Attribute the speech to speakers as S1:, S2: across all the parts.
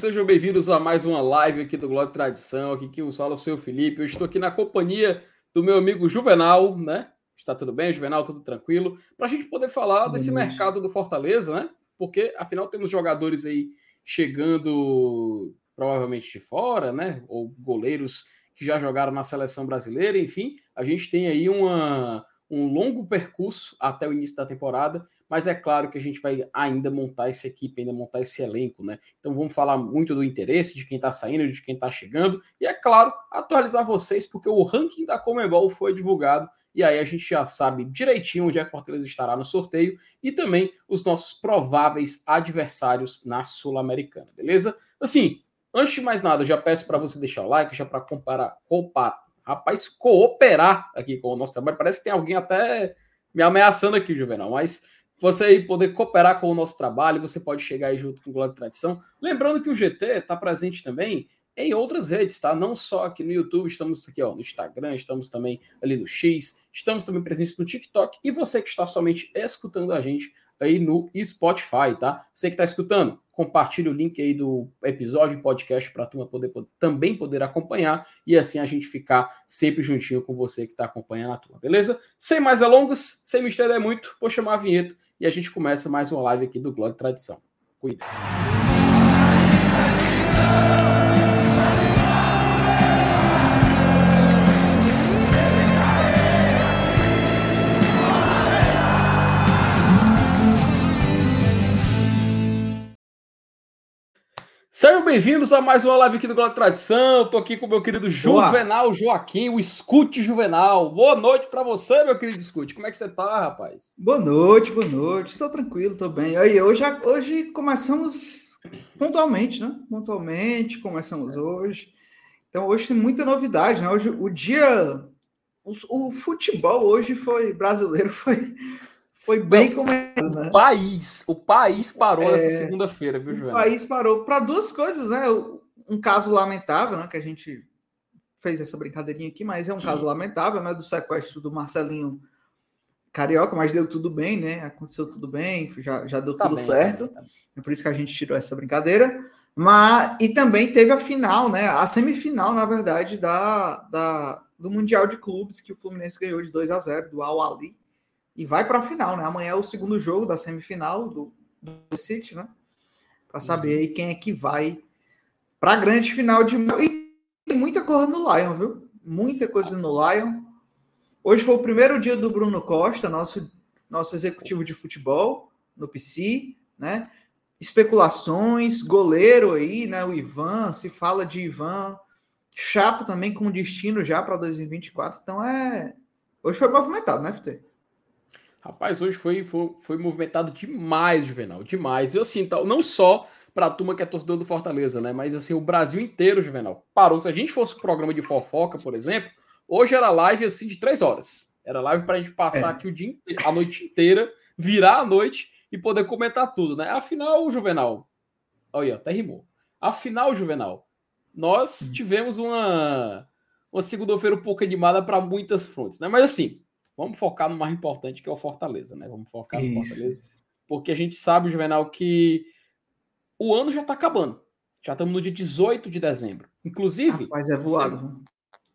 S1: Sejam bem-vindos a mais uma live aqui do Glória Tradição. Aqui que vos fala o seu Felipe. Eu estou aqui na companhia do meu amigo Juvenal, né? Está tudo bem, Juvenal? Tudo tranquilo? Para a gente poder falar desse mercado do Fortaleza, né? Porque afinal temos jogadores aí chegando provavelmente de fora, né? Ou goleiros que já jogaram na seleção brasileira, enfim, a gente tem aí uma, um longo percurso até o início da temporada, mas é claro que a gente vai ainda montar essa equipe, ainda montar esse elenco, né? Então vamos falar muito do interesse de quem está saindo, de quem está chegando, e é claro, atualizar vocês, porque o ranking da Comebol foi divulgado, e aí a gente já sabe direitinho onde é que Fortaleza estará no sorteio, e também os nossos prováveis adversários na Sul-Americana, beleza? Assim, antes de mais nada, já peço para você deixar o like, já para comparar, comparar rapaz, cooperar aqui com o nosso trabalho. Parece que tem alguém até me ameaçando aqui, Juvenal, mas você aí poder cooperar com o nosso trabalho, você pode chegar aí junto com o Glória Tradição. Lembrando que o GT está presente também em outras redes, tá? Não só aqui no YouTube, estamos aqui ó, no Instagram, estamos também ali no X, estamos também presentes no TikTok e você que está somente escutando a gente aí no Spotify, tá? Você que está escutando, compartilhe o link aí do episódio podcast para a turma poder, poder, também poder acompanhar e assim a gente ficar sempre juntinho com você que está acompanhando a turma, beleza? Sem mais delongas, sem me estender muito, vou chamar a vinheta e a gente começa mais uma live aqui do Glória Tradição. Cuida. Sejam bem-vindos a mais uma live aqui do Glória Tradição. Estou aqui com o meu querido Juvenal. Joaquim, o Escute Juvenal. Boa noite para você, meu querido Escute. Como é que você tá, rapaz?
S2: Boa noite, boa noite. Estou tranquilo, estou bem. Aí, hoje, hoje começamos pontualmente, né? Pontualmente, começamos hoje. Então, hoje tem muita novidade, né? Hoje, o dia. O, o futebol hoje foi brasileiro, foi, foi bem comentado,
S1: né? O país, o país parou é, essa segunda-feira, viu, João?
S2: O país parou para duas coisas, né? Um caso lamentável, né? Que a gente fez essa brincadeirinha aqui, mas é um caso lamentável, né? Do sequestro do Marcelinho Carioca, mas deu tudo bem, né? Aconteceu tudo bem, já, já deu tá tudo bem, certo. Tá é por isso que a gente tirou essa brincadeira. Mas, e também teve a final, né? A semifinal, na verdade, da, da, do Mundial de Clubes, que o Fluminense ganhou de 2 a 0 do Al Ali e vai para a final, né? Amanhã é o segundo jogo da semifinal do, do City, né? Para saber aí quem é que vai para a grande final de. E tem muita coisa no Lion, viu? Muita coisa no Lion. Hoje foi o primeiro dia do Bruno Costa, nosso, nosso executivo de futebol, no PC, né? Especulações, goleiro aí, né? O Ivan, se fala de Ivan. Chapo também com destino já para 2024. Então é. Hoje foi movimentado, né, FT?
S1: Rapaz, hoje foi, foi, foi movimentado demais, Juvenal, demais. E assim, tal, não só para a turma que é torcedor do Fortaleza, né? Mas assim, o Brasil inteiro, Juvenal, parou. Se a gente fosse um programa de fofoca, por exemplo, hoje era live assim de três horas. Era live para a gente passar é. aqui o dia a noite inteira, virar a noite e poder comentar tudo, né? Afinal, Juvenal, olha, até rimou. Afinal, Juvenal, nós hum. tivemos uma, uma segunda-feira um pouco animada para muitas frontes, né? Mas assim, Vamos focar no mais importante, que é o Fortaleza, né? Vamos focar no Isso. Fortaleza. Porque a gente sabe, Juvenal, que o ano já está acabando. Já estamos no dia 18 de dezembro. Inclusive.
S2: Rapaz, é voado.
S1: Semana...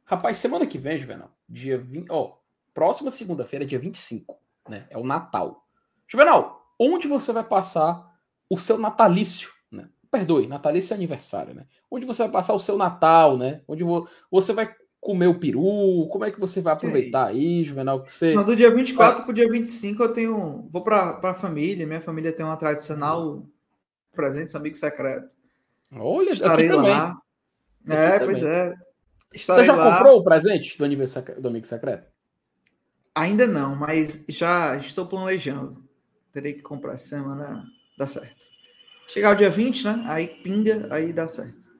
S1: Rapaz, semana que vem, Juvenal, dia 20. Ó, próxima segunda-feira, dia 25, né? É o Natal. Juvenal, onde você vai passar o seu natalício, né? Perdoe, natalício é aniversário, né? Onde você vai passar o seu Natal, né? Onde você vai comer o peru? Como é que você vai aproveitar aí, Juvenal? Você...
S2: Não, do dia 24 para o dia 25 eu tenho. Vou para a família, minha família tem uma tradicional presente, amigo secreto.
S1: Olha, Estarei aqui lá.
S2: Também. É, pois é.
S1: Estarei você já lá. comprou o presente do aniversário do amigo secreto?
S2: Ainda não, mas já estou planejando. Terei que comprar essa semana, dá certo. Chegar o dia 20, né? Aí pinga, aí dá certo.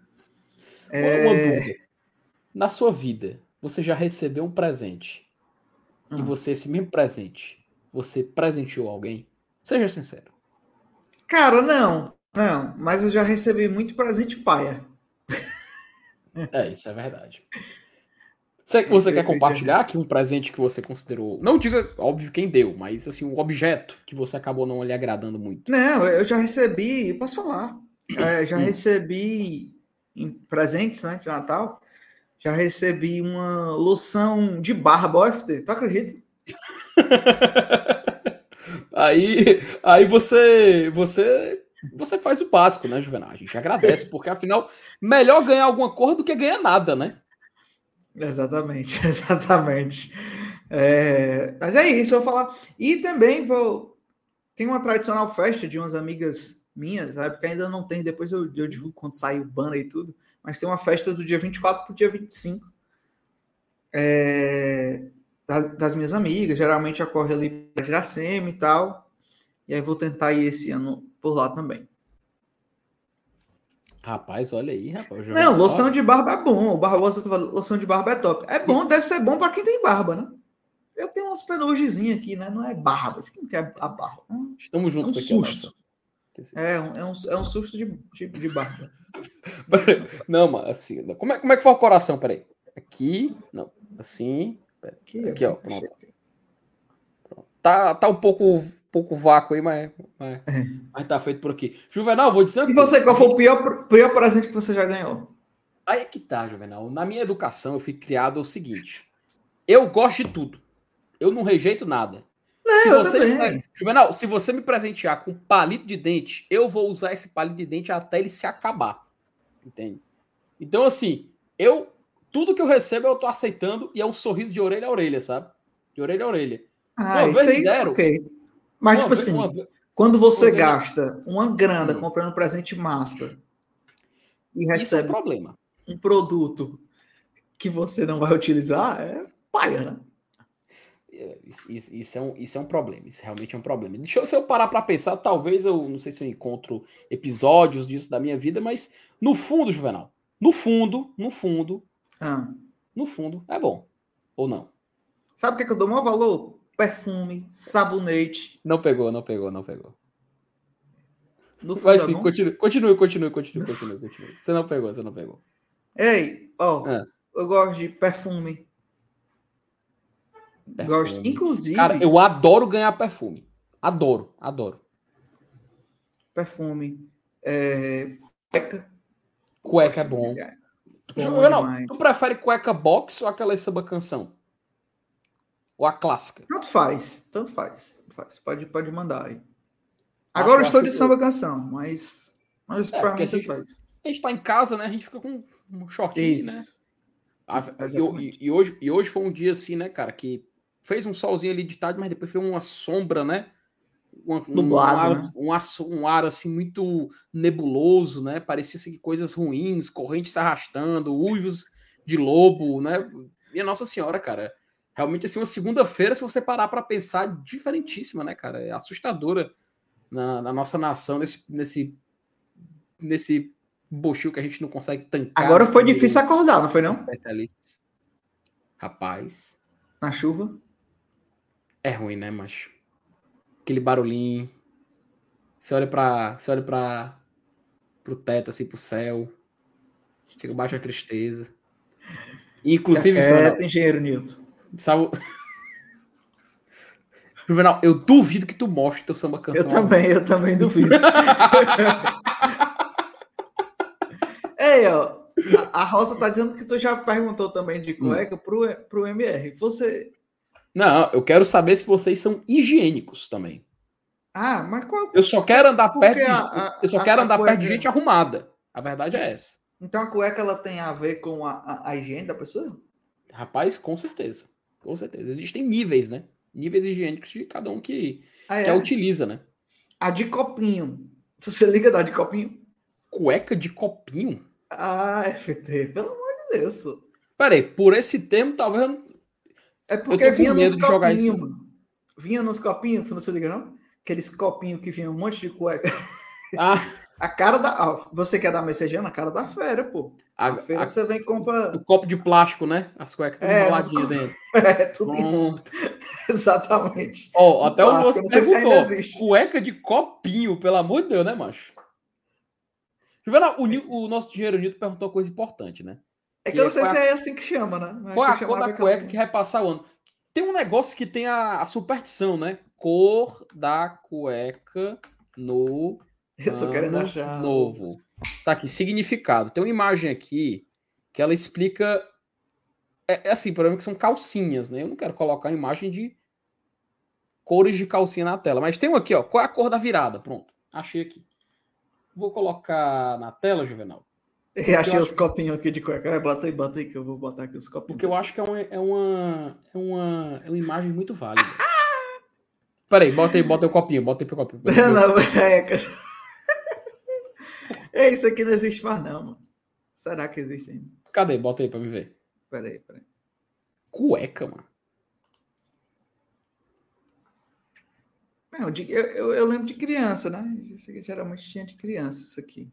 S1: É... Uma dúvida na sua vida, você já recebeu um presente e hum. você, esse mesmo presente, você presenteou alguém? Seja sincero.
S2: Cara, não. Não, mas eu já recebi muito presente paia.
S1: É, isso é verdade. Você, você quer compartilhar aqui um presente que você considerou? Não diga, óbvio, quem deu, mas assim, um objeto que você acabou não lhe agradando muito.
S2: Não, eu já recebi, posso falar. É, já recebi em presentes né, de Natal, já recebi uma loção de barba OFT, tu acredita?
S1: aí, aí você, você, você faz o básico, né, Juvenal? A gente agradece, porque afinal, melhor ganhar alguma coisa do que ganhar nada, né?
S2: Exatamente, exatamente. É, mas é isso, eu vou falar. E também vou. Tem uma tradicional festa de umas amigas minhas, sabe? Porque ainda não tem, depois eu, eu divulgo quando sair o banner e tudo. Mas tem uma festa do dia 24 para o dia 25. É, das, das, minhas amigas, geralmente ocorre ali para Giracema e tal. E aí vou tentar ir esse ano por lá também.
S1: Rapaz, olha aí, rapaz.
S2: Não, loção de barba é bom. O Barbosa tá loção de barba é top. É bom, deve ser bom para quem tem barba, né? Eu tenho umas penugezinhas aqui, né? Não é barba. Isso quem quer a barba?
S1: Estamos juntos
S2: é um
S1: aqui.
S2: Susto. É, um, é, um, é um susto de, de, de barba.
S1: não, mas assim, como é, como é que foi o coração? Peraí. Aqui, não, assim. Aqui, aqui ó, pronto. pronto. Tá, tá um pouco, pouco vácuo aí, mas, mas, é. mas tá feito por aqui. Juvenal, vou dizer.
S2: E você, qual foi o pior, pior presente que você já ganhou?
S1: Aí é que tá, Juvenal. Na minha educação, eu fui criado o seguinte: eu gosto de tudo. Eu não rejeito nada. Não, se você me, Juvenal, se você me presentear com palito de dente, eu vou usar esse palito de dente até ele se acabar. Entende? Então, assim, eu. Tudo que eu recebo eu tô aceitando e é um sorriso de orelha a orelha, sabe? De orelha a orelha.
S2: Ah, uma isso aí, deram, ok. Mas, tipo assim, uma, quando você uma gasta uma grana hum. comprando presente massa e recebe
S1: é um,
S2: um produto que você não vai utilizar, é paia, né?
S1: É, isso, isso, é um, isso é um problema, isso realmente é um problema. Deixa eu, se eu parar para pensar, talvez eu não sei se eu encontro episódios disso da minha vida, mas no fundo, Juvenal, no fundo, no fundo, ah. no fundo, é bom. Ou não?
S2: Sabe o que, é que eu dou maior valor? Perfume, sabonete.
S1: Não pegou, não pegou, não pegou. No Vai sim, continue, continue, continue, continue, continue, continue. Você não pegou, você não pegou.
S2: Ei, ó, ah. eu gosto de Perfume.
S1: Gosto. Inclusive. Cara, eu adoro ganhar perfume. Adoro, adoro.
S2: Perfume. É... Cueca.
S1: Cueca é bom. bom não, tu prefere cueca box ou aquela samba canção? Ou a clássica?
S2: Tanto faz, tanto faz. Tanto faz. Pode, pode mandar aí. Agora eu estou de samba canção, mas, mas é, pra mim tanto faz.
S1: A gente tá em casa, né? A gente fica com um shortinho, Isso. né? Ah, e, e, hoje, e hoje foi um dia assim, né, cara, que fez um solzinho ali de tarde, mas depois foi uma sombra, né? Um, um, ar, né? um, ar, um ar assim muito nebuloso, né? Parecia assim, coisas ruins, correntes se arrastando, uivos de lobo, né? Minha Nossa Senhora, cara. Realmente, assim, uma segunda-feira, se você parar para pensar, diferentíssima, né, cara? É assustadora na, na, nossa nação, nesse, nesse, nesse bochil que a gente não consegue tancar.
S2: Agora foi difícil acordar, não foi, não?
S1: Rapaz.
S2: Na chuva?
S1: É ruim, né, macho? Aquele barulhinho. Você olha pra. Você olha pra. pro teto, assim, pro céu. Chega baixa a tristeza. Inclusive.
S2: É, tem engenheiro Newton.
S1: Sabe. Juvenal, eu duvido que tu mostre teu samba canção.
S2: Eu também, eu também duvido. Ei, ó, a, Rosa tá dizendo que tu já perguntou também de cueca hum. pro, pro MR. Você
S1: não, eu quero saber se vocês são higiênicos também.
S2: Ah, mas qual?
S1: Eu só quero andar perto. De, a, eu só a, quero a andar cueca... perto de gente arrumada. A verdade é essa.
S2: Então a cueca ela tem a ver com a, a, higiene da pessoa?
S1: Rapaz, com certeza. Com certeza. Existem níveis, né? Níveis higiênicos de cada um que, ah, que é. a utiliza, né?
S2: A de copinho. Você liga da de copinho?
S1: Cueca de copinho?
S2: Ah, FT, pelo amor de Deus.
S1: Peraí, por esse termo, talvez eu
S2: é porque vinha nos copinhos, mano. Vinha nos copinhos, você liga não? Aqueles copinhos que vinha um monte de cueca.
S1: Ah.
S2: A cara da. Você quer dar mensagem a cara da fera, pô. A, a feira a, você vem e compra.
S1: O copo de plástico, né? As cuecas tudo é, dentro.
S2: É, tudo. Hum. Exatamente.
S1: Ó, oh, até o moço perguntou. Cueca de copinho, pelo amor de Deus, né, macho? Juvenal, o, o nosso dinheiro Nito perguntou uma coisa importante, né?
S2: É que, eu não sei se é assim que chama, né?
S1: É Qual é a cor da cueca que vai passar o ano? Tem um negócio que tem a, a superstição, né? Cor da cueca no
S2: Eu tô querendo achar.
S1: Novo. Tá aqui, significado. Tem uma imagem aqui que ela explica. É, é assim, por exemplo, que são calcinhas, né? Eu não quero colocar a imagem de cores de calcinha na tela. Mas tem um aqui, ó. Qual é a cor da virada? Pronto. Achei aqui. Vou colocar na tela, Juvenal.
S2: Eu achei eu os acho... copinhos aqui de cueca. Bota aí, bota aí que eu vou botar aqui os copinhos.
S1: Porque eu acho que é uma, é uma, é uma, é uma imagem muito válida. Peraí, bota aí, bota aí o copinho, bota aí pro copinho.
S2: Não, é, é, isso aqui não existe mais, não, mano. Será que existe ainda?
S1: Cadê? Bota aí pra me ver.
S2: Peraí, peraí.
S1: Cueca, mano.
S2: Não, eu, eu, eu, lembro de criança, né? Isso aqui geralmente tinha de criança, isso aqui.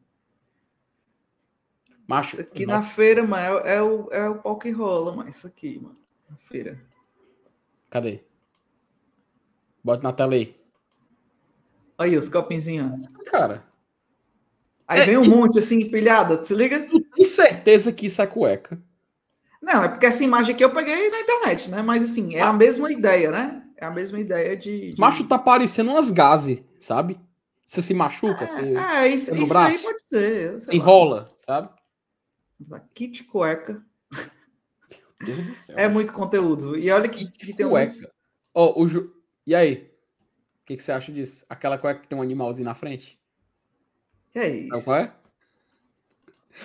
S1: Macho.
S2: Isso aqui nossa. na feira, mano, é, é, o, é o pau que rola, mano. Isso aqui, mano. Na feira.
S1: Cadê? Bota na tela aí.
S2: Aí, os copinzinhos.
S1: Cara.
S2: Aí é, vem um e... monte assim, empilhada, se liga?
S1: Tem certeza que isso é cueca.
S2: Não, é porque essa imagem aqui eu peguei na internet, né? Mas assim, é a mesma ideia, né? É a mesma ideia de. de...
S1: Macho tá parecendo umas gases, sabe? Você se machuca, é, você.
S2: É, isso, isso aí pode ser.
S1: Enrola, sabe?
S2: Kit cueca. Deus do céu. É muito conteúdo. E olha que, que tem
S1: cueca. Uns... Oh, o Ju... E aí? O que, que, você acha disso? Aquela cueca que tem um animalzinho na frente?
S2: Que é isso?
S1: Qual é?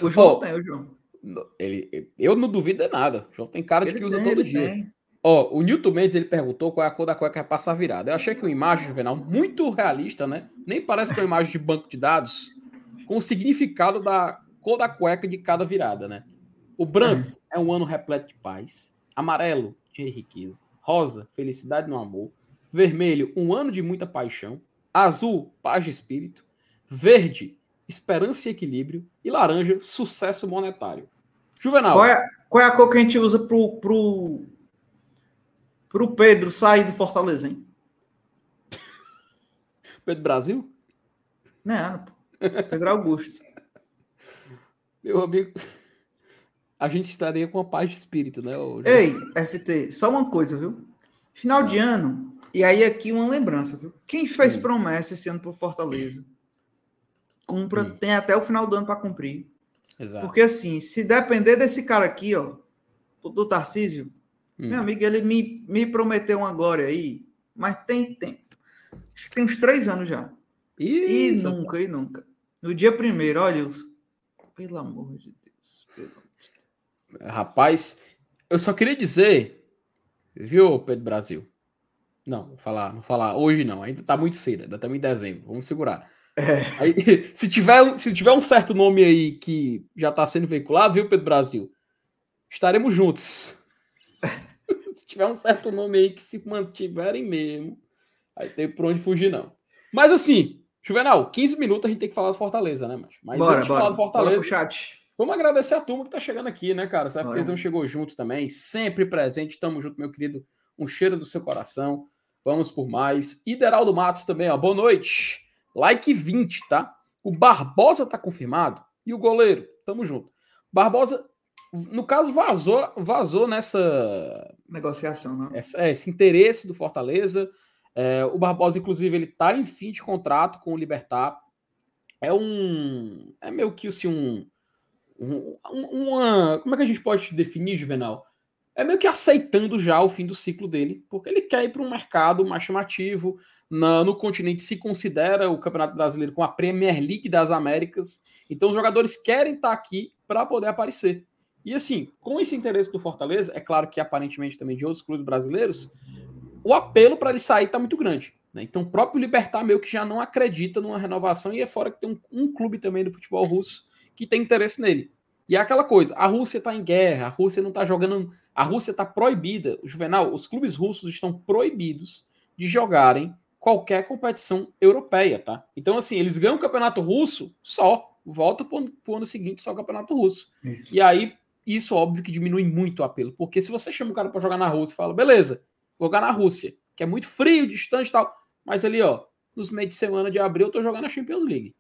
S2: O João oh, tem, o João.
S1: Ele, eu não duvido de nada. O João tem cara de ele que usa tem, todo dia. Tem. Ó, o Newton Mendes ele perguntou qual é a cor da cueca para passar virada. Eu achei que uma imagem, Juvenal, muito realista, né? Nem parece que é uma imagem de banco de dados com o significado da cor da cueca de cada virada, né? O branco é um ano repleto de paz. Amarelo, de riqueza. Rosa, felicidade no amor. Vermelho, um ano de muita paixão. Azul, paz de espírito. Verde, esperança e equilíbrio. E laranja, sucesso monetário. Juvenal.
S2: Qual é, qual é a cor que a gente usa pro, pro, pro Pedro sair de Fortaleza, hein?
S1: Pedro Brasil?
S2: Não, Pedro Augusto.
S1: Meu amigo, a gente estaria com a paz de espírito, né?
S2: Hoje. Ei, FT, só uma coisa, viu? Final de ano, e aí aqui uma lembrança, viu? Quem fez Sim. promessa esse ano por Fortaleza? Cumpra, Sim. tem até o final do ano para cumprir. Exato. Porque assim, se depender desse cara aqui, ó, do Tarcísio, hum. meu amigo, ele me, me prometeu uma glória aí, mas tem tempo. Tem uns três anos já. Isso. E nunca, e nunca. No dia primeiro, olha. Pelo amor de Deus. Pelo...
S1: Rapaz, eu só queria dizer Viu, Pedro Brasil? Não, vou falar, não falar hoje não, ainda tá muito cedo, ainda estamos em dezembro, vamos segurar. É. Aí, se, tiver, se tiver um certo nome aí que já está sendo veiculado, viu, Pedro Brasil? Estaremos juntos. se tiver um certo nome aí que se mantiverem mesmo, aí tem por onde fugir, não. Mas assim, Juvenal, 15 minutos a gente tem que falar de Fortaleza, né, Mas
S2: bora, bora, falar de Fortaleza. Chat.
S1: Vamos agradecer a turma que está chegando aqui, né, cara? O FTzão chegou junto também, sempre presente. Tamo junto, meu querido. Um cheiro do seu coração. Vamos por mais. Ideraldo Matos também, ó. Boa noite. Like 20, tá? O Barbosa tá confirmado. E o goleiro, tamo junto. Barbosa, no caso, vazou, vazou nessa.
S2: Negociação, né?
S1: Essa, é, esse interesse do Fortaleza. É, o Barbosa, inclusive, ele tá em fim de contrato com o Libertar. É um. É meio que assim, um uma. Como é que a gente pode definir, Juvenal? É meio que aceitando já o fim do ciclo dele, porque ele quer ir para um mercado mais chamativo. Na, no continente se considera o Campeonato Brasileiro com a Premier League das Américas. Então os jogadores querem estar aqui para poder aparecer. E assim, com esse interesse do Fortaleza, é claro que aparentemente também de outros clubes brasileiros, o apelo para ele sair está muito grande. Né? Então o próprio Libertar meio que já não acredita numa renovação e é fora que tem um, um clube também do futebol russo que tem interesse nele. E é aquela coisa, a Rússia está em guerra, a Rússia não está jogando, a Rússia está proibida. O Juvenal, os clubes russos estão proibidos de jogarem qualquer competição europeia, tá? Então, assim, eles ganham o campeonato russo só, volta para o ano seguinte só o campeonato russo. Isso. E aí, isso óbvio que diminui muito o apelo, porque se você chama o cara para jogar na Rússia e fala, beleza, jogar na Rússia, que é muito frio, distante e tal, mas ali, ó, nos meios de semana de abril eu tô jogando a Champions League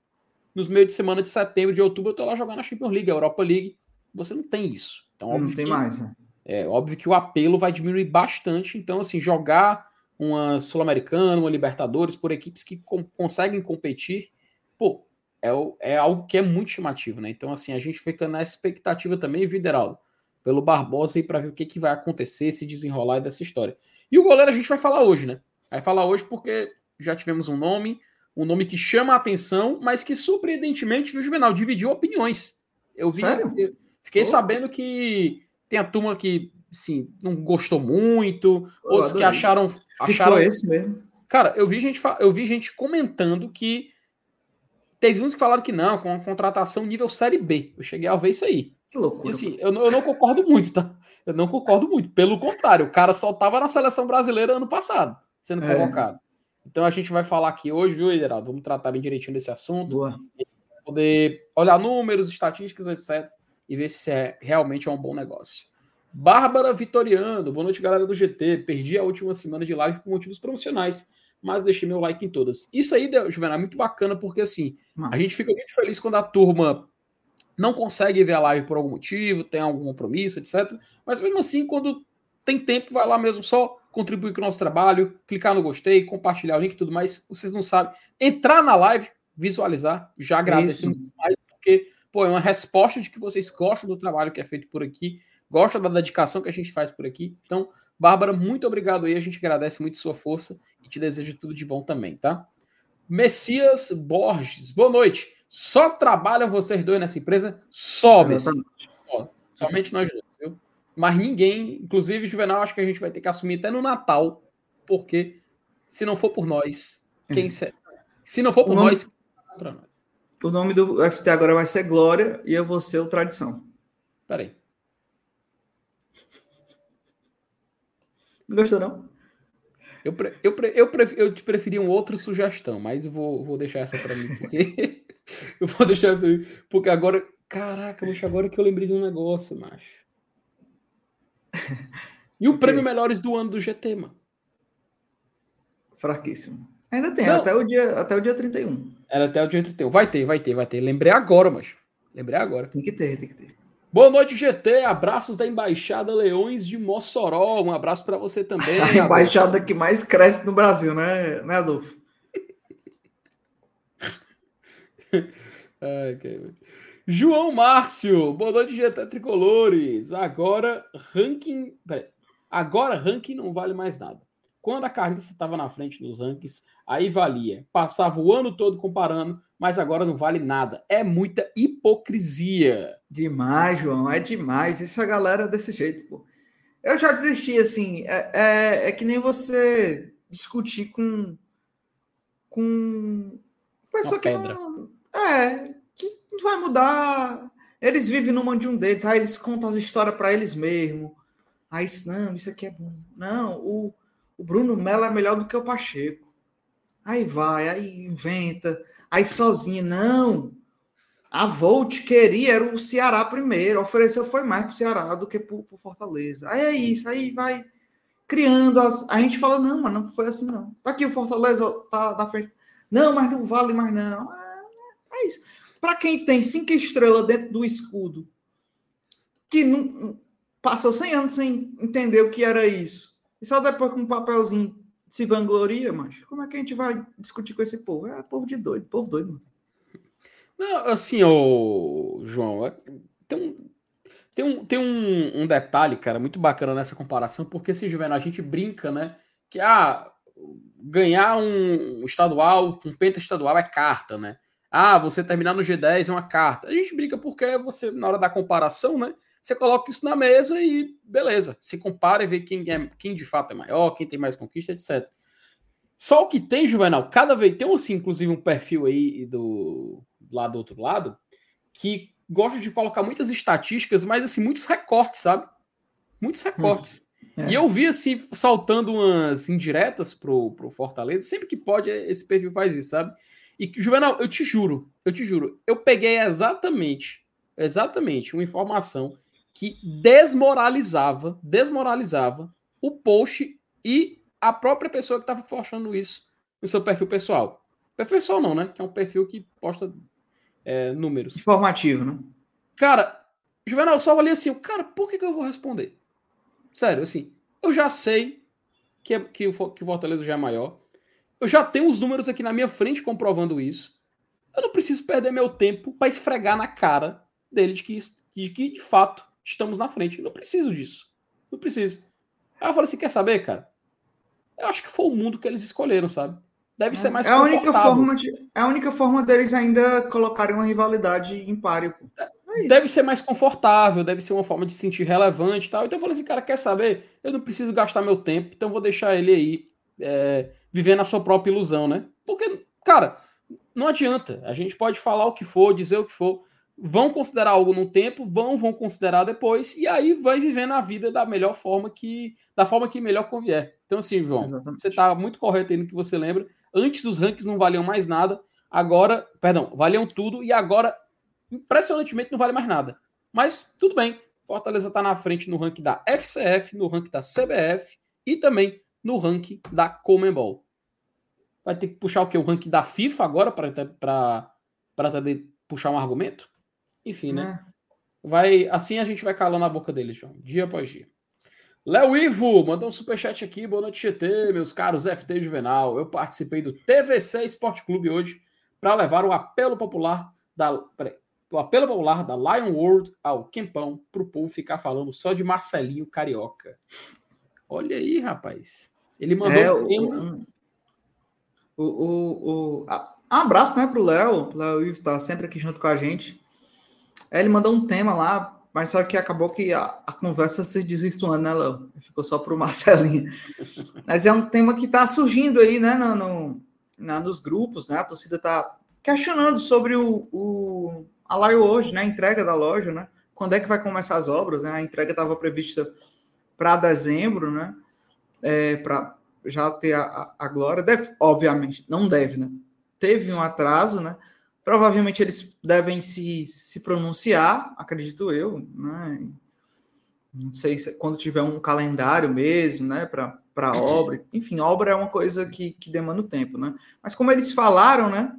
S1: nos meios de semana de setembro, de outubro, eu tô lá jogando a Champions League, a Europa League. Você não tem isso.
S2: Então, não tem
S1: que,
S2: mais, né?
S1: É óbvio que o apelo vai diminuir bastante. Então, assim, jogar uma Sul-Americana, uma Libertadores por equipes que com, conseguem competir, pô, é, é algo que é muito chamativo, né? Então, assim, a gente fica na expectativa também, Videraldo, pelo Barbosa aí para ver o que, que vai acontecer, se desenrolar dessa história. E o goleiro a gente vai falar hoje, né? Vai falar hoje porque já tivemos um nome, um nome que chama a atenção, mas que surpreendentemente no Juvenal dividiu opiniões. Eu vi, eu fiquei sabendo que tem a turma que, sim, não gostou muito, outros que acharam, acharam.
S2: foi esse mesmo.
S1: Cara, eu vi gente, eu vi gente comentando que teve uns que falaram que não, com a contratação nível Série B. Eu cheguei a ver isso aí.
S2: Que loucura.
S1: E assim, eu não, eu não concordo muito, tá? Eu não concordo muito. Pelo contrário, o cara só estava na seleção brasileira ano passado, sendo é. convocado. Então a gente vai falar aqui hoje, viu, Ederaldo? Vamos tratar bem direitinho desse assunto.
S2: Boa.
S1: Poder olhar números, estatísticas, etc. E ver se é, realmente é um bom negócio. Bárbara Vitoriano, boa noite, galera do GT. Perdi a última semana de live por motivos promocionais, mas deixei meu like em todas. Isso aí, Juvenal, é muito bacana, porque assim, Nossa. a gente fica muito feliz quando a turma não consegue ver a live por algum motivo, tem algum compromisso, etc. Mas mesmo assim, quando tem tempo, vai lá mesmo só contribuir com o nosso trabalho, clicar no gostei, compartilhar o link e tudo mais. Vocês não sabem. Entrar na live, visualizar, já agradeço mais, porque pô, é uma resposta de que vocês gostam do trabalho que é feito por aqui, gostam da dedicação que a gente faz por aqui. Então, Bárbara, muito obrigado aí. A gente agradece muito sua força e te deseja tudo de bom também, tá? Messias Borges, boa noite. Só trabalham vocês dois nessa empresa? Sobe. Somente nós dois, viu? Mas ninguém, inclusive Juvenal, acho que a gente vai ter que assumir até no Natal, porque se não for por nós, quem é. se... se não for por nome... nós, contra nós.
S2: O nome do FT agora vai ser Glória e eu vou ser o Tradição.
S1: Peraí.
S2: Não gostou, não?
S1: Eu, pre, eu, pre, eu, pre, eu te preferi uma outra sugestão, mas eu vou, vou deixar essa para mim, porque eu vou deixar essa aí, porque agora, caraca, bicho, agora que eu lembrei de um negócio, macho. E o okay. prêmio Melhores do ano do GT, mano?
S2: Fraquíssimo. Ainda tem, até o, dia, até o dia 31.
S1: Era até o dia 31. Vai ter, vai ter, vai ter. Lembrei agora, mas. Lembrei agora.
S2: Tem que ter, tem que ter.
S1: Boa noite, GT. Abraços da Embaixada Leões de Mossoró. Um abraço para você também.
S2: A embaixada que mais cresce no Brasil, né, né Adolfo?
S1: Ai, que... João Márcio, boa noite, GT Tricolores. Agora, ranking. Peraí. Agora, ranking não vale mais nada. Quando a Carniça estava na frente nos rankings, aí valia. Passava o ano todo comparando, mas agora não vale nada. É muita hipocrisia.
S2: Demais, João, é demais. Isso a galera é desse jeito, pô. Eu já desisti, assim. É, é, é que nem você discutir com. com. Pessoa que não. É, que não vai mudar. Eles vivem no mundo de um deles, aí eles contam as histórias para eles mesmos. Aí, não, isso aqui é bom. Não, o, o Bruno Mello é melhor do que o Pacheco. Aí vai, aí inventa, aí sozinho. Não, a Volt queria era o Ceará primeiro, ofereceu foi mais para o Ceará do que para o Fortaleza. Aí é isso, aí vai criando as. A gente fala, não, mas não foi assim, não. Tá aqui o Fortaleza tá na frente. Não, mas não vale mais, não. É, é isso. Para quem tem cinco estrelas dentro do escudo, que não passou 100 anos sem entender o que era isso, e só depois com um papelzinho se vangloria, mas como é que a gente vai discutir com esse povo? É povo de doido, povo doido, mano.
S1: Não, assim, ô, João, é, tem um, tem um, tem um, um, detalhe, cara, muito bacana nessa comparação, porque se Juvenal a gente brinca, né? Que ah, ganhar um estadual, um penta estadual é carta, né? Ah, você terminar no G10 é uma carta. A gente brinca porque você, na hora da comparação, né? Você coloca isso na mesa e beleza. Se compara e vê quem, é, quem de fato é maior, quem tem mais conquista, etc. Só o que tem, Juvenal, cada vez tem assim, inclusive, um perfil aí do, lá do outro lado que gosta de colocar muitas estatísticas, mas assim, muitos recortes, sabe? Muitos recortes. Hum, é. E eu vi assim, saltando umas indiretas pro, pro Fortaleza, sempre que pode, esse perfil faz isso, sabe? E, Juvenal, eu te juro, eu te juro, eu peguei exatamente, exatamente uma informação que desmoralizava, desmoralizava o post e a própria pessoa que estava postando isso no seu perfil pessoal. Perfil pessoal não, né? Que é um perfil que posta é, números.
S2: Informativo, né?
S1: Cara, Juvenal, eu só ali assim, cara, por que, que eu vou responder? Sério, assim, eu já sei que, é, que, o, que o Fortaleza já é maior. Eu já tenho os números aqui na minha frente comprovando isso. eu não preciso perder meu tempo para esfregar na cara dele de que, de que, de fato, estamos na frente. Não preciso disso. Não preciso. Aí eu falei assim: quer saber, cara? Eu acho que foi o mundo que eles escolheram, sabe? Deve é, ser mais
S2: é a única forma de É a única forma deles ainda colocarem uma rivalidade em páreo.
S1: É deve ser mais confortável, deve ser uma forma de se sentir relevante e tal. Então eu falei assim, cara, quer saber? Eu não preciso gastar meu tempo, então vou deixar ele aí é, vivendo a sua própria ilusão, né? Porque, cara, não adianta. A gente pode falar o que for, dizer o que for. Vão considerar algo no tempo, vão, vão considerar depois, e aí vai vivendo a vida da melhor forma que. da forma que melhor convier. Então, assim, João, Exatamente. você está muito correto aí no que você lembra. Antes os rankings não valiam mais nada, agora, perdão, valiam tudo, e agora, impressionantemente, não vale mais nada. Mas tudo bem. Fortaleza está na frente no ranking da FCF, no ranking da CBF e também no ranking da Comembol. Vai ter que puxar o que? O ranking da FIFA agora para puxar um argumento? Enfim, né? É. Vai, assim a gente vai calando a boca deles, João, dia após dia. Léo Ivo mandou um superchat aqui. Boa noite, GT, meus caros FT Juvenal. Eu participei do TVC Esporte Clube hoje para levar o apelo popular da peraí, o apelo popular da Lion World ao Quempão para o povo ficar falando só de Marcelinho Carioca. Olha aí, rapaz. Ele mandou é,
S2: um, o, o, o, um abraço né, para o Léo. O Léo Ivo está sempre aqui junto com a gente. É, ele mandou um tema lá mas só que acabou que a, a conversa se desvirtuando, né, Léo? Ficou só para o Marcelinho. Mas é um tema que está surgindo aí, né, no, no, na, nos grupos, né? A torcida está questionando sobre o, o a live hoje, né? A entrega da loja, né? Quando é que vai começar as obras? Né? A entrega estava prevista para dezembro, né? É, para já ter a, a, a glória. Deve, obviamente, não deve, né? Teve um atraso, né? Provavelmente eles devem se, se pronunciar, acredito eu, né? Não sei se quando tiver um calendário mesmo, né, para a obra. Enfim, obra é uma coisa que, que demanda tempo, né? Mas como eles falaram, né,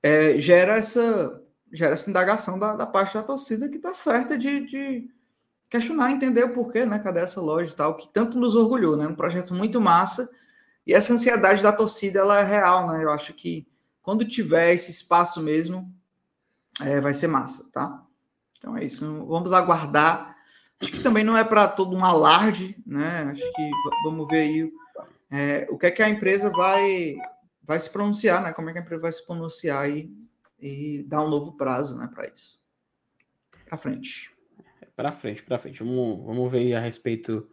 S2: é, gera essa gera essa indagação da, da parte da torcida que está certa de, de questionar, entender o porquê, né? Cadê essa loja e tal, que tanto nos orgulhou, né? Um projeto muito massa. E essa ansiedade da torcida, ela é real, né? Eu acho que quando tiver esse espaço mesmo, é, vai ser massa, tá? Então é isso. Vamos aguardar. Acho que também não é para todo um alarde, né? Acho que vamos ver aí é, o que é que a empresa vai, vai se pronunciar, né? Como é que a empresa vai se pronunciar e, e dar um novo prazo, né, para isso. Para frente.
S1: Para frente, para frente. Vamos, vamos ver a respeito,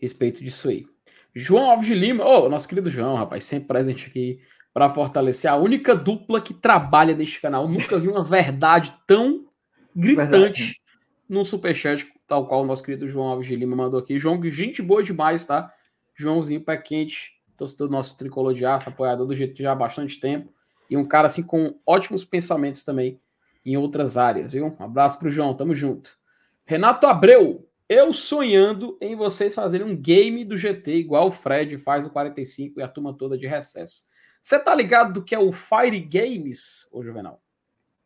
S1: respeito disso aí. João Alves de Lima, oh, nosso querido João, rapaz, sempre presente aqui para fortalecer a única dupla que trabalha neste canal. Nunca vi uma verdade tão gritante verdade. num superchat, tal qual o nosso querido João Alves de Lima mandou aqui. João, gente boa demais, tá? Joãozinho pé quente, torcedor do nosso tricolor de aço, apoiador do jeito já há bastante tempo. E um cara assim com ótimos pensamentos também em outras áreas, viu? Um abraço pro João, tamo junto. Renato Abreu, eu sonhando em vocês fazerem um game do GT igual o Fred faz no 45 e a turma toda de recesso. Você tá ligado do que é o Fire Games, ô Juvenal?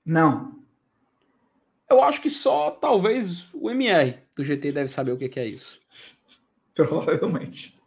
S2: Não.
S1: Eu acho que só talvez o MR do GT deve saber o que, é isso.
S2: Provavelmente.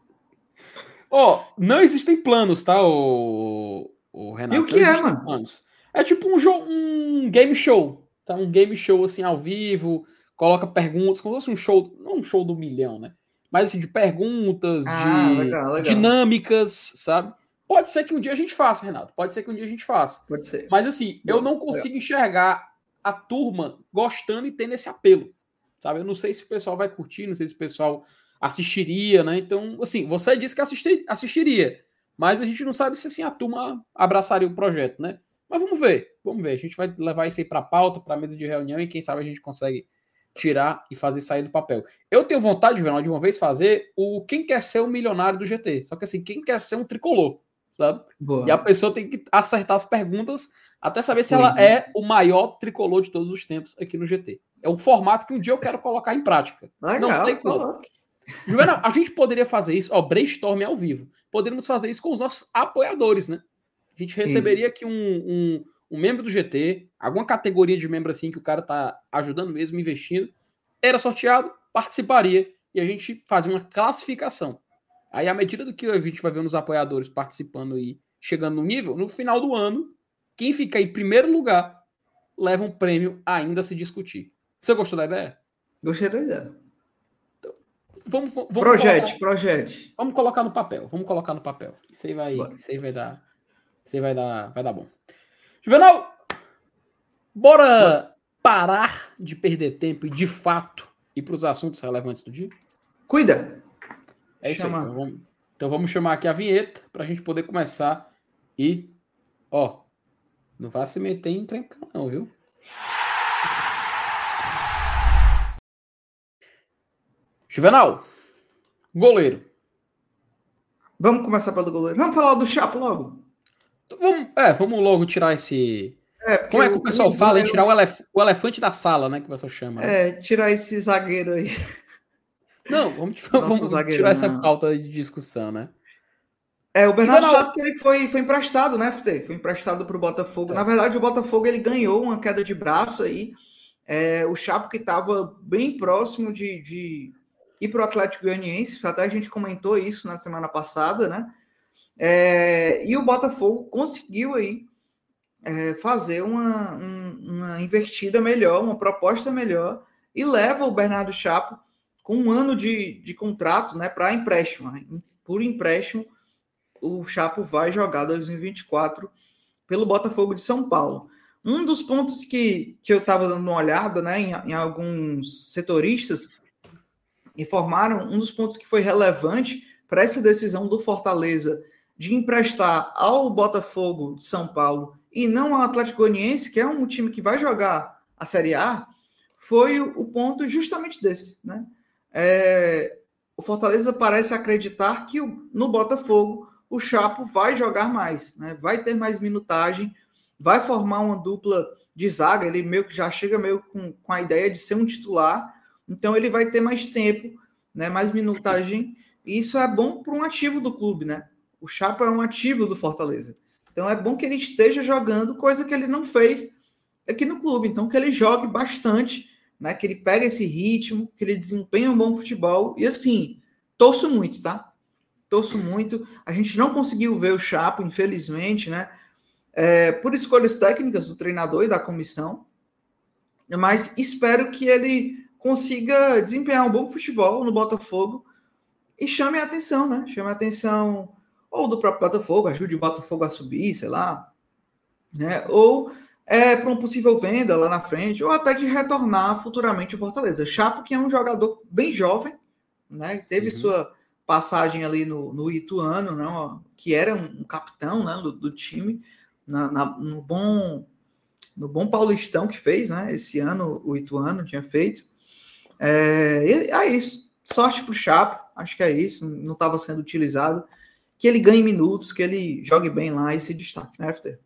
S1: Ó, oh, não existem planos, tá, o, o Renato?
S2: E o que é, mano? Planos.
S1: É tipo um, jogo, um game show. Tá? Um game show assim ao vivo, coloca perguntas, como se fosse um show, não um show do milhão, né? Mas assim, de perguntas, ah, de legal, legal. dinâmicas, sabe? Pode ser que um dia a gente faça, Renato. Pode ser que um dia a gente faça.
S2: Pode ser.
S1: Mas assim, eu não consigo enxergar a turma gostando e tendo esse apelo. Sabe? Eu não sei se o pessoal vai curtir, não sei se o pessoal assistiria, né? Então, assim, você disse que assistir, assistiria, mas a gente não sabe se assim a turma abraçaria o projeto, né? Mas vamos ver, vamos ver. A gente vai levar isso aí para pauta, para mesa de reunião e quem sabe a gente consegue tirar e fazer sair do papel. Eu tenho vontade, de uma vez fazer o quem quer ser o milionário do GT. Só que assim, quem quer ser um tricolor sabe? Boa. E a pessoa tem que acertar as perguntas até saber se pois ela é. é. o maior tricolor de todos os tempos aqui no GT. É um formato que um dia eu quero colocar em prática. Legal, Não sei quando. Juvenal, a gente poderia fazer isso, ó, brainstorm ao vivo. Poderíamos fazer isso com os nossos apoiadores, né? A gente receberia isso. aqui um, um, um, membro do GT, alguma categoria de membro assim que o cara tá ajudando mesmo, investindo. Era sorteado, participaria e a gente fazia uma classificação. Aí, à medida do que a gente vai ver nos apoiadores participando e chegando no nível, no final do ano, quem ficar em primeiro lugar leva um prêmio ainda a se discutir. Você gostou da ideia?
S2: Gostei da ideia.
S1: Então, vamos, vamos
S2: projete, colocar, projete.
S1: Vamos colocar no papel. Vamos colocar no papel. Isso aí vai, isso aí vai dar, isso aí vai dar, vai dar bom. Juvenal, bora parar de perder tempo e de fato ir para os assuntos relevantes do dia.
S2: Cuida.
S1: É isso Chama. aí. Então vamos, então vamos chamar aqui a vinheta para a gente poder começar e, ó, não vá se meter em trem não, viu? Juvenal, goleiro.
S2: Vamos começar pelo goleiro. Vamos falar do Chapo logo.
S1: Vamos, é, vamos logo tirar esse. É, Como é que o pessoal fala em tirar o, elef... o, elefante da sala, né? Que o pessoal chama.
S2: Né? É, tirar esse zagueiro aí.
S1: Não, vamos, vamos tirar essa pauta de discussão, né?
S2: É, o Bernardo Chapo ele foi, foi emprestado, né, FT? Foi emprestado para o Botafogo. É. Na verdade, o Botafogo ele ganhou uma queda de braço aí. É, o Chapo que estava bem próximo de, de ir para o Atlético Goianiense, até a gente comentou isso na semana passada, né? É, e o Botafogo conseguiu aí é, fazer uma, um, uma invertida melhor, uma proposta melhor, e leva o Bernardo Chapo com um ano de, de contrato né, para empréstimo. Né? Por empréstimo, o Chapo vai jogar 2024 pelo Botafogo de São Paulo. Um dos pontos que, que eu estava dando uma olhada né, em, em alguns setoristas informaram um dos pontos que foi relevante para essa decisão do Fortaleza de emprestar ao Botafogo de São Paulo e não ao Atlético Goianiense, que é um time que vai jogar a Série A, foi o ponto justamente desse, né? É, o Fortaleza parece acreditar que no Botafogo o Chapo vai jogar mais, né? Vai ter mais minutagem, vai formar uma dupla de zaga, ele meio que já chega meio com, com a ideia de ser um titular então ele vai ter mais tempo, né, mais minutagem, e isso é bom para um ativo do clube, né? O Chapa é um ativo do Fortaleza. Então é bom que ele esteja jogando, coisa que ele não fez aqui no clube. Então que ele jogue bastante, né? Que ele pegue esse ritmo, que ele desempenhe um bom futebol. E assim, torço muito, tá? Torço muito. A gente não conseguiu ver o Chapa, infelizmente, né? É, por escolhas técnicas do treinador e da comissão. Mas espero que ele consiga desempenhar um bom futebol no Botafogo e chame a atenção, né? Chame a atenção ou do próprio Botafogo, ajude o Botafogo a subir, sei lá, né? Ou é, para uma possível venda lá na frente, ou até de retornar futuramente o Fortaleza. Chapo, que é um jogador bem jovem, né? Teve uhum. sua passagem ali no, no Ituano, né? que era um, um capitão né? do, do time, na, na, no bom no bom Paulistão que fez, né? Esse ano o Ituano tinha feito. É, é isso. Sorte para o Chapo, acho que é isso. Não estava sendo utilizado. Que ele ganhe minutos, que ele jogue bem lá e se destaque, né, FT?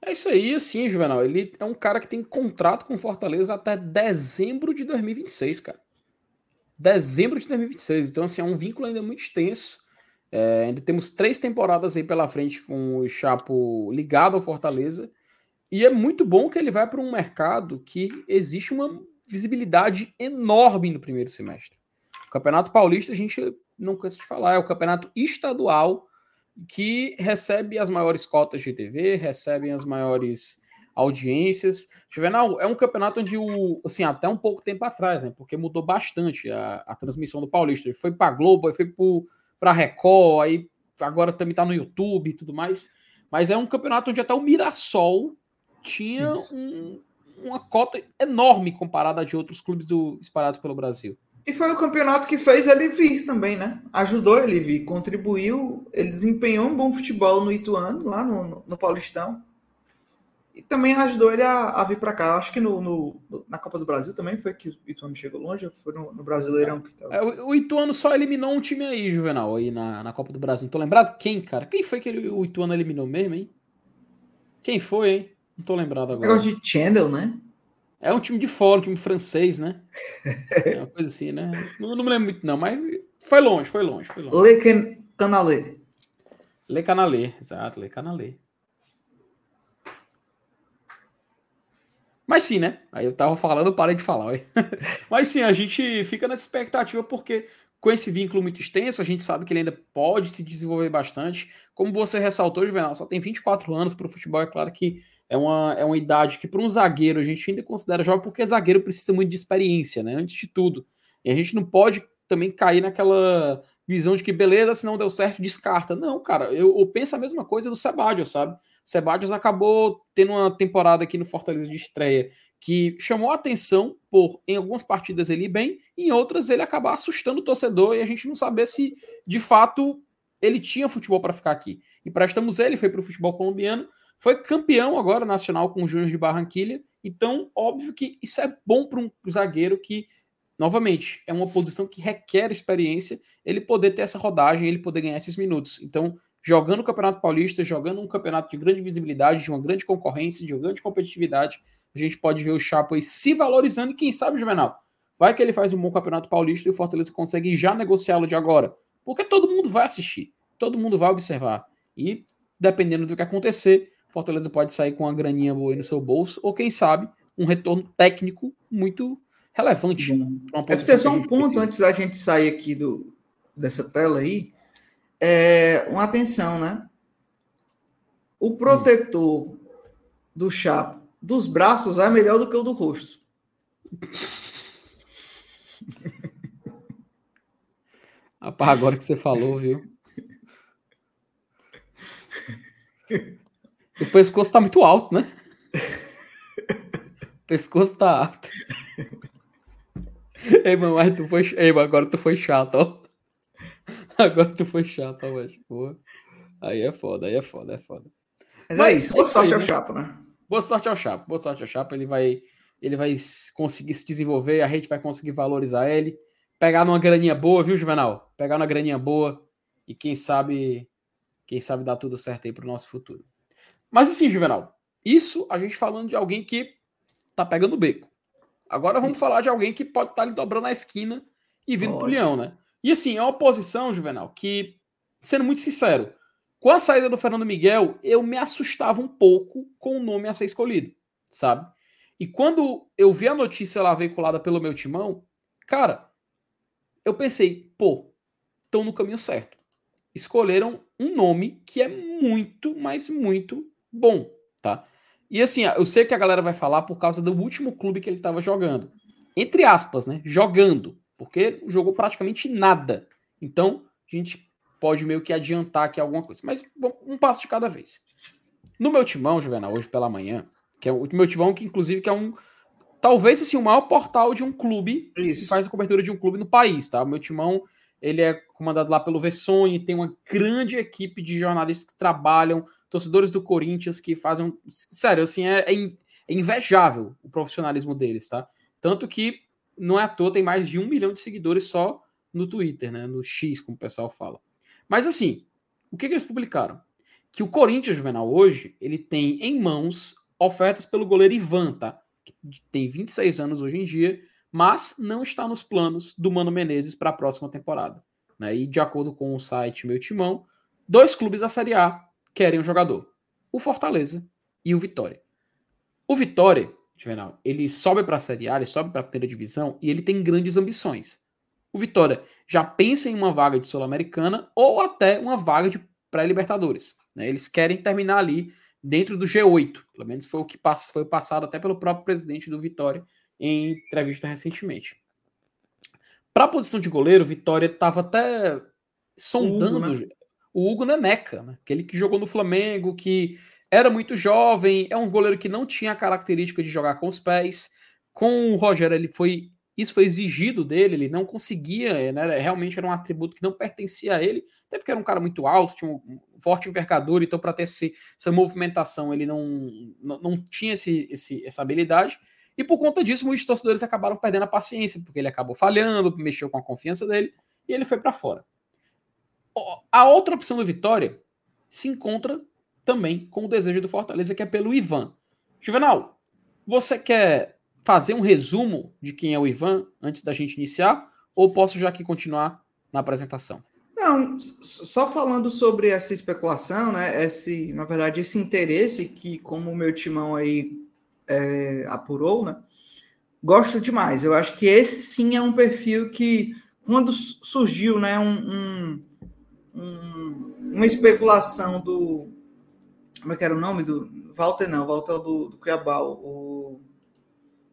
S1: É isso aí, assim, Juvenal. Ele é um cara que tem contrato com Fortaleza até dezembro de 2026, cara. Dezembro de 2026. Então, assim, é um vínculo ainda muito extenso. É, ainda temos três temporadas aí pela frente com o Chapo ligado ao Fortaleza. E é muito bom que ele vai para um mercado que existe uma visibilidade enorme no primeiro semestre. O Campeonato Paulista, a gente não cansa de falar, é o campeonato estadual que recebe as maiores cotas de TV, recebe as maiores audiências. Juvenal, é um campeonato onde, o, assim, até um pouco tempo atrás, né, porque mudou bastante a, a transmissão do Paulista. Foi para Globo, aí foi para Record, aí agora também está no YouTube e tudo mais. Mas é um campeonato onde até o Mirassol tinha um, uma cota enorme comparada a de outros clubes do, espalhados pelo Brasil.
S2: E foi o campeonato que fez ele vir também, né? Ajudou ele vir, contribuiu, ele desempenhou um bom futebol no Ituano, lá no, no, no Paulistão. E também ajudou ele a, a vir para cá. Acho que no, no, na Copa do Brasil também foi que o Ituano chegou longe, foi no, Brasileirão que
S1: tava. É, o, o, Ituano só eliminou um time aí, Juvenal, aí na, na Copa do Brasil. Não tô lembrado quem, cara? Quem foi que ele, o Ituano eliminou mesmo, hein? Quem foi, hein? Não tô lembrado agora.
S2: Negócio de Channel, né?
S1: É um time de fora, um time francês, né? É uma coisa assim, né? Não, não me lembro muito, não, mas foi longe, foi longe, foi longe.
S2: Le Canalé.
S1: Le Canalé, exato, Le Canalé. Mas sim, né? Aí eu tava falando, parei de falar. Mas sim, a gente fica nessa expectativa porque com esse vínculo muito extenso, a gente sabe que ele ainda pode se desenvolver bastante. Como você ressaltou, Juvenal, só tem 24 anos para o futebol, é claro que é uma, é uma idade que para um zagueiro a gente ainda considera jovem, porque zagueiro precisa muito de experiência, né? Antes de tudo. E a gente não pode também cair naquela visão de que beleza, se não deu certo, descarta. Não, cara, eu, eu penso a mesma coisa do Sebadios, sabe? Sebadios acabou tendo uma temporada aqui no Fortaleza de estreia que chamou a atenção por, em algumas partidas ele ir bem, em outras ele acabar assustando o torcedor e a gente não saber se de fato ele tinha futebol para ficar aqui. E prestamos ele, foi para o futebol colombiano, foi campeão agora nacional com o Júnior de Barranquilha. Então, óbvio que isso é bom para um zagueiro que, novamente, é uma posição que requer experiência, ele poder ter essa rodagem, ele poder ganhar esses minutos. Então, jogando o Campeonato Paulista, jogando um campeonato de grande visibilidade, de uma grande concorrência, de uma grande competitividade, a gente pode ver o Chapo aí se valorizando e quem sabe, Juvenal, vai que ele faz um bom Campeonato Paulista e o Fortaleza consegue já negociá-lo de agora. Porque todo mundo vai assistir, todo mundo vai observar. E, dependendo do que acontecer, Fortaleza pode sair com uma graninha boa no seu bolso, ou quem sabe, um retorno técnico muito relevante.
S2: Deve ter só um ponto precisa. antes da gente sair aqui do, dessa tela aí. É, uma atenção, né? O protetor hum. do Chapo dos braços é melhor do que o do rosto.
S1: Rapaz, agora que você falou, viu? O pescoço tá muito alto, né? O pescoço tá alto. Ei, mano, mas tu foi. Ei, mano, agora tu foi chato, ó. Agora tu foi chato, ó, mas. Aí é foda, aí é foda, é foda.
S2: Mas, mas é isso, boa sorte ao Chapo, né?
S1: Boa sorte ao Chapo, boa sorte ao Chapo. Ele vai, ele vai conseguir se desenvolver, a gente vai conseguir valorizar ele. Pegar numa graninha boa, viu, Juvenal? Pegar numa graninha boa e quem sabe, quem sabe dar tudo certo aí pro nosso futuro. Mas assim, Juvenal, isso a gente falando de alguém que tá pegando o beco. Agora vamos isso. falar de alguém que pode estar tá ali dobrando a esquina e vindo pode. pro leão, né? E assim, é uma posição, Juvenal, que, sendo muito sincero, com a saída do Fernando Miguel, eu me assustava um pouco com o nome a ser escolhido, sabe? E quando eu vi a notícia lá veiculada pelo meu timão, cara, eu pensei, pô, estão no caminho certo. Escolheram um nome que é muito, mas muito bom, tá? E assim, eu sei que a galera vai falar por causa do último clube que ele estava jogando. Entre aspas, né? Jogando. Porque jogou praticamente nada. Então, a gente pode meio que adiantar aqui alguma coisa. Mas bom, um passo de cada vez. No meu timão, Juvenal, hoje pela manhã, que é o meu timão, que inclusive que é um. Talvez assim, o maior portal de um clube Isso. que faz a cobertura de um clube no país, tá? O meu timão ele é comandado lá pelo Vessone, tem uma grande equipe de jornalistas que trabalham, torcedores do Corinthians que fazem. Sério, assim, é, é, é invejável o profissionalismo deles, tá? Tanto que não é à toa, tem mais de um milhão de seguidores só no Twitter, né? No X, como o pessoal fala. Mas assim, o que, que eles publicaram? Que o Corinthians Juvenal hoje, ele tem em mãos ofertas pelo goleiro Ivan, tá? Que tem 26 anos hoje em dia, mas não está nos planos do Mano Menezes para a próxima temporada. Né? E de acordo com o site Meu Timão, dois clubes da Série A querem um jogador: o Fortaleza e o Vitória. O Vitória, Juvenal, ele sobe para a Série A, ele sobe para a primeira divisão e ele tem grandes ambições. O Vitória já pensa em uma vaga de Sul-Americana ou até uma vaga de pré-Libertadores. Né? Eles querem terminar ali dentro do G8, pelo menos foi o que foi passado até pelo próprio presidente do Vitória em entrevista recentemente. Para a posição de goleiro, o Vitória estava até sondando Hugo, né? O Hugo Neneca, né? aquele que jogou no Flamengo, que era muito jovem, é um goleiro que não tinha a característica de jogar com os pés. Com o Rogério, ele foi isso foi exigido dele, ele não conseguia, né, realmente era um atributo que não pertencia a ele, até porque era um cara muito alto, tinha um forte envergadura, então para ter esse, essa movimentação ele não, não, não tinha esse, esse, essa habilidade, e por conta disso muitos torcedores acabaram perdendo a paciência, porque ele acabou falhando, mexeu com a confiança dele, e ele foi para fora. A outra opção do Vitória se encontra também com o desejo do Fortaleza, que é pelo Ivan. Juvenal, você quer fazer um resumo de quem é o Ivan antes da gente iniciar? Ou posso já aqui continuar na apresentação?
S2: Não, só falando sobre essa especulação, né? Esse, na verdade, esse interesse que, como o meu timão aí é, apurou, né? Gosto demais. Eu acho que esse sim é um perfil que, quando surgiu né, um, um, um, uma especulação do. Como é que era o nome do. Walter não, Walter do, do Cuiabá, o,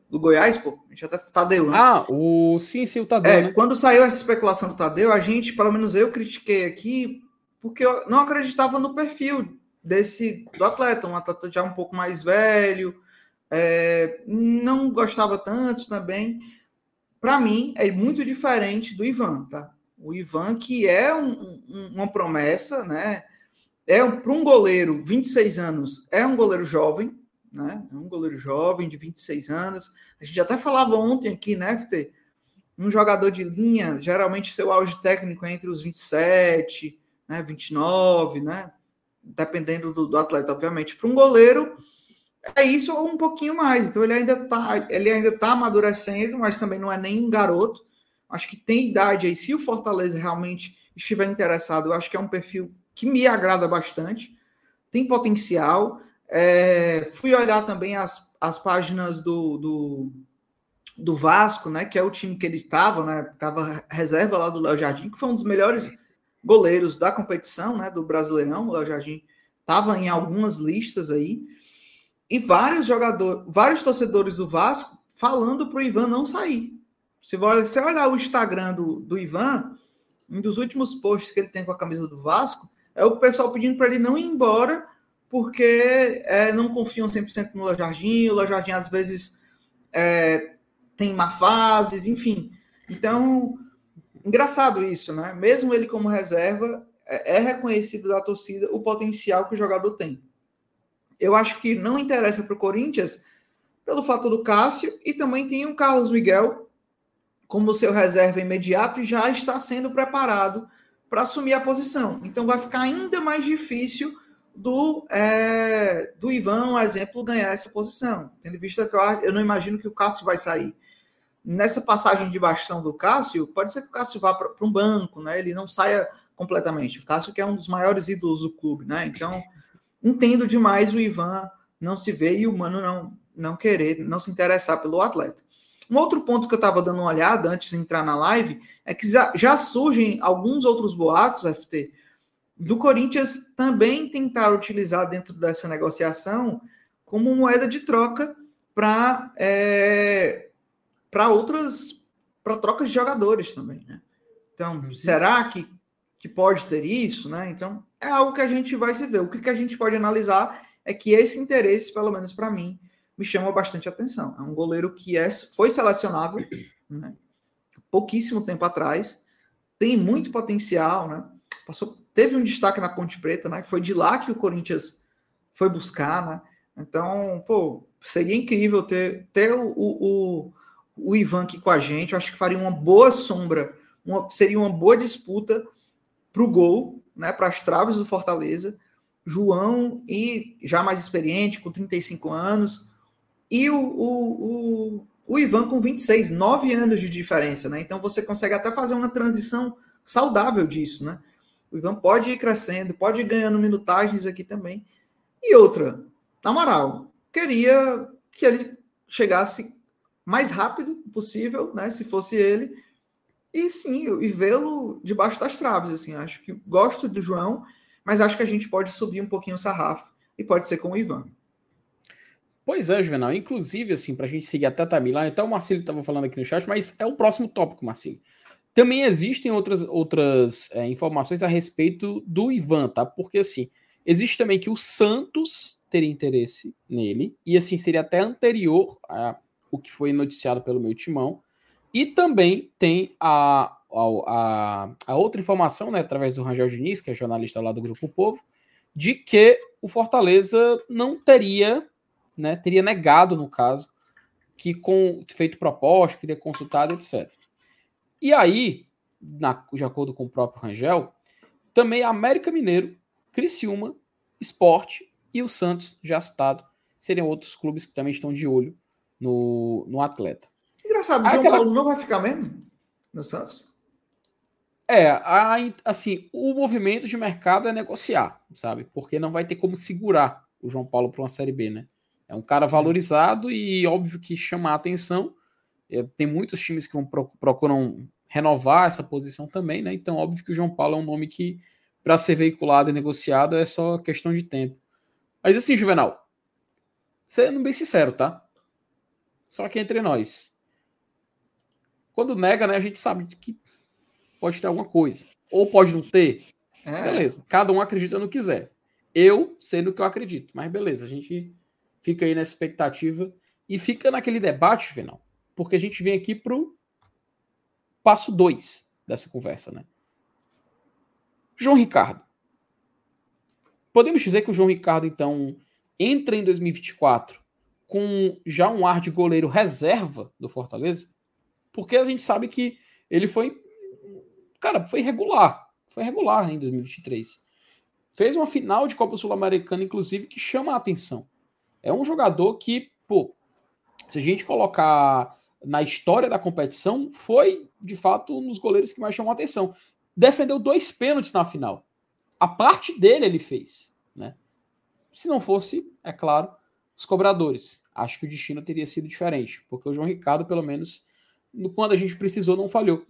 S2: do Goiás, pô. A gente até Tadeu,
S1: né? Ah, o sim, sim, o Tadeu.
S2: É, né? Quando saiu essa especulação do Tadeu, a gente, pelo menos eu, critiquei aqui, porque eu não acreditava no perfil desse do atleta, um atleta já um pouco mais velho, é, não gostava tanto também. Para mim, é muito diferente do Ivan, tá? O Ivan, que é um, um, uma promessa, né? É um, para um goleiro, 26 anos, é um goleiro jovem, né? É um goleiro jovem de 26 anos. A gente até falava ontem aqui, né, FT? Um jogador de linha, geralmente seu auge técnico é entre os 27, né, 29, né? Dependendo do, do atleta, obviamente. Para um goleiro, é isso ou um pouquinho mais. Então ele ainda está ele ainda tá amadurecendo, mas também não é nem um garoto. Acho que tem idade aí. Se o Fortaleza realmente estiver interessado, eu acho que é um perfil que me agrada bastante. Tem potencial. É, fui olhar também as, as páginas do, do, do, Vasco, né? Que é o time que ele estava, né? Tava reserva lá do Léo Jardim, que foi um dos melhores goleiros da competição, né? Do Brasileirão. O Léo Jardim estava em algumas listas aí e vários jogadores, vários torcedores do Vasco falando para o Ivan não sair. Se você olhar o Instagram do, do Ivan, um dos últimos posts que ele tem com a camisa do Vasco, é o pessoal pedindo para ele não ir embora, porque é, não confiam 100% no Lojardim, o Lojardim às vezes é, tem má fases, enfim. Então, engraçado isso, né? Mesmo ele como reserva, é, é reconhecido da torcida o potencial que o jogador tem eu acho que não interessa para o Corinthians pelo fato do Cássio e também tem o Carlos Miguel como seu reserva imediato e já está sendo preparado para assumir a posição. Então vai ficar ainda mais difícil do, é, do Ivan, um exemplo, ganhar essa posição. Tendo visto que eu, eu não imagino que o Cássio vai sair. Nessa passagem de bastão do Cássio, pode ser que o Cássio vá para um banco, né? Ele não saia completamente. O Cássio que é um dos maiores ídolos do clube, né? Então entendo demais o Ivan não se ver e o Mano não, não querer, não se interessar pelo atleta. Um outro ponto que eu estava dando uma olhada antes de entrar na live é que já, já surgem alguns outros boatos, FT, do Corinthians também tentar utilizar dentro dessa negociação como moeda de troca para é, para outras para trocas de jogadores também, né? Então, uhum. será que que pode ter isso, né? Então, é algo que a gente vai se ver. O que, a gente pode analisar é que esse interesse, pelo menos para mim, me chama bastante atenção. É um goleiro que é, foi selecionável, né? pouquíssimo tempo atrás, tem muito potencial, né? Passou, teve um destaque na Ponte Preta, né? Foi de lá que o Corinthians foi buscar, né? Então, pô, seria incrível ter, ter o, o, o Ivan aqui com a gente. Eu acho que faria uma boa sombra, uma, seria uma boa disputa para o gol, né, para as traves do Fortaleza. João, e já mais experiente, com 35 anos, e o, o, o, o Ivan com 26, 9 anos de diferença, né? Então você consegue até fazer uma transição saudável disso, né? O Ivan pode ir crescendo, pode ir ganhando minutagens aqui também. E outra, na moral, queria que ele chegasse mais rápido possível, né? Se fosse ele, e sim, e vê-lo debaixo das traves, assim, acho que gosto do João, mas acho que a gente pode subir um pouquinho o sarrafo, e pode ser com o Ivan.
S1: Pois é, Juvenal, inclusive, assim, para a gente seguir até a timeline, até o Marcelo estava falando aqui no chat, mas é o próximo tópico, Marcelo. Também existem outras, outras é, informações a respeito do Ivan, tá? Porque, assim, existe também que o Santos teria interesse nele, e, assim, seria até anterior a o que foi noticiado pelo meu timão, e também tem a, a, a, outra informação, né, através do Rangel Diniz, que é jornalista lá do Grupo Povo, de que o Fortaleza não teria, né, teria negado, no caso, que com feito proposta, queria consultado, etc. E aí, na, de acordo com o próprio Rangel, também a América Mineiro, Criciúma, Esporte e o Santos, já citado, seriam outros clubes que também estão de olho no, no atleta.
S2: Engraçado, o João Aquela... Paulo não vai ficar mesmo no Santos?
S1: É, a, assim, o movimento de mercado é negociar, sabe? Porque não vai ter como segurar o João Paulo para uma Série B, né? É um cara valorizado e óbvio que chama a atenção. É, tem muitos times que procuram renovar essa posição também, né? Então, óbvio que o João Paulo é um nome que, para ser veiculado e negociado, é só questão de tempo. Mas assim, Juvenal, sendo bem sincero, tá? Só que entre nós. Quando nega, né, a gente sabe que pode ter alguma coisa. Ou pode não ter. É. Beleza. Cada um acredita no que quiser. Eu sei no que eu acredito. Mas beleza, a gente fica aí nessa expectativa e fica naquele debate, final. Porque a gente vem aqui pro passo 2 dessa conversa, né? João Ricardo. Podemos dizer que o João Ricardo, então, entra em 2024 com já um ar de goleiro reserva do Fortaleza? Porque a gente sabe que ele foi. Cara, foi regular. Foi regular em 2023. Fez uma final de Copa Sul-Americana, inclusive, que chama a atenção. É um jogador que, pô, se a gente colocar na história da competição, foi de fato um dos goleiros que mais chamou a atenção. Defendeu dois pênaltis na final. A parte dele ele fez, né? Se não fosse, é claro, os cobradores. Acho que o destino teria sido diferente, porque o João Ricardo, pelo menos, quando a gente precisou, não falhou.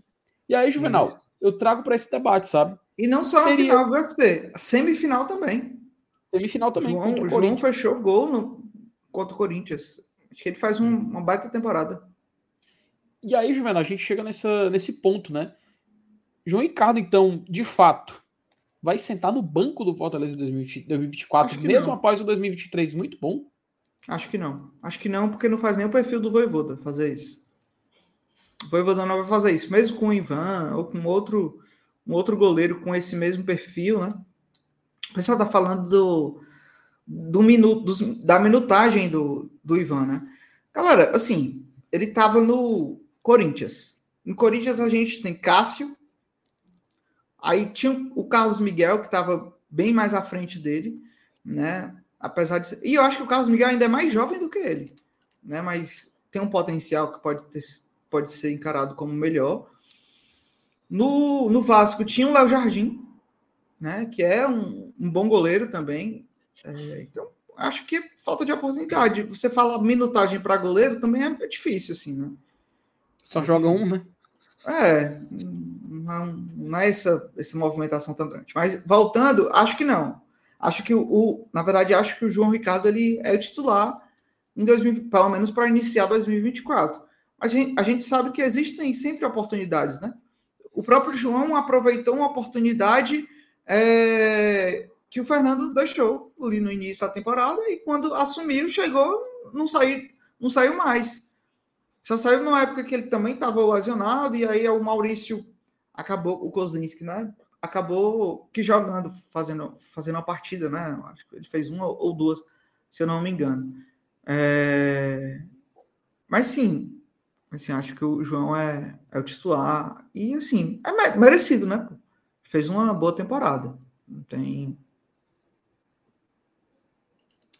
S1: E aí, Juvenal, Isso. eu trago para esse debate, sabe?
S2: E não só Seria... a final do UFC, a semifinal também.
S1: Semifinal também.
S2: João, o João fechou gol no, contra o Corinthians. Acho que ele faz um, uma baita temporada.
S1: E aí, Juvenal, a gente chega nessa, nesse ponto, né? João Ricardo, então, de fato, vai sentar no banco do Fortaleza 2024, mesmo não. após o 2023 muito bom?
S2: Acho que não. Acho que não, porque não faz nem o perfil do Voivoda fazer isso. O Voivoda não vai fazer isso, mesmo com o Ivan ou com outro, um outro goleiro com esse mesmo perfil, né? O pessoal tá falando do, do minuto, dos, da minutagem do, do Ivan, né? Galera, assim, ele tava no Corinthians. No Corinthians a gente tem Cássio, aí tinha o Carlos Miguel, que estava bem mais à frente dele, né? Apesar de. E eu acho que o Carlos Miguel ainda é mais jovem do que ele, né? Mas tem um potencial que pode, ter, pode ser encarado como melhor. No, no Vasco tinha o Léo Jardim, né? Que é um, um bom goleiro também. É, então, acho que é falta de oportunidade. Você fala minutagem para goleiro também é difícil, assim, né?
S1: Só joga um, né?
S2: É, não, não é essa, essa movimentação tão grande. Mas voltando, acho que não. Acho que o, o, na verdade, acho que o João Ricardo ele é o titular em 2000, pelo menos para iniciar 2024. Mas a gente, a gente sabe que existem sempre oportunidades, né? O próprio João aproveitou uma oportunidade é, que o Fernando deixou ali no início da temporada e quando assumiu, chegou, não saiu, não saiu mais. Só saiu numa época que ele também estava lesionado e aí o Maurício acabou, o Kozlinski, né? acabou que jogando, fazendo, fazendo uma partida, né? Acho que ele fez uma ou duas, se eu não me engano. É... Mas sim, assim, acho que o João é, é o titular. E assim, é merecido, né? Fez uma boa temporada. Não tem.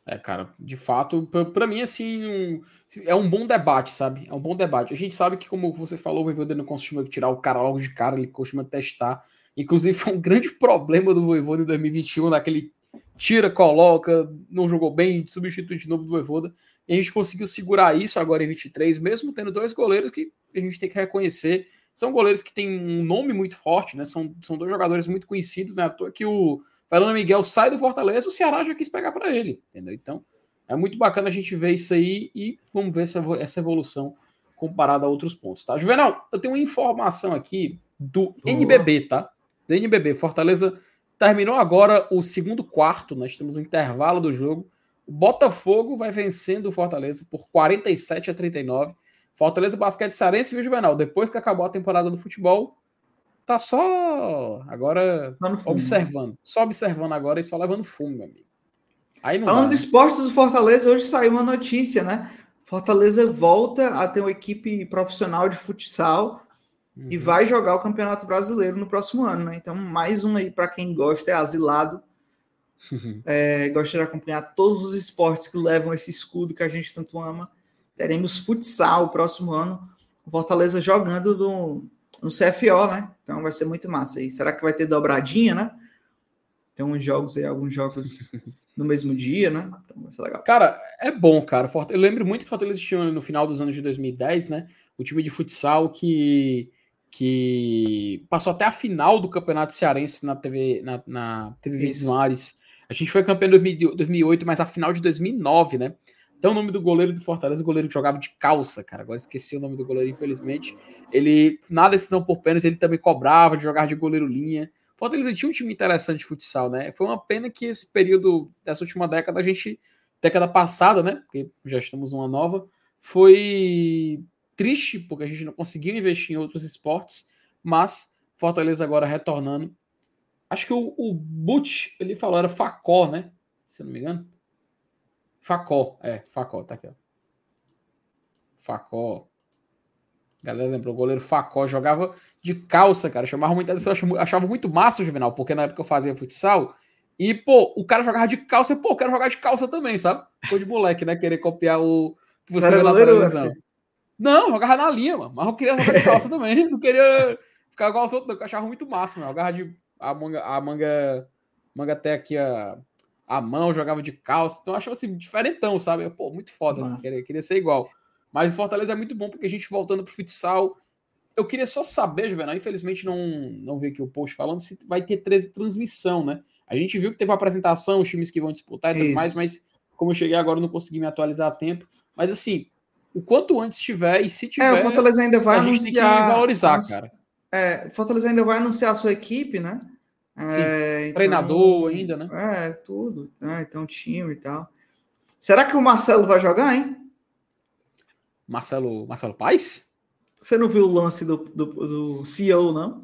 S1: É, cara, de fato, para mim, assim, um, é um bom debate, sabe? É um bom debate. A gente sabe que, como você falou, o Voivoda não costuma tirar o cara logo de cara, ele costuma testar Inclusive, foi um grande problema do Voivoda em 2021, naquele tira, coloca, não jogou bem, substitui de novo do Voivoda. E a gente conseguiu segurar isso agora em 23, mesmo tendo dois goleiros que a gente tem que reconhecer. São goleiros que têm um nome muito forte, né? São, são dois jogadores muito conhecidos, né? À toa que o Fernando Miguel sai do Fortaleza, o Ceará já quis pegar para ele, entendeu? Então, é muito bacana a gente ver isso aí e vamos ver essa, essa evolução comparada a outros pontos, tá? Juvenal, eu tenho uma informação aqui do Boa. NBB, tá? do NBB. Fortaleza terminou agora o segundo quarto, nós temos um intervalo do jogo. O Botafogo vai vencendo o Fortaleza por 47 a 39. Fortaleza Basquete Sarense e Juvenal. Depois que acabou a temporada do futebol, tá só agora só observando. Só observando agora e só levando fumo, meu amigo.
S2: Aí não Falando de esportes do Fortaleza, hoje saiu uma notícia, né? Fortaleza volta a ter uma equipe profissional de futsal uhum. e vai jogar o Campeonato Brasileiro no próximo ano, né? Então, mais um aí para quem gosta, é asilado. Uhum. É, gosta de acompanhar todos os esportes que levam esse escudo que a gente tanto ama. Teremos futsal o próximo ano. Fortaleza jogando no, no CFO, né? Então vai ser muito massa aí. Será que vai ter dobradinha, né? Tem uns jogos aí, alguns jogos no mesmo dia, né? Então vai
S1: ser legal. Cara, é bom, cara. Eu lembro muito que Fortaleza tinha no final dos anos de 2010, né? O time de futsal que que passou até a final do Campeonato Cearense na TV, na, na TV Mares. A gente foi campeão em 2008, mas a final de 2009, né? Então, o nome do goleiro do Fortaleza, o goleiro que jogava de calça, cara. Agora esqueci o nome do goleiro, infelizmente. Ele, na decisão por pênalti, ele também cobrava de jogar de goleiro linha. Fortaleza tinha um time interessante de futsal, né? Foi uma pena que esse período dessa última década, a gente, década passada, né? Porque já estamos numa nova, foi triste, porque a gente não conseguiu investir em outros esportes, mas Fortaleza agora retornando. Acho que o, o Butch, ele falou, era Facó, né? Se não me engano. Facó, é, Facó, tá aqui, ó. Facó. Galera lembrou, o goleiro Facó jogava de calça, cara. Chamava muita atenção, eu achava muito massa o Juvenal, porque na época eu fazia futsal. E, pô, o cara jogava de calça, e, pô, eu quero jogar de calça também, sabe? Foi de moleque, né? Querer copiar o que você vê na televisão. Não, jogava na linha, mano. Mas eu queria jogar de calça também. Não queria ficar igual aos outros, não. Eu achava muito massa, mano. Jogava de. A manga, a manga, manga até aqui a, a mão, jogava de calça. Então eu achava assim, diferentão, sabe? Pô, muito foda. Queria, queria ser igual. Mas o Fortaleza é muito bom porque a gente voltando pro futsal. Eu queria só saber, Juvenal, infelizmente não, não vi aqui o post falando se vai ter transmissão, né? A gente viu que teve uma apresentação, os times que vão disputar e tudo mais, mas como eu cheguei agora, não consegui me atualizar a tempo. Mas assim, o quanto antes tiver e se tiver.
S2: É, o Fortaleza ainda vai anunciar.
S1: valorizar, cara.
S2: É, o Fortaleza ainda vai anunciar a sua equipe, né?
S1: É, então, Treinador ainda, né?
S2: É, tudo. Né? Então, time e tal. Será que o Marcelo vai jogar, hein?
S1: Marcelo, Marcelo Paes?
S2: Você não viu o lance do, do, do CEO, não?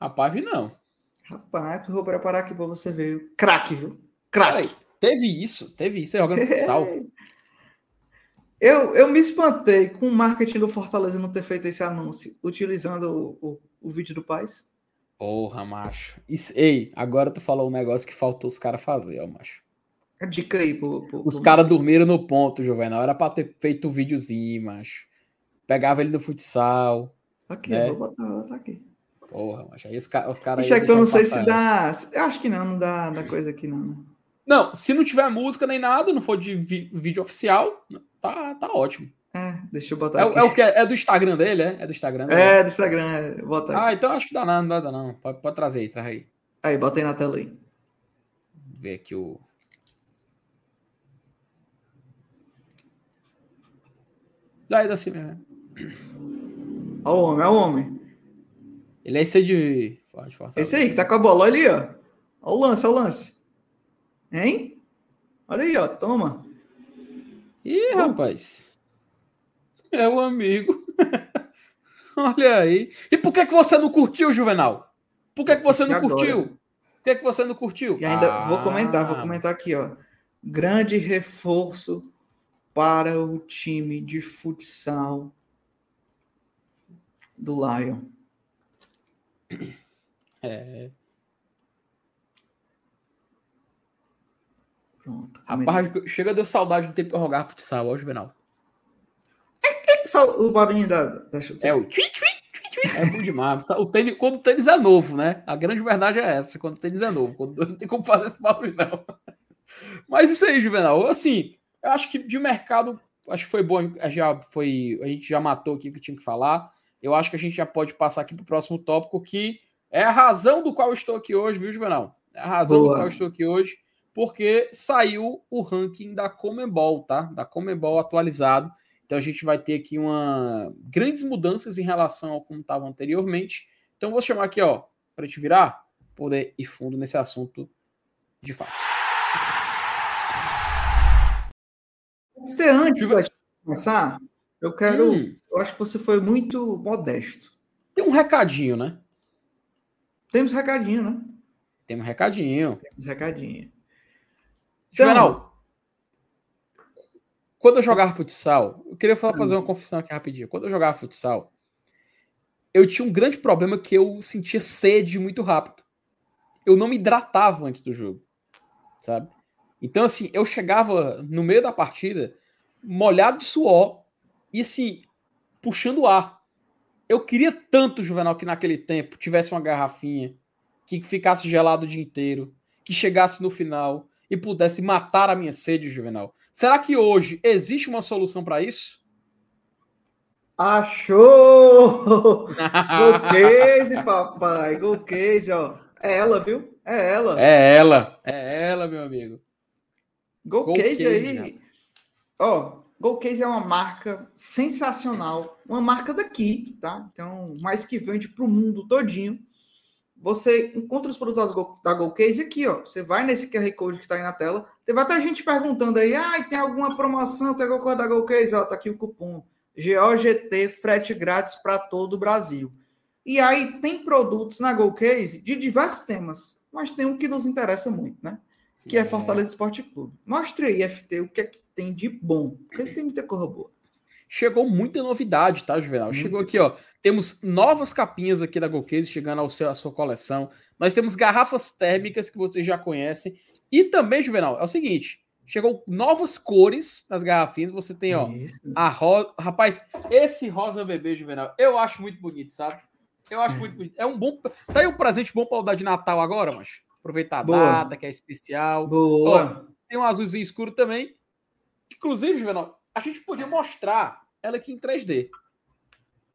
S1: Rapaz, vi não.
S2: Rapaz, eu vou preparar aqui para você ver. Craque, viu? Craque.
S1: Teve isso, teve isso jogando futsal.
S2: eu, eu me espantei com o marketing do Fortaleza não ter feito esse anúncio, utilizando o, o, o vídeo do Paz.
S1: Porra, macho. Isso, ei, agora tu falou um negócio que faltou os caras fazer, ó, macho.
S2: A dica aí, pô. pô
S1: Os caras dormiram no ponto, Juvenal. Era pra ter feito um videozinho, macho. Pegava ele no futsal.
S2: Aqui, né? vou botar, botar aqui.
S1: Porra, macho. Aí os, os caras.
S2: Isso é que eu não sei se dá. Eu acho que não, não dá, dá coisa aqui, não. Né?
S1: Não, se não tiver música nem nada, não for de vídeo oficial, tá, tá ótimo.
S2: É, deixa eu botar
S1: é,
S2: aqui.
S1: É, o que? É do Instagram dele, é? É do Instagram
S2: dele? É, do Instagram, é. Bota
S1: aí. Ah, então acho que dá nada, não dá não. Pode, pode trazer aí, traz aí.
S2: Aí, bota aí na tela aí.
S1: Ver aqui o... Daí dá assim mesmo.
S2: Olha o homem, olha o homem.
S1: Ele é esse de.
S2: Pode, esse aí, que tá com a bola ali, ó. Olha o lance, olha o lance. Hein? Olha aí, ó. Toma.
S1: Ih, rapaz. É o um amigo. olha aí. E por que, que você não curtiu, Juvenal? Por que, que você não agora. curtiu? Por que, que você não curtiu?
S2: E ainda ah. vou comentar, vou comentar aqui, ó. Grande reforço para o time de futsal do Lion.
S1: É. Pronto. Rapaz, chega deu saudade do tempo que eu jogava futsal, ó, Juvenal.
S2: Só o barulhinho da, da
S1: É o twi, twi, É bom demais. O tênis, quando o tênis é novo, né? A grande verdade é essa, quando o tênis é novo. Quando não tem como fazer esse barulho, não. Mas isso aí, Juvenal. Assim, eu acho que de mercado, acho que foi bom. Já foi, a gente já matou aqui o que tinha que falar. Eu acho que a gente já pode passar aqui para o próximo tópico, que é a razão do qual eu estou aqui hoje, viu, Juvenal? É a razão Boa. do qual eu estou aqui hoje, porque saiu o ranking da Comebol, tá? Da Comebol atualizado. Então a gente vai ter aqui uma grandes mudanças em relação ao como estava anteriormente. Então vou chamar aqui, ó, para te virar, poder ir fundo nesse assunto de fato.
S2: Até antes de começar, eu quero. Hum. Eu acho que você foi muito modesto.
S1: Tem um recadinho, né?
S2: Temos recadinho, né?
S1: Temos recadinho.
S2: Temos recadinho.
S1: Então, quando eu jogava futsal, eu queria fazer uma confissão aqui rapidinho. Quando eu jogava futsal, eu tinha um grande problema que eu sentia sede muito rápido. Eu não me hidratava antes do jogo, sabe? Então, assim, eu chegava no meio da partida molhado de suor e, assim, puxando ar. Eu queria tanto, Juvenal, que naquele tempo tivesse uma garrafinha que ficasse gelado o dia inteiro, que chegasse no final e pudesse matar a minha sede, Juvenal. Será que hoje existe uma solução para isso?
S2: Achou! Gol case, papai. Gol case, ó. É ela, viu? É ela.
S1: É ela. É ela, meu amigo.
S2: Gol, Gol case, case, aí. Ó, Gol Case é uma marca sensacional. Uma marca daqui, tá? Então, mais que vende para o mundo todinho. Você encontra os produtos da Gol Case aqui, ó. Você vai nesse QR Code que está aí na tela. Teve até gente perguntando aí, ah, tem alguma promoção? Tem alguma coisa da Gol Case? Ó, tá aqui o cupom. GOGT, frete grátis para todo o Brasil. E aí tem produtos na Go Case de diversos temas, mas tem um que nos interessa muito, né? Que é, é Fortaleza Esporte Clube. Mostre aí, FT, o que é que tem de bom. Porque tem muita coisa boa.
S1: Chegou muita novidade, tá, Juvenal? Chegou aqui, ó. Temos novas capinhas aqui da Go Case chegando ao seu, à sua coleção. Nós temos garrafas térmicas que vocês já conhecem. E também, Juvenal, é o seguinte: Chegou novas cores nas garrafinhas. Você tem, ó, Isso. a rosa. Rapaz, esse rosa bebê juvenal, eu acho muito bonito, sabe? Eu acho muito bonito. É um bom. Tá aí um presente bom para dar de Natal agora, mas aproveitar a Boa. data, que é especial.
S2: Boa.
S1: Ó, tem um azulzinho escuro também. Inclusive, Juvenal, a gente podia mostrar ela aqui em 3D.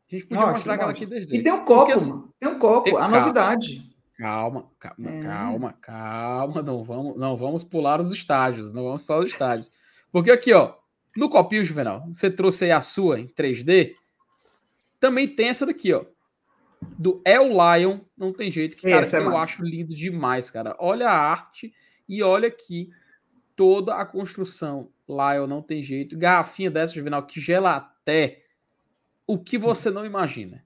S1: A gente podia mostrar ela aqui em 3D.
S2: E tem um copo, assim, tem um copo, tem, a novidade.
S1: Calma, calma, é. calma, calma, não vamos, não vamos pular os estágios, não vamos pular os estágios. Porque aqui, ó, no copinho, Juvenal, você trouxe aí a sua em 3D, também tem essa daqui, ó, do El Lion, não tem jeito, que, cara, é eu massa. acho lindo demais, cara. Olha a arte e olha aqui toda a construção. Lion, não tem jeito. Garrafinha dessa, Juvenal, que gela até o que você não imagina.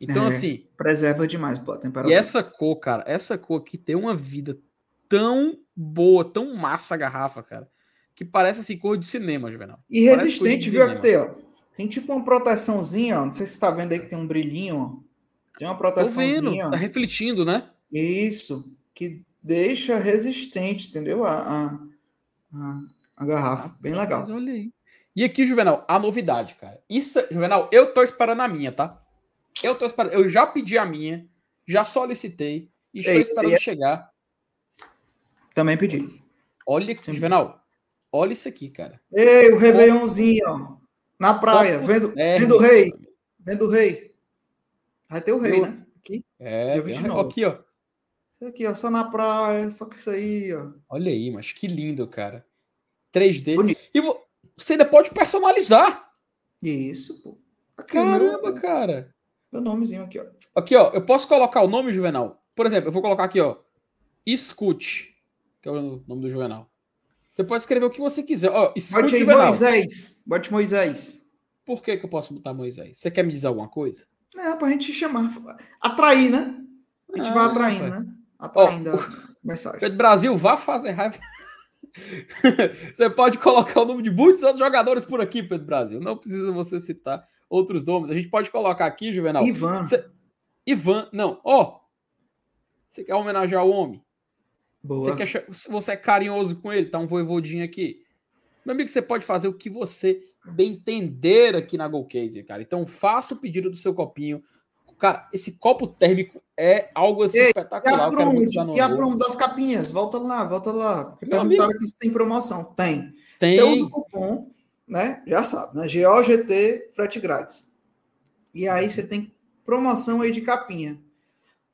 S1: Então, é, assim.
S2: Preserva demais pô, a temperatura.
S1: E essa cor, cara, essa cor aqui tem uma vida tão boa, tão massa a garrafa, cara, que parece assim cor de cinema, Juvenal.
S2: E resistente, viu, FT, ó. Tem tipo uma proteçãozinha, ó. Não sei se você tá vendo aí que tem um brilhinho, ó. Tem uma proteçãozinha. Tô vendo,
S1: tá refletindo, né?
S2: Isso. Que deixa resistente, entendeu? A, a, a, a garrafa. Bem legal. Mas
S1: olha aí. E aqui, Juvenal, a novidade, cara. Isso, Juvenal, eu tô esperando a minha, tá? Eu tô esperando. Eu já pedi a minha, já solicitei e estou Ei, esperando é... chegar.
S2: Também pedi.
S1: Olha aqui, Juvenal. Olha isso aqui, cara.
S2: Ei, o Réveillonzinho, ó. Na praia, vendo, é, vendo o rei. Vendo o rei. Vai ter o rei, eu... né? Aqui.
S1: É, dia 29. aqui, ó.
S2: Isso aqui, ó, só na praia, só que isso aí, ó.
S1: Olha aí, mas que lindo, cara. 3D. Bonito. E você ainda pode personalizar.
S2: Isso, pô.
S1: Aqui, Caramba, meu... cara.
S2: Meu nomezinho aqui, ó.
S1: Aqui, ó. Eu posso colocar o nome Juvenal. Por exemplo, eu vou colocar aqui, ó. Escute, que é o nome do Juvenal. Você pode escrever o que você quiser. Ó,
S2: escute Bote Juvenal. Moisés. Bote Moisés.
S1: Por que, que eu posso botar Moisés? Você quer me dizer alguma coisa?
S2: É, pra gente chamar. Atrair, né? A gente ah, vai atraindo, né? Atraindo
S1: ó, mensagens. Pedro Brasil, vá fazer raiva. você pode colocar o nome de muitos outros jogadores por aqui, Pedro Brasil. Não precisa você citar outros nomes. A gente pode colocar aqui, Juvenal.
S2: Ivan.
S1: Ivan, não. Ó, oh, você quer homenagear o homem?
S2: Boa.
S1: Você, quer... você é carinhoso com ele, tá um voivodinho aqui. Meu amigo, você pode fazer o que você bem entender aqui na Golcase, cara. Então faça o pedido do seu copinho. Cara, esse copo térmico é algo assim Ei, espetacular.
S2: E a promo das capinhas? Volta lá, volta lá. Perguntaram aqui se tem promoção. Tem. Tem. Você usa o cupom né? Já sabe, né? GOGT, frete grátis. E aí você tem promoção aí de capinha.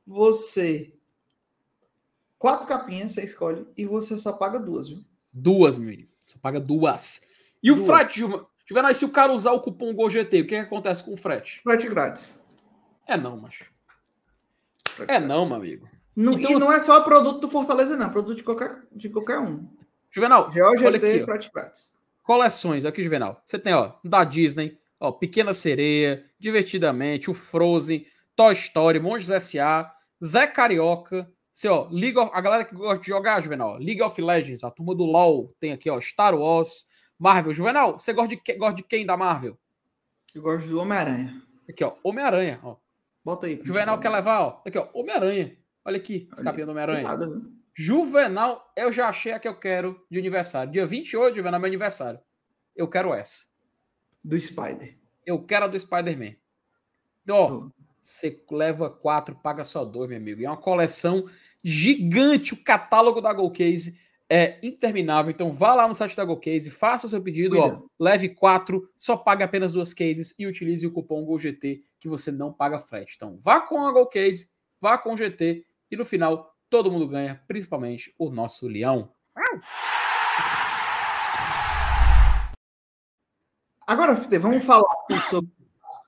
S2: Você. Quatro capinhas você escolhe e você só paga duas, viu?
S1: Duas, meu amigo. Só paga duas. E duas. o frete, Juvenal, se o cara usar o cupom GOGT, o que, que acontece com o frete?
S2: Frete grátis.
S1: É não, macho. É não, meu amigo.
S2: Não, então, e não é só produto do Fortaleza, não. Produto de qualquer, de qualquer um.
S1: Juvenal,
S2: GOGT, frete grátis
S1: coleções aqui, Juvenal. Você tem, ó, da Disney, ó, Pequena Sereia, Divertidamente, o Frozen, Toy Story, Monstros S.A., Zé Carioca, você, ó, League of, a galera que gosta de jogar, Juvenal, League of Legends, a turma do LoL, tem aqui, ó, Star Wars, Marvel. Juvenal, você gosta de, gosta de quem da Marvel?
S2: Eu gosto do Homem-Aranha.
S1: Aqui, ó, Homem-Aranha, ó.
S2: Bota aí.
S1: Juvenal quer levar, ó. Aqui, ó, Homem-Aranha. Olha aqui, esse do Homem-Aranha. Juvenal, eu já achei a que eu quero de aniversário. Dia 28, Juvenal, meu aniversário. Eu quero essa.
S2: Do Spider.
S1: Eu quero a do Spider-Man. Então, ó, você leva quatro, paga só dois, meu amigo. E é uma coleção gigante. O catálogo da Go Case é interminável. Então vá lá no site da GoCase, faça o seu pedido, ó, leve quatro, só pague apenas duas cases e utilize o cupom GOGT que você não paga frete. Então vá com a GoCase, vá com o GT e no final todo mundo ganha, principalmente o nosso leão.
S2: Agora, vamos falar sobre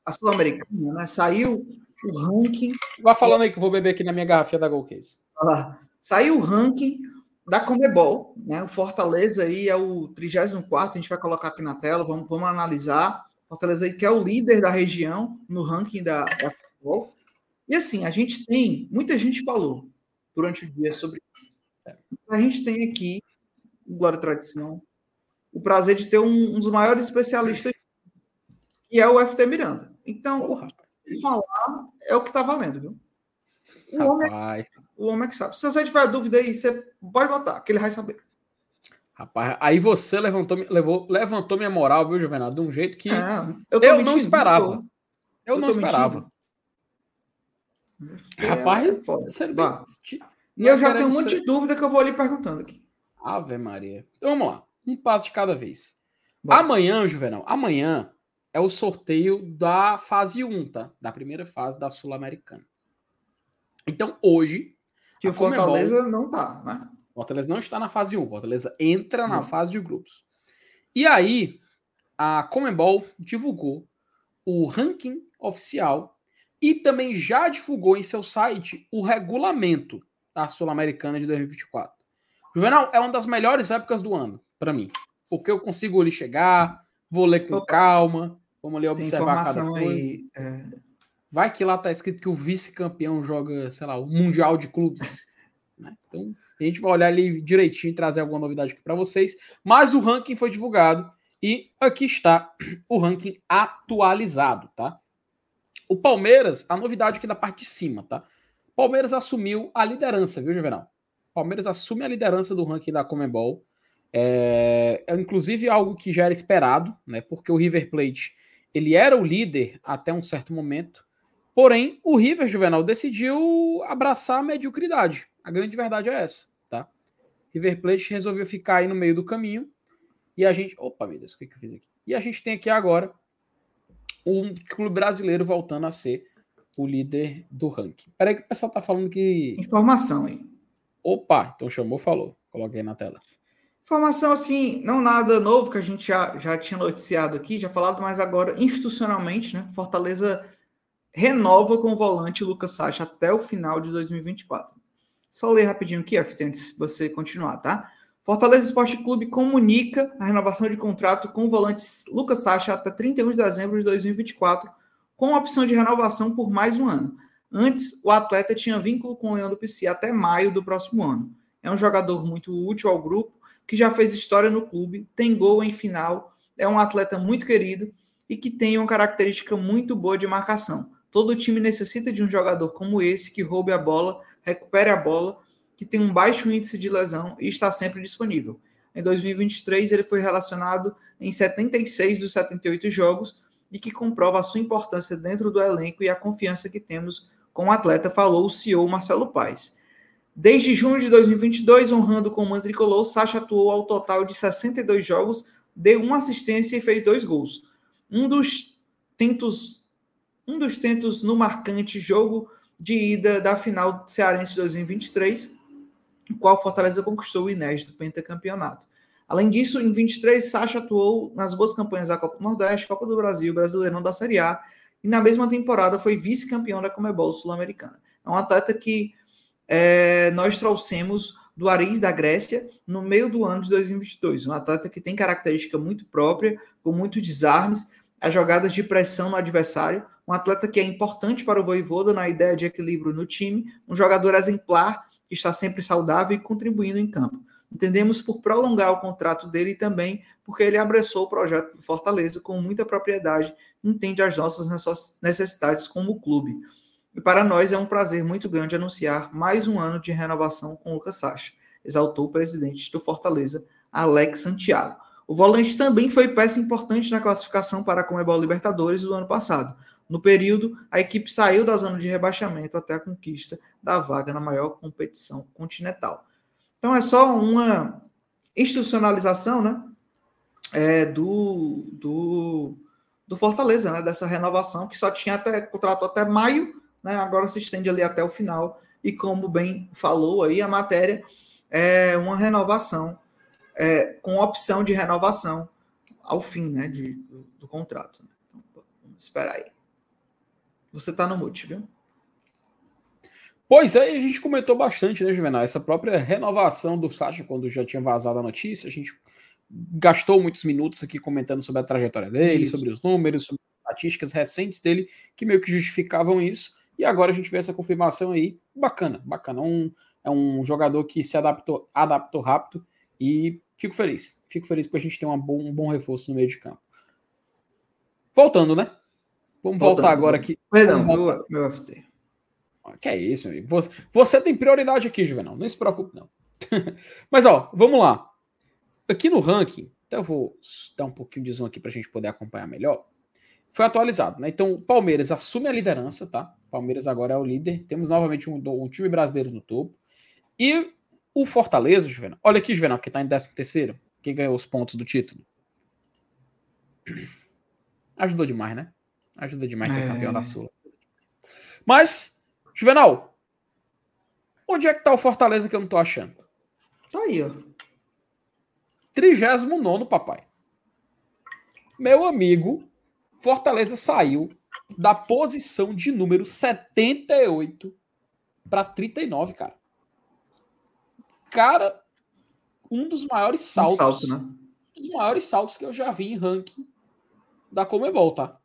S2: a Sul-Americana, né? Saiu o ranking.
S1: Vá falando aí que eu vou beber aqui na minha garrafinha da Golcase.
S2: Saiu o ranking da Comebol, né? O Fortaleza aí é o 34, a gente vai colocar aqui na tela, vamos, vamos analisar. Fortaleza que é o líder da região no ranking da, da Comebol. E assim, a gente tem, muita gente falou durante o dia sobre isso. A gente tem aqui, Glória e Tradição, o prazer de ter um, um dos maiores especialistas, que é o FT Miranda. Então, Porra. o falar é o que está valendo, viu? O homem, é, o homem é que sabe. Se você tiver dúvida aí, você pode botar, que ele vai saber.
S1: Rapaz, aí você levantou, levou, levantou minha moral, viu, Juvenal? De um jeito que é, eu, eu não esperava. Eu, eu não esperava.
S2: É, Rapaz, é foda. E eu já tenho um monte de dúvida que eu vou ali perguntando aqui.
S1: Ave Maria. Então vamos lá. Um passo de cada vez. Bom. Amanhã, Juvenal, amanhã é o sorteio da fase 1, tá? Da primeira fase da Sul-Americana. Então, hoje.
S2: Que o Fortaleza Comebol, não tá, né?
S1: Fortaleza não está na fase 1. Fortaleza entra na fase de grupos. E aí, a Comembol divulgou o ranking oficial e também já divulgou em seu site o regulamento da Sul-Americana de 2024. Juvenal, é uma das melhores épocas do ano, para mim. Porque eu consigo ali chegar, vou ler com calma, vamos ali observar cada coisa. Aí, é... Vai que lá tá escrito que o vice-campeão joga, sei lá, o Mundial de Clubes. né? Então, a gente vai olhar ali direitinho e trazer alguma novidade aqui para vocês. Mas o ranking foi divulgado e aqui está o ranking atualizado, tá? O Palmeiras, a novidade aqui da parte de cima, tá? Palmeiras assumiu a liderança, viu, Juvenal? Palmeiras assume a liderança do ranking da Comembol. É, é, inclusive algo que já era esperado, né? Porque o River Plate ele era o líder até um certo momento. Porém, o River Juvenal decidiu abraçar a mediocridade. A grande verdade é essa, tá? River Plate resolveu ficar aí no meio do caminho e a gente, opa, meu Deus, o que, que eu fiz aqui? E a gente tem aqui agora um clube brasileiro voltando a ser o líder do ranking. Peraí que o pessoal tá falando que
S2: informação, hein?
S1: Opa, então chamou, falou. Coloquei na tela.
S2: Informação assim, não nada novo que a gente já, já tinha noticiado aqui, já falado, mas agora institucionalmente, né? Fortaleza renova com o volante Lucas Sacha até o final de 2024. Só ler rapidinho aqui, F, antes de você continuar, tá? Fortaleza Esporte Clube comunica a renovação de contrato com o volante Lucas Sacha até 31 de dezembro de 2024, com opção de renovação por mais um ano. Antes, o atleta tinha vínculo com o Leão do PC até maio do próximo ano. É um jogador muito útil ao grupo, que já fez história no clube, tem gol em final, é um atleta muito querido e que tem uma característica muito boa de marcação. Todo time necessita de um jogador como esse que roube a bola, recupere a bola, que tem um baixo índice de lesão e está sempre disponível. Em 2023, ele foi relacionado em 76 dos 78 jogos e que comprova a sua importância dentro do elenco e a confiança que temos com o atleta, falou o CEO Marcelo Paes. Desde junho de 2022, honrando com o Mantricolor, Sacha atuou ao total de 62 jogos, deu uma assistência e fez dois gols. Um dos tentos, um dos tentos no marcante jogo de ida da final cearense de 2023, o qual Fortaleza conquistou o inédito pentacampeonato. Além disso, em 23, Sacha atuou nas boas campanhas da Copa do Nordeste, Copa do Brasil, Brasileirão da Série A, e na mesma temporada foi vice-campeão da Comebol Sul-Americana. É um atleta que é, nós trouxemos do Aris da Grécia no meio do ano de 2022. Um atleta que tem característica muito própria, com muitos desarmes, as jogadas de pressão no adversário, um atleta que é importante para o Voivoda na ideia de equilíbrio no time, um jogador exemplar que está sempre saudável e contribuindo em campo. Entendemos por prolongar o contrato dele e também porque ele abraçou o projeto do Fortaleza com muita propriedade, entende as nossas necessidades como clube. E para nós é um prazer muito grande anunciar mais um ano de renovação com o Lucas Sacha, exaltou o presidente do Fortaleza, Alex Santiago. O volante também foi peça importante na classificação para a Comebol Libertadores do ano passado. No período, a equipe saiu da zona de rebaixamento até a conquista da vaga na maior competição continental. Então é só uma institucionalização, né? É, do, do, do Fortaleza, né? Dessa renovação que só tinha até contrato até maio, né? Agora se estende ali até o final. E como bem falou aí a matéria, é uma renovação é, com opção de renovação ao fim, né? De, do, do contrato. Né? Então, vamos esperar aí. Você está no mute, viu?
S1: Pois é, a gente comentou bastante, né, Juvenal? Essa própria renovação do Sacha, quando já tinha vazado a notícia, a gente gastou muitos minutos aqui comentando sobre a trajetória dele, isso. sobre os números, sobre as estatísticas recentes dele, que meio que justificavam isso. E agora a gente vê essa confirmação aí, bacana, bacana. Um, é um jogador que se adaptou, adaptou rápido e fico feliz. Fico feliz porque a gente tem bom, um bom reforço no meio de campo. Voltando, né? Vamos Voltando, voltar agora aqui.
S2: Perdão, meu, meu FT.
S1: Que é isso, amigo. Você, você tem prioridade aqui, Juvenal. Não se preocupe, não. Mas, ó, vamos lá. Aqui no ranking, até eu vou dar um pouquinho de zoom aqui para a gente poder acompanhar melhor. Foi atualizado, né? Então, o Palmeiras assume a liderança, tá? Palmeiras agora é o líder. Temos novamente um, um time brasileiro no topo. E o Fortaleza, Juvenal. Olha aqui, Juvenal, que tá em 13 terceiro. Quem ganhou os pontos do título? Ajudou demais, né? Ajuda demais ser é... campeão da Sula. Mas, Juvenal, onde é que tá o Fortaleza que eu não tô achando?
S2: Tá aí, ó.
S1: 39, papai. Meu amigo, Fortaleza saiu da posição de número 78 para 39, cara. Cara, um dos maiores saltos. Um salto, né? Um dos maiores saltos que eu já vi em ranking da Comebol, tá?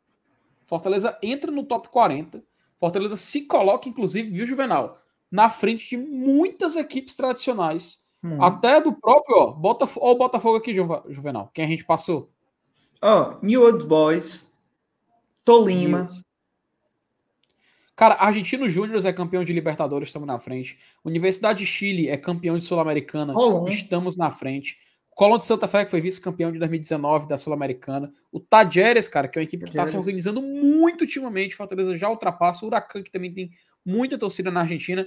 S1: Fortaleza entra no top 40. Fortaleza se coloca, inclusive, viu, Juvenal? Na frente de muitas equipes tradicionais. Hum. Até do próprio, ó, Botafogo, ó, o Botafogo aqui, Juvenal. Quem a gente passou?
S2: Ó, oh, New Old Boys, Tolima.
S1: Cara, Argentino Júnior é campeão de Libertadores, estamos na frente. Universidade de Chile é campeão de Sul-Americana, estamos na frente. Colón de Santa Fé, que foi vice-campeão de 2019 da Sul-Americana. O Tajeres, cara, que é uma equipe que está se organizando muito ultimamente. Fortaleza já ultrapassa. O Huracan, que também tem muita torcida na Argentina.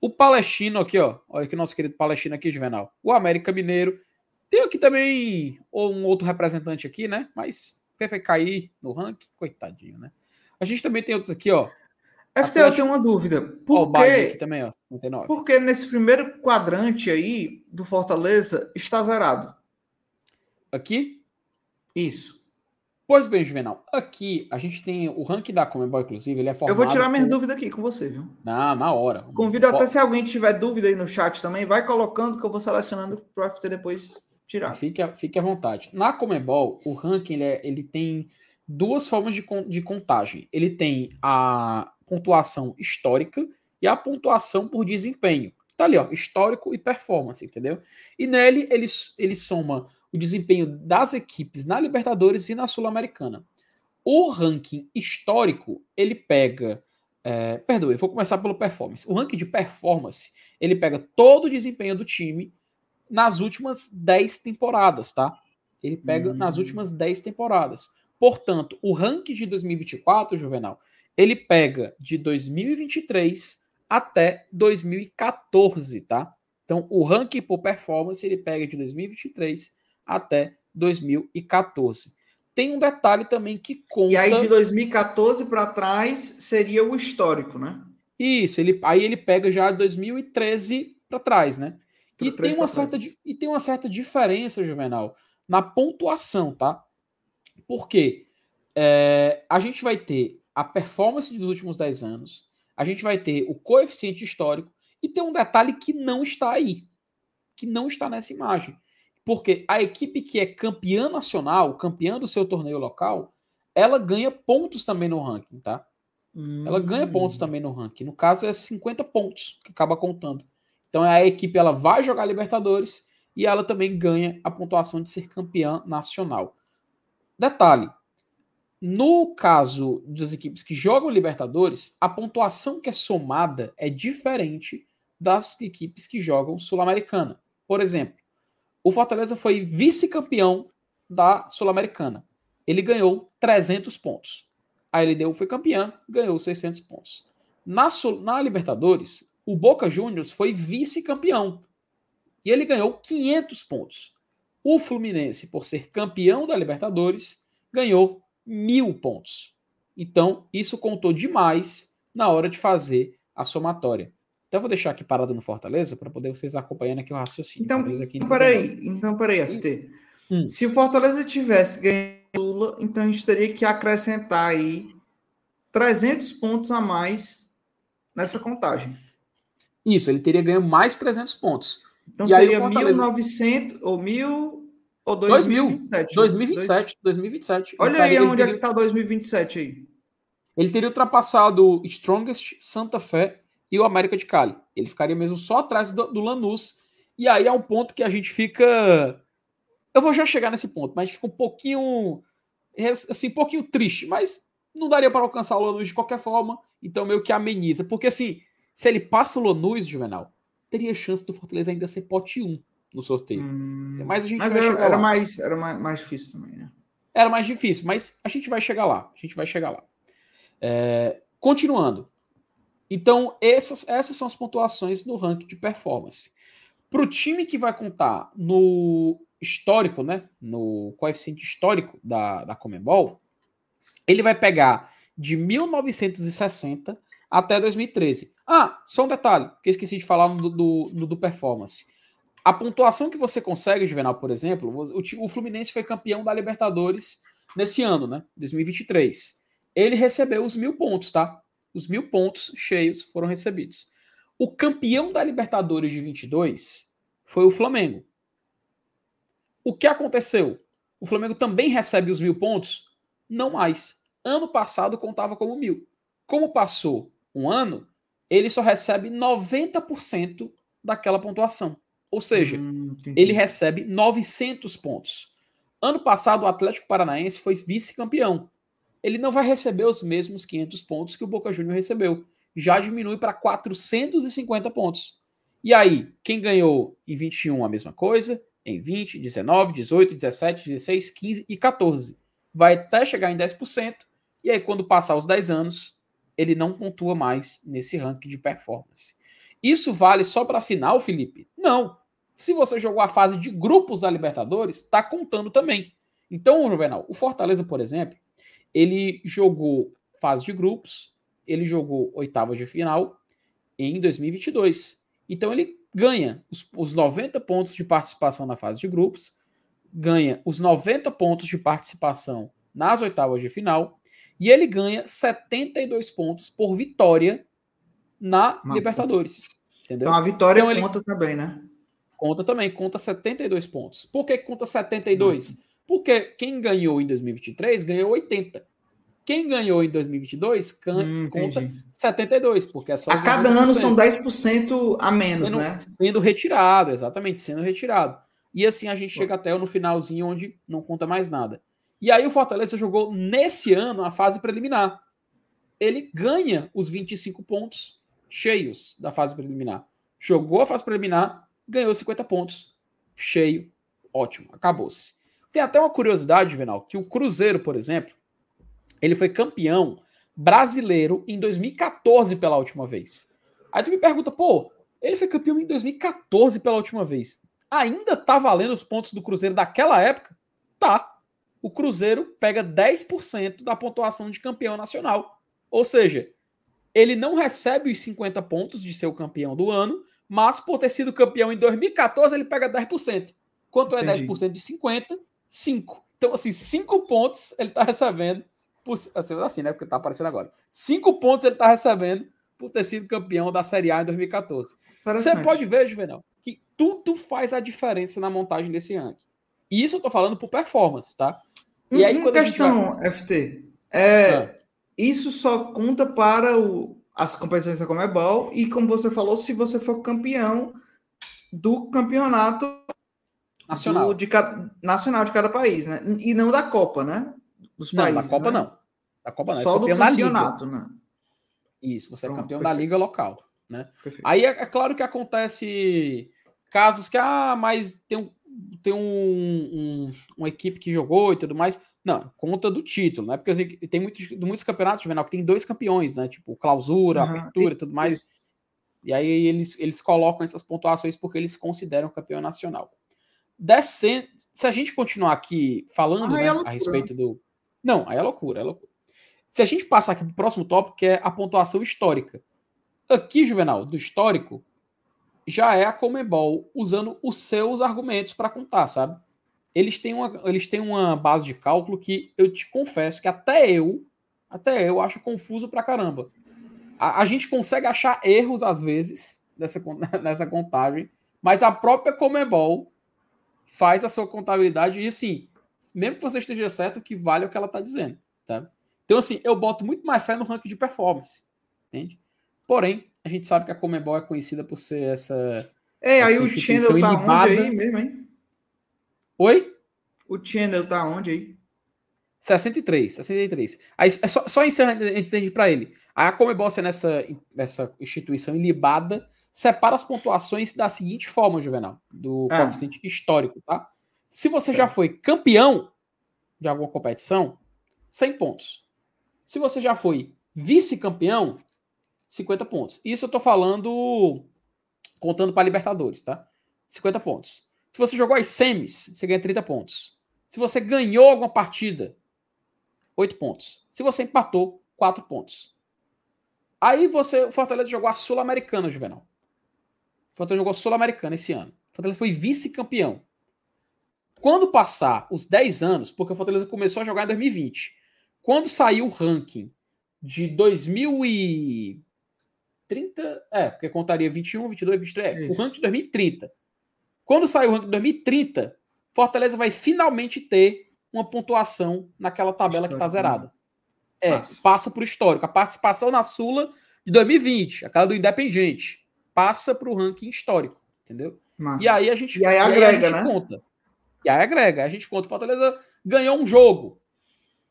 S1: O Palestino aqui, ó. Olha aqui nosso querido Palestino aqui, Juvenal. O América Mineiro. Tem aqui também um outro representante aqui, né? Mas vai cair no ranking, coitadinho, né? A gente também tem outros aqui, ó.
S2: FT, eu tenho uma dúvida. Por oh, que, também, ó, 99. Porque nesse primeiro quadrante aí do Fortaleza está zerado?
S1: Aqui?
S2: Isso.
S1: Pois bem, Juvenal. Aqui a gente tem o ranking da Comebol, inclusive, ele é formado...
S2: Eu vou tirar minha por... dúvida aqui com você, viu?
S1: Na, na hora.
S2: Convido até se alguém tiver dúvida aí no chat também, vai colocando que eu vou selecionando para o FT depois tirar.
S1: Fique, fique à vontade. Na Comebol, o ranking ele, é, ele tem duas formas de, de contagem. Ele tem a pontuação histórica e a pontuação por desempenho. Tá ali, ó, histórico e performance, entendeu? E nele ele, ele soma o desempenho das equipes na Libertadores e na Sul-Americana. O ranking histórico, ele pega. É, perdão, eu vou começar pelo performance. O ranking de performance, ele pega todo o desempenho do time nas últimas 10 temporadas, tá? Ele pega hum. nas últimas 10 temporadas. Portanto, o ranking de 2024, Juvenal, ele pega de 2023 até 2014, tá? Então, o ranking por performance ele pega de 2023 até 2014. Tem um detalhe também que conta.
S2: E aí, de 2014 para trás, seria o histórico, né?
S1: Isso, ele, aí ele pega já 2013 para trás, né? E tem, uma certa, e tem uma certa diferença, Juvenal, na pontuação, tá? Porque é, a gente vai ter a performance dos últimos 10 anos, a gente vai ter o coeficiente histórico e tem um detalhe que não está aí, que não está nessa imagem. Porque a equipe que é campeã nacional, campeã do seu torneio local, ela ganha pontos também no ranking, tá? Hum. Ela ganha pontos hum. também no ranking. No caso, é 50 pontos que acaba contando. Então a equipe ela vai jogar Libertadores e ela também ganha a pontuação de ser campeã nacional. Detalhe: no caso das equipes que jogam Libertadores, a pontuação que é somada é diferente das equipes que jogam Sul-Americana. Por exemplo, o Fortaleza foi vice-campeão da Sul-Americana. Ele ganhou 300 pontos. A LDU foi campeã, ganhou 600 pontos. Na, na Libertadores, o Boca Juniors foi vice-campeão. E ele ganhou 500 pontos. O Fluminense, por ser campeão da Libertadores, ganhou mil pontos. Então, isso contou demais na hora de fazer a somatória. Então, eu vou deixar aqui parado no Fortaleza para poder vocês acompanhando aqui o raciocínio.
S2: Então,
S1: aqui
S2: então peraí, então, peraí, FT. Hum. Se o Fortaleza tivesse ganho Lula, então a gente teria que acrescentar aí 300 pontos a mais nessa contagem.
S1: Isso, ele teria ganho mais 300 pontos.
S2: Então e seria Fortaleza... 1.900 ou 1.000 ou 2027?
S1: 2027, 2027.
S2: Olha aí onde teria... é que está 2027 aí.
S1: Ele teria ultrapassado o Strongest, Santa Fé e o América de Cali. Ele ficaria mesmo só atrás do, do Lanús. E aí é um ponto que a gente fica. Eu vou já chegar nesse ponto, mas a gente fica um pouquinho. Assim, um pouquinho triste, mas não daria para alcançar o Lanús de qualquer forma. Então meio que ameniza. Porque assim, se ele passa o Lanús, Juvenal, teria chance do Fortaleza ainda ser pote 1 no sorteio. Hum,
S2: mas a gente mas era, era mais, era mais, mais difícil também, né?
S1: Era mais difícil, mas a gente vai chegar lá. A gente vai chegar lá. É, continuando. Então, essas, essas são as pontuações no ranking de performance. Para o time que vai contar no histórico, né? No coeficiente histórico da, da Comembol, ele vai pegar de 1960 até 2013. Ah, só um detalhe, que eu esqueci de falar do, no do performance. A pontuação que você consegue, Juvenal, por exemplo, o, o Fluminense foi campeão da Libertadores nesse ano, né? 2023. Ele recebeu os mil pontos, tá? Os mil pontos cheios foram recebidos. O campeão da Libertadores de 22 foi o Flamengo. O que aconteceu? O Flamengo também recebe os mil pontos? Não mais. Ano passado contava como mil. Como passou um ano, ele só recebe 90% daquela pontuação. Ou seja, hum, ele recebe 900 pontos. Ano passado, o Atlético Paranaense foi vice-campeão. Ele não vai receber os mesmos 500 pontos que o Boca Juniors recebeu. Já diminui para 450 pontos. E aí, quem ganhou em 21 a mesma coisa, em 20, 19, 18, 17, 16, 15 e 14. Vai até chegar em 10%, e aí quando passar os 10 anos, ele não pontua mais nesse ranking de performance. Isso vale só para a final, Felipe? Não. Se você jogou a fase de grupos da Libertadores, está contando também. Então, Juvenal, o Fortaleza, por exemplo, ele jogou fase de grupos, ele jogou oitava de final em 2022. Então, ele ganha os, os 90 pontos de participação na fase de grupos, ganha os 90 pontos de participação nas oitavas de final e ele ganha 72 pontos por vitória na Massa. Libertadores. Entendeu?
S2: Então a vitória então, conta ele... também, né?
S1: Conta também, conta 72 pontos. Por que conta 72? Nossa. Porque quem ganhou em 2023 ganhou 80. Quem ganhou em 2022 hum, conta entendi. 72, porque é só
S2: A cada ano são 10% a menos,
S1: sendo,
S2: né?
S1: Sendo retirado, exatamente, sendo retirado. E assim a gente Pô. chega até no finalzinho onde não conta mais nada. E aí o Fortaleza jogou nesse ano a fase preliminar. Ele ganha os 25 pontos cheios da fase preliminar. Jogou a fase preliminar, ganhou 50 pontos. Cheio, ótimo, acabou-se. Tem até uma curiosidade, Venal, que o Cruzeiro, por exemplo, ele foi campeão brasileiro em 2014 pela última vez. Aí tu me pergunta, pô, ele foi campeão em 2014 pela última vez. Ainda tá valendo os pontos do Cruzeiro daquela época? Tá o Cruzeiro pega 10% da pontuação de campeão nacional. Ou seja, ele não recebe os 50 pontos de ser o campeão do ano, mas por ter sido campeão em 2014, ele pega 10%. Quanto é Entendi. é 10% de 50? 5. Então, assim, 5 pontos ele está recebendo, por, assim, assim, né? Porque está aparecendo agora. 5 pontos ele está recebendo por ter sido campeão da Série A em 2014. Você pode ver, Juvenal, que tudo faz a diferença na montagem desse ranking. E isso eu tô falando por performance, tá?
S2: E aí, quando questão, vai... FT, é, ah. isso só conta para o, as competições da Comebol e, como você falou, se você for campeão do campeonato
S1: nacional
S2: do, de, nacional de cada país, né? E não da Copa, né?
S1: Dos não, países, da Copa né? não. Da Copa não.
S2: É Só é do campeonato, né?
S1: Isso, você é Pronto, é campeão perfeito. da liga local, né? Perfeito. Aí é, é, claro que acontece casos que, ah, mas tem um, tem um, um, uma equipe que jogou e tudo mais. Não, conta do título, né? Porque assim, tem muitos, muitos campeonatos juvenal que tem dois campeões, né? Tipo, clausura, uhum. abertura e tudo mais. E aí eles, eles colocam essas pontuações porque eles consideram campeão nacional. descendo. Se a gente continuar aqui falando ah, né, é a respeito do. Não, aí é loucura, é loucura. Se a gente passar aqui para o próximo tópico, que é a pontuação histórica. Aqui, Juvenal, do histórico, já é a Comebol usando os seus argumentos para contar, sabe? Eles têm, uma, eles têm uma base de cálculo que eu te confesso que até eu, até eu acho confuso pra caramba. A, a gente consegue achar erros às vezes nessa, nessa contagem, mas a própria Comebol faz a sua contabilidade e assim, mesmo que você esteja certo, que vale o que ela está dizendo, tá? Então, assim, eu boto muito mais fé no ranking de performance. Entende? Porém, a gente sabe que a Comebol é conhecida por ser essa.
S2: É, aí o Channel tá onde aí mesmo, hein?
S1: Oi?
S2: O Channel tá onde aí?
S1: 63, 63. Aí, é só, só encerrando antes de para ele. Aí a Comebol, sendo essa, essa instituição ilibada, separa as pontuações da seguinte forma, Juvenal, do ah. coeficiente histórico, tá? Se você já foi campeão de alguma competição, 100 pontos. Se você já foi vice-campeão, 50 pontos. Isso eu tô falando contando para Libertadores, tá? 50 pontos. Se você jogou as semis, você ganha 30 pontos. Se você ganhou alguma partida, 8 pontos. Se você empatou, 4 pontos. Aí você, o Fortaleza jogou a Sul-Americana, Juvenal. O Fortaleza jogou Sul-Americana esse ano. O Fortaleza foi vice-campeão. Quando passar os 10 anos, porque o Fortaleza começou a jogar em 2020, quando saiu o ranking de 2030, é, porque contaria 21, 22, 23, é, o ranking de 2030. Quando saiu o ranking de 2030, Fortaleza vai finalmente ter uma pontuação naquela tabela que está zerada. É, passa. passa para o histórico. A participação na Sula de 2020, aquela do Independente, passa para o ranking histórico, entendeu? Massa. E aí a gente,
S2: e aí agrega, aí a gente
S1: né? conta. E aí agrega, a gente conta. Fortaleza ganhou um jogo.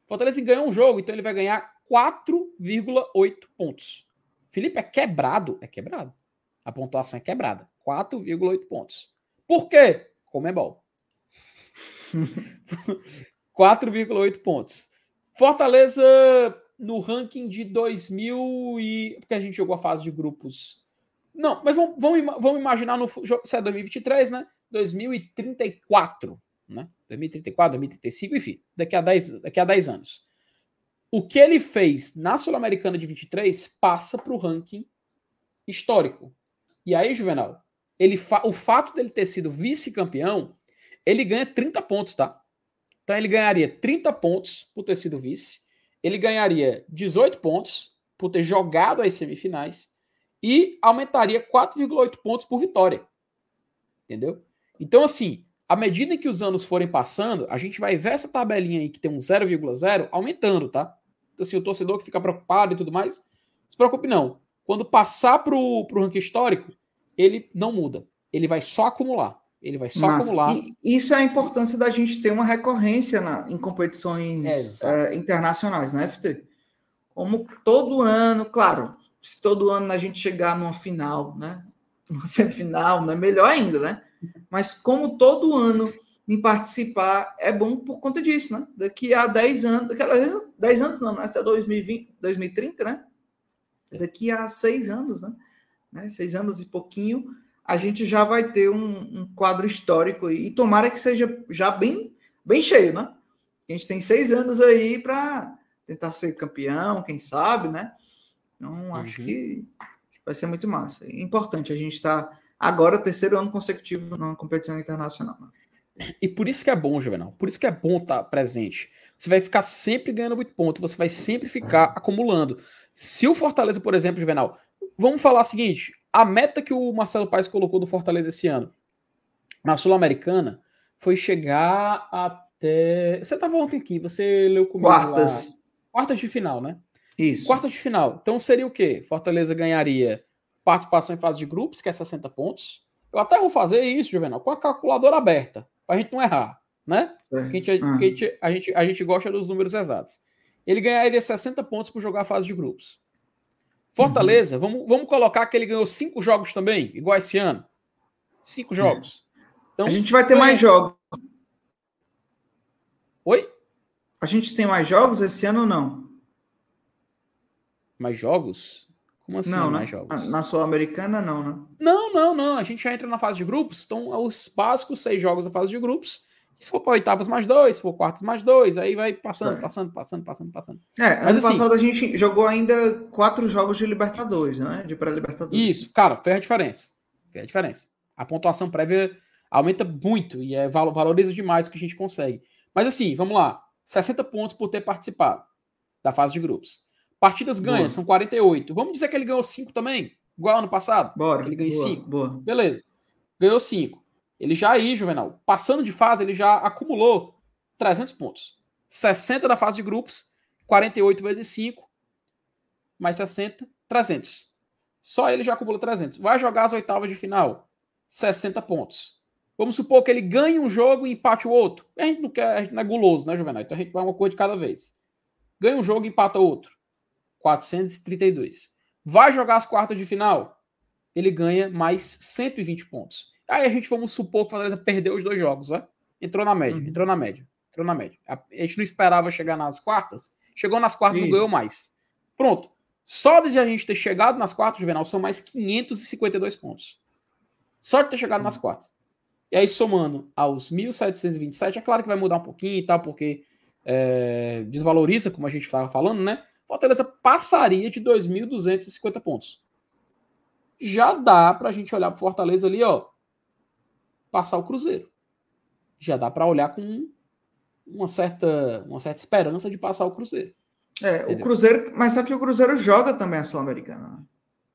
S1: Fortaleza ganhou um jogo, então ele vai ganhar 4,8 pontos. Felipe é quebrado, é quebrado. A pontuação é quebrada. 4,8 pontos. Por quê? Comebol. 4,8 pontos. Fortaleza no ranking de 2000 e porque a gente jogou a fase de grupos. Não, mas vamos, vamos, vamos imaginar no se é 2023, né? 2034 né? 2034, 2035, enfim, daqui a 10, daqui a 10 anos. O que ele fez na Sul-Americana de 23 passa para o ranking histórico. E aí, Juvenal, ele fa o fato dele ter sido vice-campeão, ele ganha 30 pontos, tá? Então ele ganharia 30 pontos por ter sido vice, ele ganharia 18 pontos por ter jogado as semifinais e aumentaria 4,8 pontos por vitória. Entendeu? Então, assim, à medida que os anos forem passando, a gente vai ver essa tabelinha aí que tem um 0,0 aumentando, tá? Então, assim, o torcedor que fica preocupado e tudo mais, se preocupe não. Quando passar para o ranking histórico, ele não muda. Ele vai só acumular. Ele vai só Mas, acumular.
S2: isso é a importância da gente ter uma recorrência na, em competições é, é, internacionais, né, FT? Como todo ano, claro, se todo ano a gente chegar numa final, né? Uma semifinal, né? Melhor ainda, né? Mas como todo ano em participar é bom por conta disso, né? Daqui a 10 anos, daqui a 10 anos não, né? Essa é 2020, 2030, né? Daqui a 6 anos, né? Né? 6 anos e pouquinho, a gente já vai ter um, um quadro histórico e, e tomara que seja já bem, bem cheio, né? A gente tem 6 anos aí para tentar ser campeão, quem sabe, né? Então, acho uhum. que vai ser muito massa. É importante a gente estar tá agora terceiro ano consecutivo numa competição internacional.
S1: E por isso que é bom, Juvenal. Por isso que é bom estar presente. Você vai ficar sempre ganhando muito ponto, você vai sempre ficar acumulando. Se o Fortaleza, por exemplo, Juvenal, vamos falar o seguinte: a meta que o Marcelo Paes colocou do Fortaleza esse ano na Sul-Americana foi chegar até. Você estava ontem aqui, você leu comigo.
S2: Quartas.
S1: Lá. Quartas de final, né?
S2: Isso.
S1: Quartas de final. Então seria o quê? Fortaleza ganharia participação em fase de grupos, que é 60 pontos. Eu até vou fazer isso, Juvenal, com a calculadora aberta, para a gente não errar, né? Porque a gente, ah. a, gente, a, gente, a gente gosta dos números exatos. Ele ganharia 60 pontos por jogar a fase de grupos. Fortaleza, uhum. vamos, vamos colocar que ele ganhou cinco jogos também, igual esse ano. Cinco jogos.
S2: Então, a gente vai ter mais jogos.
S1: Oi?
S2: A gente tem mais jogos esse ano ou não?
S1: Mais jogos? Como assim
S2: não,
S1: mais
S2: né?
S1: jogos?
S2: Na Sul-Americana, não, né?
S1: Não, não, não. A gente já entra na fase de grupos. Então, os básicos seis jogos da fase de grupos. Se for para oitavas mais dois, se for quartos mais dois, aí vai passando,
S2: É.
S1: passando, passando, passando, passando.
S2: É,
S1: Mas
S2: ano
S1: assim-
S2: passado a gente jogou ainda quatro jogos de Libertadores, né? De pré-Libertadores.
S1: Isso, cara, fez a diferença. Fez a diferença. A pontuação prévia aumenta muito e é, valo- valoriza demais o que a gente consegue. Mas assim, vamos lá. 60 pontos por ter participado da fase de grupos. Partidas
S2: Boa.
S1: ganhas são 48. Vamos dizer que ele ganhou 5 também? Igual ano passado?
S2: Bora.
S1: Ele
S2: boa,
S1: cinco.
S2: Boa.
S1: Beleza. Ganhou 5. Ele já aí, Juvenal, passando de fase, ele já acumulou 300 pontos. 60 da fase de grupos, 48 vezes 5, mais 60, 300. Só ele já acumula 300. Vai jogar as oitavas de final, 60 pontos. Vamos supor que ele ganhe um jogo e empate o outro. A gente não quer, a gente não é guloso, né, Juvenal? Então a gente vai uma coisa de cada vez. Ganha um jogo e empata outro. 432. Vai jogar as quartas de final, ele ganha mais 120 pontos. Aí a gente vamos supor que o Fortaleza perdeu os dois jogos, né? Entrou na média,
S2: Uhum.
S1: entrou na média, entrou na média. A, a gente não esperava chegar nas quartas, chegou nas quartas e não ganhou mais. Pronto. Só de a gente ter chegado nas quartas, Juvenal, são mais 552 pontos. Só de ter chegado nas quartas. E aí, somando aos 1.727, é claro que vai mudar um pouquinho e tal, porque é, desvaloriza, como a gente estava falando, né? Fortaleza passaria de 2.250 pontos. Já dá para a gente olhar para Fortaleza ali, ó, passar o Cruzeiro. Já dá para olhar com uma certa, uma certa esperança de passar o Cruzeiro.
S2: É, o
S1: Entendeu?
S2: Cruzeiro, mas só que o Cruzeiro joga também a Sul-Americana. né?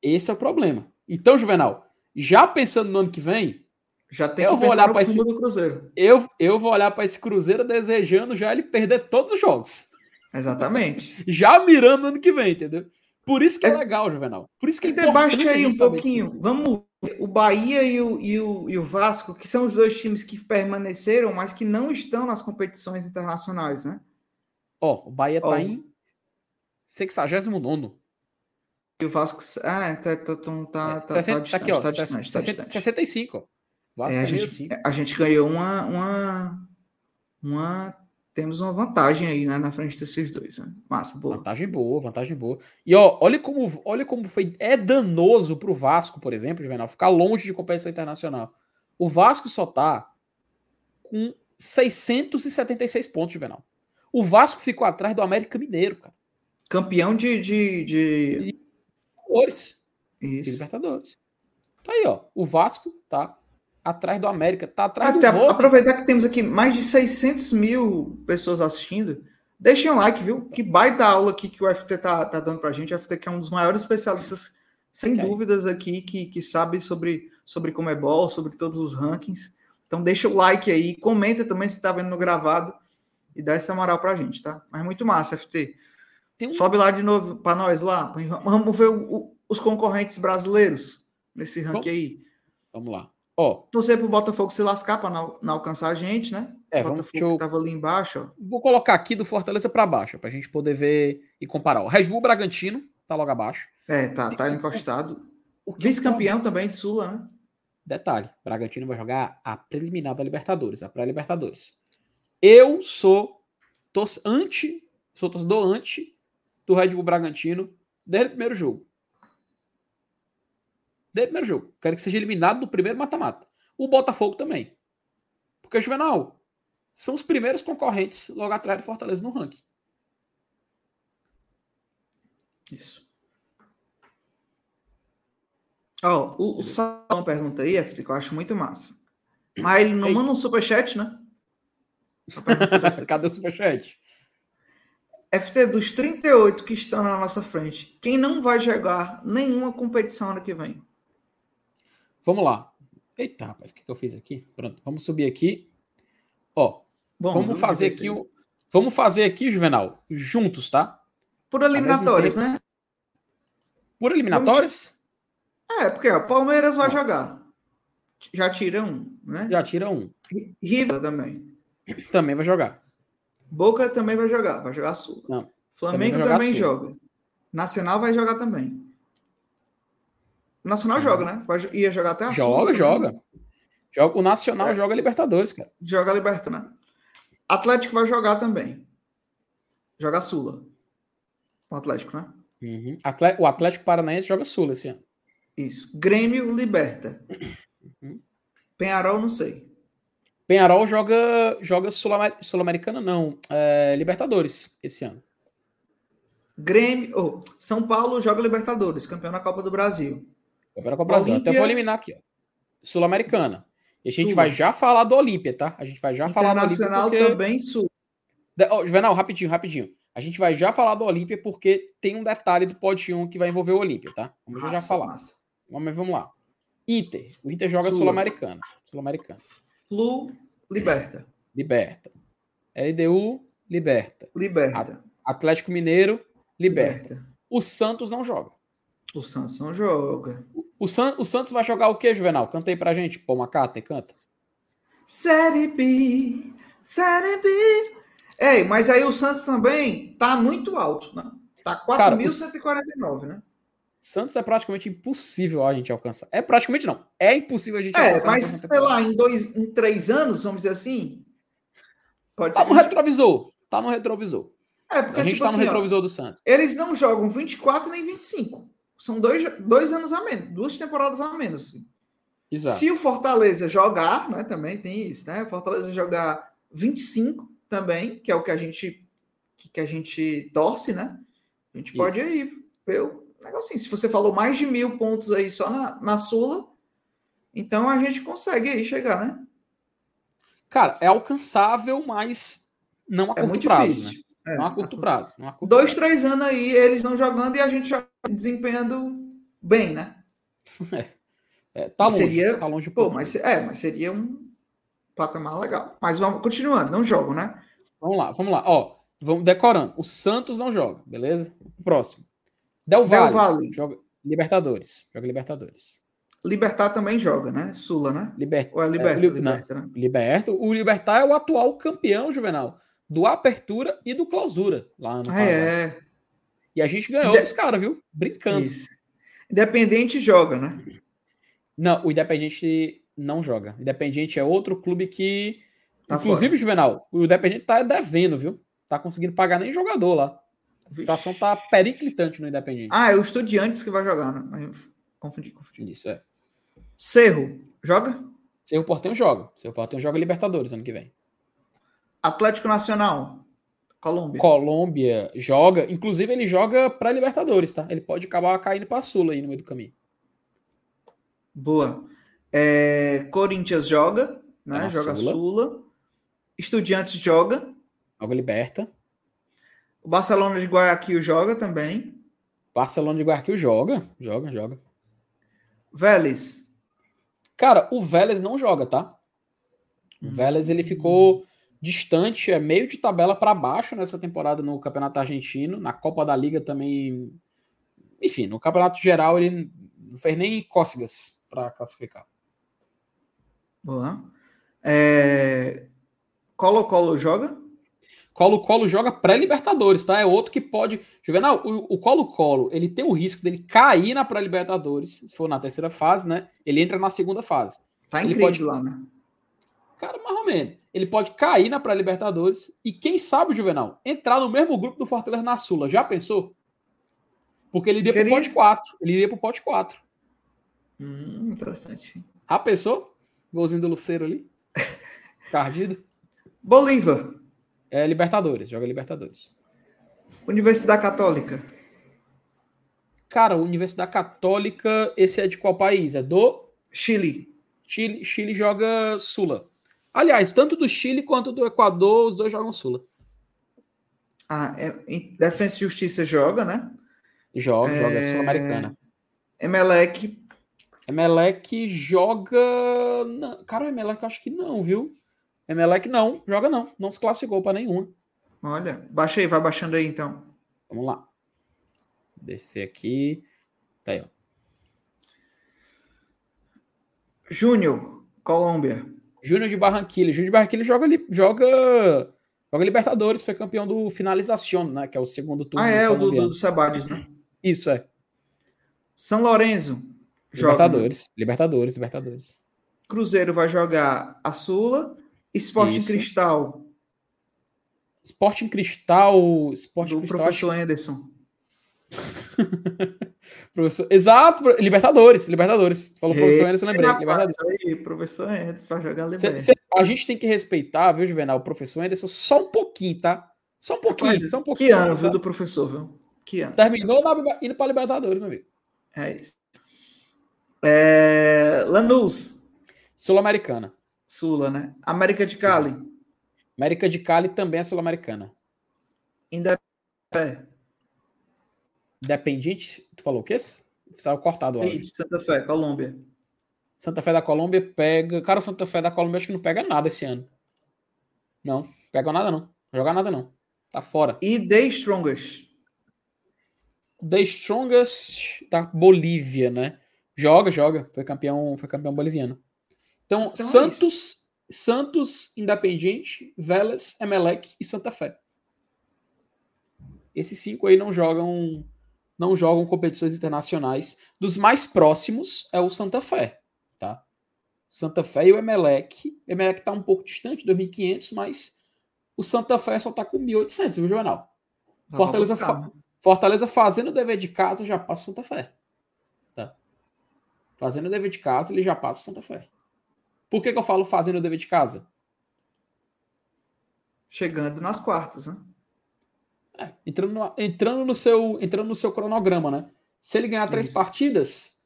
S1: Esse é o problema. Então, Juvenal, já pensando no ano que vem,
S2: Já tem
S1: Eu
S2: que
S1: vou olhar
S2: fundo do Cruzeiro.
S1: eu, eu vou olhar para esse Cruzeiro desejando já ele perder todos os jogos.
S2: Exatamente.
S1: Já mirando no ano que vem, entendeu? Por isso que é,
S2: É-
S1: legal, Juvenal. Por isso que
S2: Que
S1: é
S2: debate aí um pouquinho.
S1: disso.
S2: Vamos ver o Bahia e o, e, o, e o Vasco, que são os dois times que permaneceram, mas que não estão nas competições internacionais, né?
S1: Ó, o Bahia tá
S2: Ó,
S1: em 69
S2: E o Vasco. Ah, tá, tá, tá, tá, tá,
S1: 60, tá
S2: distante,
S1: aqui, ó.
S2: tá
S1: 60,
S2: distante, tá
S1: 60,
S2: distante.
S1: 65, ó. Vasco
S2: É,
S1: é,
S2: a, gente,
S1: 65.
S2: a gente ganhou uma, uma, uma. Temos uma vantagem aí, né, na frente desses dois. Né? Massa, boa.
S1: Vantagem boa, vantagem boa. E ó, olha como, olha como foi é danoso pro Vasco, por exemplo, Juvenal, ficar longe de competição internacional. O Vasco só tá com 676 pontos, Juvenal. O Vasco ficou atrás do América Mineiro, cara.
S2: Campeão de. de, de...
S1: Libertadores. de
S2: Isso.
S1: Libertadores. Tá aí, ó. O Vasco tá atrás do América, tá atrás
S2: Até
S1: do Vozen.
S2: aproveitar que temos aqui mais de 600 mil pessoas assistindo. Deixem um like, viu? Que baita aula aqui que o FT tá, tá dando pra gente. O FT que é um dos maiores especialistas, sem
S1: Ok.
S2: dúvidas, aqui, que, que sabe sobre, sobre Comebol, sobre todos os rankings. Então deixa o like aí, comenta também se tá vendo no gravado e dá essa moral pra gente, tá? Mas muito massa, FT.
S1: Um-
S2: Sobe lá de novo pra nós lá. Vamos ver o- o- os concorrentes brasileiros nesse ranking aí.
S1: Vamos lá. Ó,
S2: Torcer pro Botafogo se lascar pra não, não alcançar a gente, né?
S1: É,
S2: o
S1: vamos-
S2: Botafogo
S1: deixa eu-
S2: que tava ali embaixo, ó.
S1: vou colocar aqui do Fortaleza pra baixo, pra gente poder ver e comparar. O Red Bull Bragantino tá logo abaixo.
S2: É, tá, tá encostado. Vice-campeão também de Sula, né?
S1: Detalhe, Bragantino vai jogar a preliminar da Libertadores, a pré-Libertadores. Eu sou tor- anti, sou torcedor anti do Red Bull Bragantino desde o primeiro jogo. O primeiro jogo. Quero que seja eliminado no primeiro mata-mata. O Botafogo também. Porque, Juvenal, são os primeiros concorrentes logo atrás do Fortaleza no ranking.
S2: Isso. Ó, o, o Salão pergunta aí, FT, que eu acho muito massa. Mas ele não
S1: Ei.
S2: manda um superchat, né?
S1: Cadê o Superchat?
S2: FT, dos 38 que estão na nossa frente, quem não vai jogar nenhuma competição ano que vem?
S1: Vamos lá. Eita, rapaz, o que, que eu fiz aqui? Pronto, vamos subir aqui. Ó,
S2: Bom,
S1: vamos
S2: vamos
S1: fazer aqui o. Vamos fazer aqui, Juvenal, juntos, tá?
S2: Por eliminatórios, né?
S1: Por eliminatórias,
S2: É, porque ó, Palmeiras vai
S1: Ó.
S2: jogar. Já tira um, né?
S1: já tira um.
S2: River também.
S1: Também vai jogar.
S2: Boca também vai jogar, vai jogar Sul.
S1: Não,
S2: Flamengo
S1: também
S2: também, joga. Nacional vai jogar também. Nacional
S1: Uhum.
S2: joga, né? Vai, ia jogar até a Sul
S1: joga,
S2: também.
S1: joga. Joga o Nacional,
S2: É.
S1: joga Libertadores, cara.
S2: Joga Liberta, né? Atlético vai jogar também. Joga Sula. O Atlético, né?
S1: Uhum. O Atlético Paranaense joga Sula esse ano.
S2: Isso. Grêmio Liberta. Uhum. Penharol, não sei.
S1: Penharol joga, joga Sul-Americana, não. É, Libertadores esse ano.
S2: Grêmio. Oh, São Paulo joga Libertadores, campeão da Copa do Brasil.
S1: Campeão da Copa Brasil. Até vou eliminar aqui, Sul-Americana. E a gente Sul. vai já falar do Olímpia, tá? A gente vai já falar do
S2: Olímpia. Internacional porque... também Sul.
S1: Oh, Juvenal, rapidinho, rapidinho. A gente vai já falar do Olímpia porque tem um detalhe do pote 1 que vai envolver o Olímpia, tá? Vamos já falar. Vamos, vamos lá. Inter. O Inter joga Sul-Americana. Sul-Americana.
S2: Flu, liberta.
S1: Liberta. LDU, liberta.
S2: Liberta.
S1: Atlético Mineiro, liberta. liberta. O Santos não joga.
S2: O Santos não joga.
S1: O, San, o Santos vai jogar o que, Juvenal? Canta aí pra gente. Pô, Macata, canta.
S2: Série B, Série B. Ei, mas aí o Santos também tá muito alto, né? Tá 4.149, né?
S1: Santos é praticamente impossível a gente alcançar. É praticamente não. É impossível a gente
S2: é, alcançar. É, mas sei lá, em dois, em três anos, vamos dizer assim.
S1: Pode tá no gente... retrovisor. Tá no retrovisor.
S2: É, porque
S1: a gente tipo tá no assim, retrovisor ó, do Santos.
S2: Eles não jogam 24 nem 25. São dois, dois anos a menos, duas temporadas a menos. Assim. Exato. Se o Fortaleza jogar, né, também tem isso, né? Fortaleza jogar 25 também, que é o que a gente que, que a gente torce, né? A gente isso. pode aí ver o negocinho. Se você falou mais de mil pontos aí só na, na Sula, então a gente consegue aí chegar, né?
S1: Cara, é alcançável, mas não a é curto muito prazo, difícil. Né? É, não a curto prazo. Não a curto
S2: Dois,
S1: prazo.
S2: três anos aí, eles não jogando e a gente já desempenhando bem, né?
S1: É. é tá longe,
S2: seria,
S1: tá longe
S2: pô, mas, é, mas seria um patamar legal. Mas vamos continuando, não jogo, né?
S1: Vamos lá, vamos lá. Ó, vamos decorando. O Santos não joga, beleza? Próximo. Del Valle, Del Valle. joga Libertadores. Joga Libertadores.
S2: Libertar também joga, né? Sula, né?
S1: Liberta.
S2: Ou é Liberta? É, Liberta,
S1: né? Liberta. O Libertar é o atual campeão, Juvenal, do Apertura e do Clausura, lá no
S2: ah, É.
S1: E a gente ganhou dos caras, viu? Brincando. Isso.
S2: Independente joga, né?
S1: Não, o Independente não joga. Independente é outro clube que. Tá inclusive, fora. Juvenal, o Independente tá devendo, viu? Tá conseguindo pagar nem jogador lá. A situação tá periclitante no Independente.
S2: Ah, é o Estudiantes que vai jogar, né? Confundi, confundi.
S1: Isso, é.
S2: Cerro, joga?
S1: Cerro Portenho joga. Cerro Portenho joga Libertadores ano que vem.
S2: Atlético Nacional, Colômbia.
S1: Colômbia joga, inclusive ele joga para Libertadores, tá? Ele pode acabar caindo para Sula aí no meio do caminho.
S2: Boa. É, Corinthians joga, né? Tá joga Sula. Sula. Estudiantes joga.
S1: Joga Liberta.
S2: O Barcelona de Guayaquil joga também.
S1: Barcelona de Guayaquil joga, joga, joga.
S2: Vélez.
S1: Cara, o Vélez não joga, tá? O hum. Vélez ele ficou distante, é meio de tabela para baixo nessa temporada no Campeonato Argentino, na Copa da Liga também. Enfim, no Campeonato Geral ele não fez nem cócegas para classificar.
S2: Boa. É... Colo-Colo joga?
S1: Colo-Colo joga pré-Libertadores, tá? É outro que pode. Juvenal, o Colo-Colo, ele tem o risco dele cair na pré-Libertadores, se for na terceira fase, né? Ele entra na segunda fase.
S2: Tá em
S1: ele
S2: crise pode... lá, né?
S1: Cara, mais ou menos. Ele pode cair na pré-Libertadores e, quem sabe, Juvenal, entrar no mesmo grupo do Fortaleza na Sula. Já pensou? Porque ele iria Queria... pro pote 4. Ele iria pro pote 4.
S2: Hum, interessante.
S1: Já pensou? Golzinho do Luceiro ali. Cardido.
S2: Bolívar.
S1: É Libertadores, joga Libertadores.
S2: Universidade Católica.
S1: Cara, Universidade Católica, esse é de qual país? É do
S2: Chile.
S1: Chile, Chile joga Sula. Aliás, tanto do Chile quanto do Equador, os dois jogam Sula.
S2: Ah, é, Defesa e Justiça joga, né?
S1: Joga, é... joga Sul-Americana.
S2: Emelec.
S1: Emelec joga. Cara, o Emelec acho que não, viu? Emelec não, joga não, não se classificou para nenhuma.
S2: Olha, baixa aí, vai baixando aí então.
S1: Vamos lá. Descer aqui. Tá aí, ó.
S2: Júnior, Colômbia.
S1: Júnior de Barranquilla. Júnior de Barranquilla joga, joga, joga Libertadores, foi campeão do Finalização, né? Que é o segundo turno.
S2: Ah, é, o do, do, do Sebades, né?
S1: Isso, é.
S2: São Lourenço.
S1: Libertadores, joga. Libertadores, Libertadores.
S2: Cruzeiro vai jogar a Sula Esporte Isso. em Cristal.
S1: Esporte em Cristal. Esporte
S2: do
S1: Cristal,
S2: professor acho... Anderson.
S1: professor, exato, Libertadores, Libertadores. Falou professor Anderson, lembrei. Libertadores.
S2: Aí, professor Anderson vai jogar
S1: Libertadores. A gente tem que respeitar, viu, Juvenal, o professor Anderson só um pouquinho, tá? Só um pouquinho, só um pouquinho.
S2: Que ano, viu, do professor, viu? Que ano.
S1: Terminou na, indo para Libertadores, meu amigo.
S2: É isso. É... Lanús.
S1: Sul-Americana.
S2: Sula, né? América de Cali.
S1: América de Cali também é sul-americana.
S2: Independente.
S1: Independiente, tu falou o quê? Saiu cortado
S2: lá. Santa Fé, Colômbia.
S1: Santa Fé da Colômbia pega. Cara, Santa Fé da Colômbia acho que não pega nada esse ano. Não, pega nada não. Joga nada não. Tá fora.
S2: E The Strongest.
S1: The Strongest da Bolívia, né? Joga, joga. Foi campeão, foi campeão boliviano. Então, então é Santos, é Santos, Independiente, Vélez, Emelec e Santa Fé. Esses cinco aí não jogam não jogam competições internacionais. Dos mais próximos é o Santa Fé, tá? Santa Fé e o Emelec. O Emelec está um pouco distante, 2.500, mas o Santa Fé só está com 1.800, viu, Jornal? Fortaleza, fa Fortaleza fazendo o dever de casa já passa Santa Fé. Tá? Fazendo o dever de casa, ele já passa Santa Fé. Por que, que eu falo fazendo o dever de casa?
S2: Chegando nas quartas, né?
S1: É, entrando, no, entrando, no seu, entrando no seu cronograma, né? Se ele ganhar três Isso. partidas,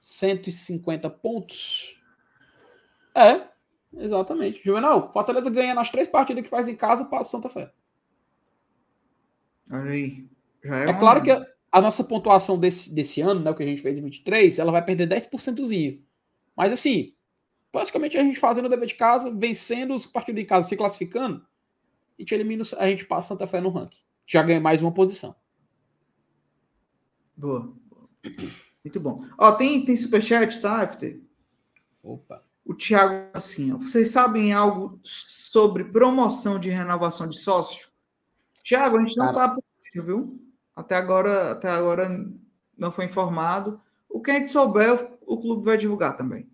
S1: 150 pontos. É, exatamente. Juvenal, Fortaleza ganha nas três partidas que faz em casa, passa Santa Fé.
S2: Olha aí.
S1: é, é claro que a, a, nossa pontuação desse, desse ano, né, o que a gente fez em 23, ela vai perder 10%zinho. Mas assim, praticamente a gente fazendo o dever de casa, vencendo os partidos em casa, se classificando, a gente elimina, a gente passa Santa Fé no ranking já ganha mais uma posição.
S2: Boa. Muito bom. Ó, tem, tem superchat, tá, FT?
S1: Opa.
S2: O Thiago, assim, ó, vocês sabem algo sobre promoção de renovação de sócio? Thiago, a gente não tá por viu? Até agora, até agora não foi informado. O que a gente souber, o clube vai divulgar também.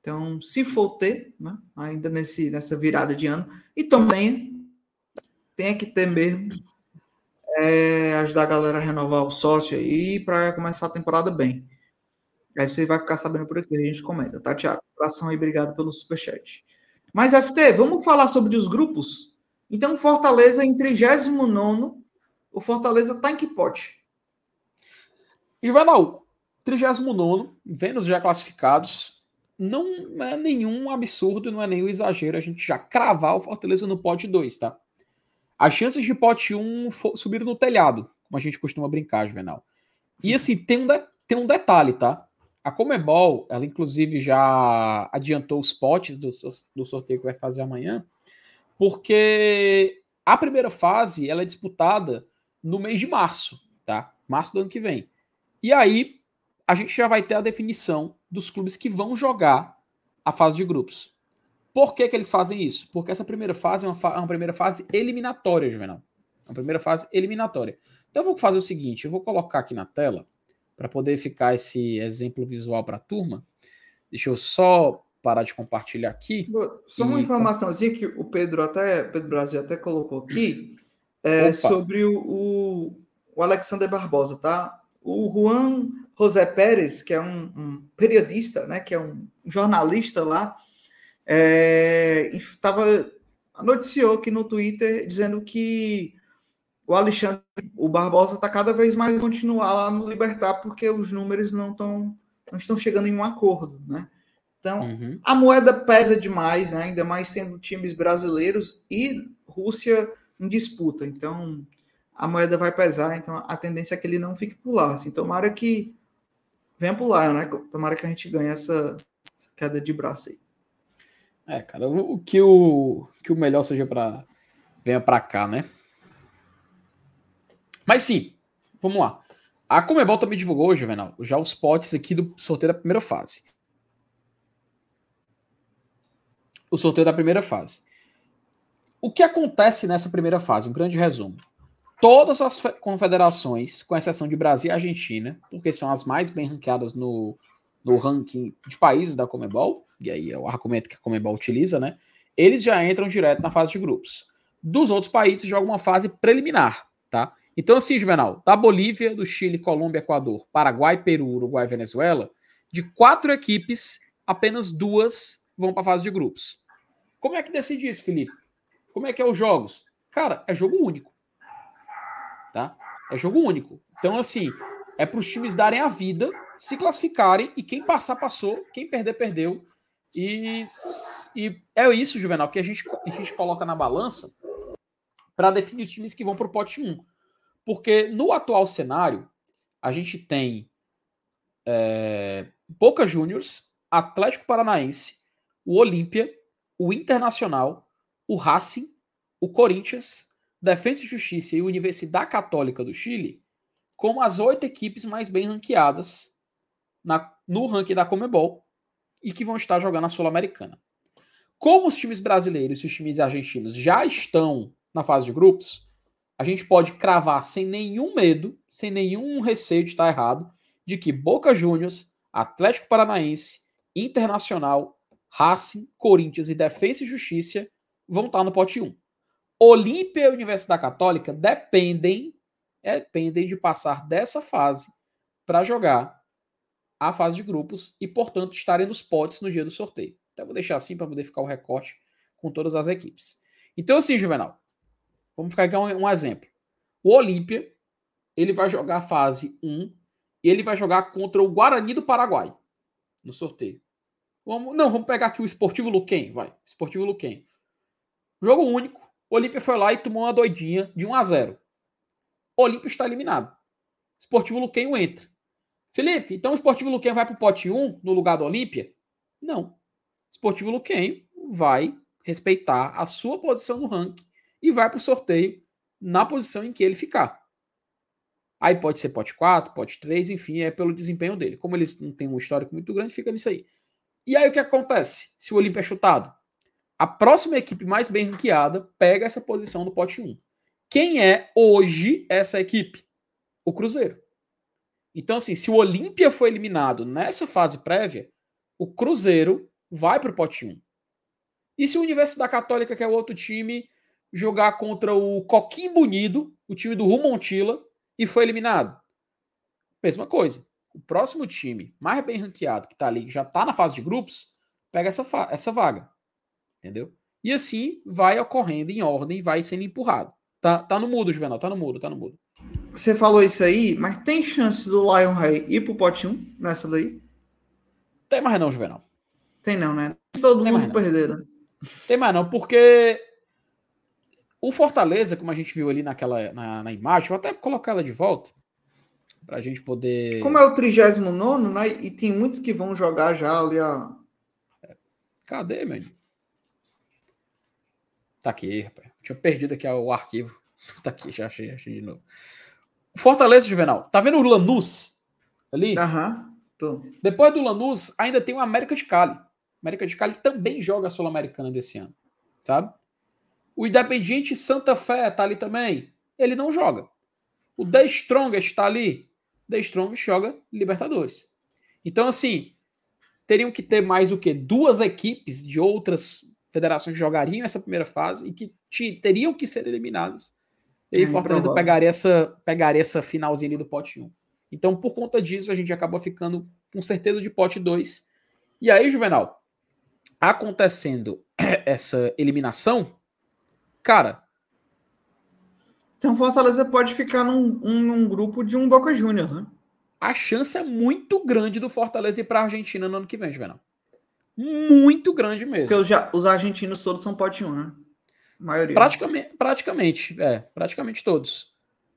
S2: Então, se for ter, né, ainda nesse, nessa virada de ano, e também tem que ter mesmo é ajudar a galera a renovar o sócio aí para começar a temporada bem. Aí você vai ficar sabendo por aqui, a gente comenta, tá, Tiago? Abração aí, obrigado pelo superchat. Mas, FT, vamos falar sobre os grupos? Então, Fortaleza em 39, o Fortaleza tá em que pote?
S1: Juvenal, 39, Vênus já classificados, não é nenhum absurdo, não é nenhum exagero a gente já cravar o Fortaleza no pote 2, tá? As chances de pote 1 subiram no telhado, como a gente costuma brincar, Juvenal. E assim, tem um, tem um detalhe, tá? A Comebol, ela inclusive já adiantou os potes do, do sorteio que vai fazer amanhã, porque a primeira fase ela é disputada no mês de março, tá? Março do ano que vem. E aí a gente já vai ter a definição dos clubes que vão jogar a fase de grupos. Por que, que eles fazem isso? Porque essa primeira fase é uma, fa é uma primeira fase eliminatória, Juvenal. É uma primeira fase eliminatória. Então eu vou fazer o seguinte: eu vou colocar aqui na tela, para poder ficar esse exemplo visual para a turma. Deixa eu só parar de compartilhar aqui.
S2: Só uma e... informaçãozinha que o Pedro até Pedro Brasil até colocou aqui é, sobre o, o, o, Alexander Barbosa, tá? O Juan José Pérez, que é um, um periodista, né, que é um jornalista lá, estava é, noticiou aqui no Twitter dizendo que o Alexandre, o Barbosa está cada vez mais continuar lá no Libertar porque os números não estão não estão chegando em um acordo, né? Então uhum. a moeda pesa demais, né? ainda mais sendo times brasileiros e Rússia em disputa. Então a moeda vai pesar, então a tendência é que ele não fique por lá. Assim, tomara que venha por lá, né? Tomara que a gente ganhe essa, essa queda de braço aí.
S1: É, cara, o que o, que o melhor seja para venha para cá, né? Mas sim, vamos lá. A Comebol também divulgou, Juvenal, já os potes aqui do sorteio da primeira fase. O sorteio da primeira fase. O que acontece nessa primeira fase? Um grande resumo. Todas as confederações, com exceção de Brasil e Argentina, porque são as mais bem ranqueadas no, no ranking de países da Comebol, e aí é o argumento que a Comebol utiliza, né? Eles já entram direto na fase de grupos. Dos outros países, joga uma fase preliminar, tá? Então, assim, Juvenal, da Bolívia, do Chile, Colômbia, Equador, Paraguai, Peru, Uruguai Venezuela, de quatro equipes, apenas duas vão para a fase de grupos. Como é que decide isso, Felipe? Como é que é os jogos? Cara, é jogo único. Tá? É jogo único. Então, assim, é para os times darem a vida, se classificarem e quem passar, passou, quem perder, perdeu. E, e é isso, Juvenal, que a gente, a gente coloca na balança para definir os times que vão para o pote 1. Porque no atual cenário, a gente tem é, Boca Juniors, Atlético Paranaense, o Olímpia, o Internacional, o Racing, o Corinthians, Defesa e Justiça e Universidade Católica do Chile como as oito equipes mais bem ranqueadas na, no ranking da Comebol e que vão estar jogando a Sul-Americana. Como os times brasileiros e os times argentinos já estão na fase de grupos, a gente pode cravar sem nenhum medo, sem nenhum receio de estar errado, de que Boca Juniors, Atlético Paranaense, Internacional, Racing, Corinthians e Defesa e Justiça vão estar no pote 1. Olímpia e Universidade Católica dependem, é, dependem de passar dessa fase para jogar a fase de grupos e, portanto, estarem nos potes no dia do sorteio. Então, vou deixar assim para poder ficar o recorte com todas as equipes. Então, assim, Juvenal, vamos ficar aqui um, um exemplo. O Olímpia, ele vai jogar a fase 1 e ele vai jogar contra o Guarani do Paraguai no sorteio. Vamos, não, vamos pegar aqui o Esportivo Luquem, vai. Esportivo Luquem. Jogo único. O Olímpia foi lá e tomou uma doidinha de 1 a 0. O Olímpia está eliminado. Esportivo Luquem entra. Felipe, então o Esportivo Luquem vai para o pote 1 no lugar do Olímpia? Não. Esportivo Luquem vai respeitar a sua posição no ranking e vai para o sorteio na posição em que ele ficar. Aí pode ser pote 4, pote 3, enfim, é pelo desempenho dele. Como eles não têm um histórico muito grande, fica nisso aí. E aí o que acontece se o Olímpia é chutado? A próxima equipe mais bem ranqueada pega essa posição do pote 1. Quem é hoje essa equipe? O Cruzeiro. Então, assim, se o Olímpia foi eliminado nessa fase prévia, o Cruzeiro vai para o pote 1. E se o Universidade Católica, que é o outro time, jogar contra o Coquim Bunido, o time do Rumontila, e foi eliminado? Mesma coisa. O próximo time mais bem ranqueado, que está ali, que já está na fase de grupos, pega essa, essa vaga. Entendeu? E assim vai ocorrendo em ordem, vai sendo empurrado. Tá, tá no mudo, Juvenal, tá no mudo, tá no mudo.
S2: Você falou isso aí, mas tem chance do Lion Rey ir pro pote 1 nessa daí?
S1: Tem mais não, Juvenal.
S2: Tem não, né? Todo tem mundo perderam.
S1: Tem mais não, porque o Fortaleza, como a gente viu ali naquela na, na imagem, vou até colocar ela de volta para a gente poder.
S2: Como é o 39, né? E tem muitos que vão jogar já ali a.
S1: Cadê, meu? Tá aqui, rapaz. Tinha perdido aqui o arquivo. Tá aqui, já achei, achei de novo. Fortaleza, Juvenal. Tá vendo o Lanús ali?
S2: Aham. Uhum,
S1: Depois do Lanús, ainda tem o América de Cali. América de Cali também joga a Sul-Americana desse ano. Sabe? O Independiente Santa Fé tá ali também. Ele não joga. O The Strongest está ali. The Strongest joga Libertadores. Então, assim, teriam que ter mais o quê? Duas equipes de outras federações que jogariam essa primeira fase e que teriam que ser eliminadas. E é, Fortaleza pegaria essa, pegaria essa finalzinha ali do pote 1. Então, por conta disso, a gente acabou ficando com certeza de pote 2. E aí, Juvenal, acontecendo essa eliminação, cara.
S2: Então, Fortaleza pode ficar num, um, num grupo de um Boca Juniors, né?
S1: A chance é muito grande do Fortaleza ir para a Argentina no ano que vem, Juvenal. Muito grande mesmo.
S2: Porque os, os argentinos todos são pote 1, né?
S1: Maioria. Praticamente, praticamente, é, praticamente todos.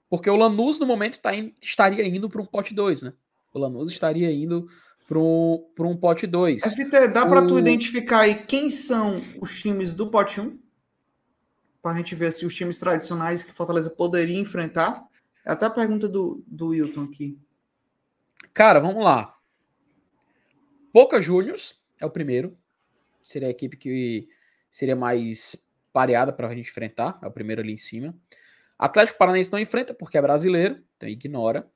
S1: Porque o Lanús, no momento, tá in, estaria indo para um pote 2, né? O Lanús estaria indo para um, um pote 2.
S2: FT, dá para tu identificar aí quem são os times do pote 1? Para a gente ver se os times tradicionais que Fortaleza poderia enfrentar. É até a pergunta do, do Wilton aqui.
S1: Cara, vamos lá. Boca Juniors, é o primeiro. Seria a equipe que seria mais pareada para a gente enfrentar. É o primeiro ali em cima. Atlético Paranaense não enfrenta porque é brasileiro, então ignora.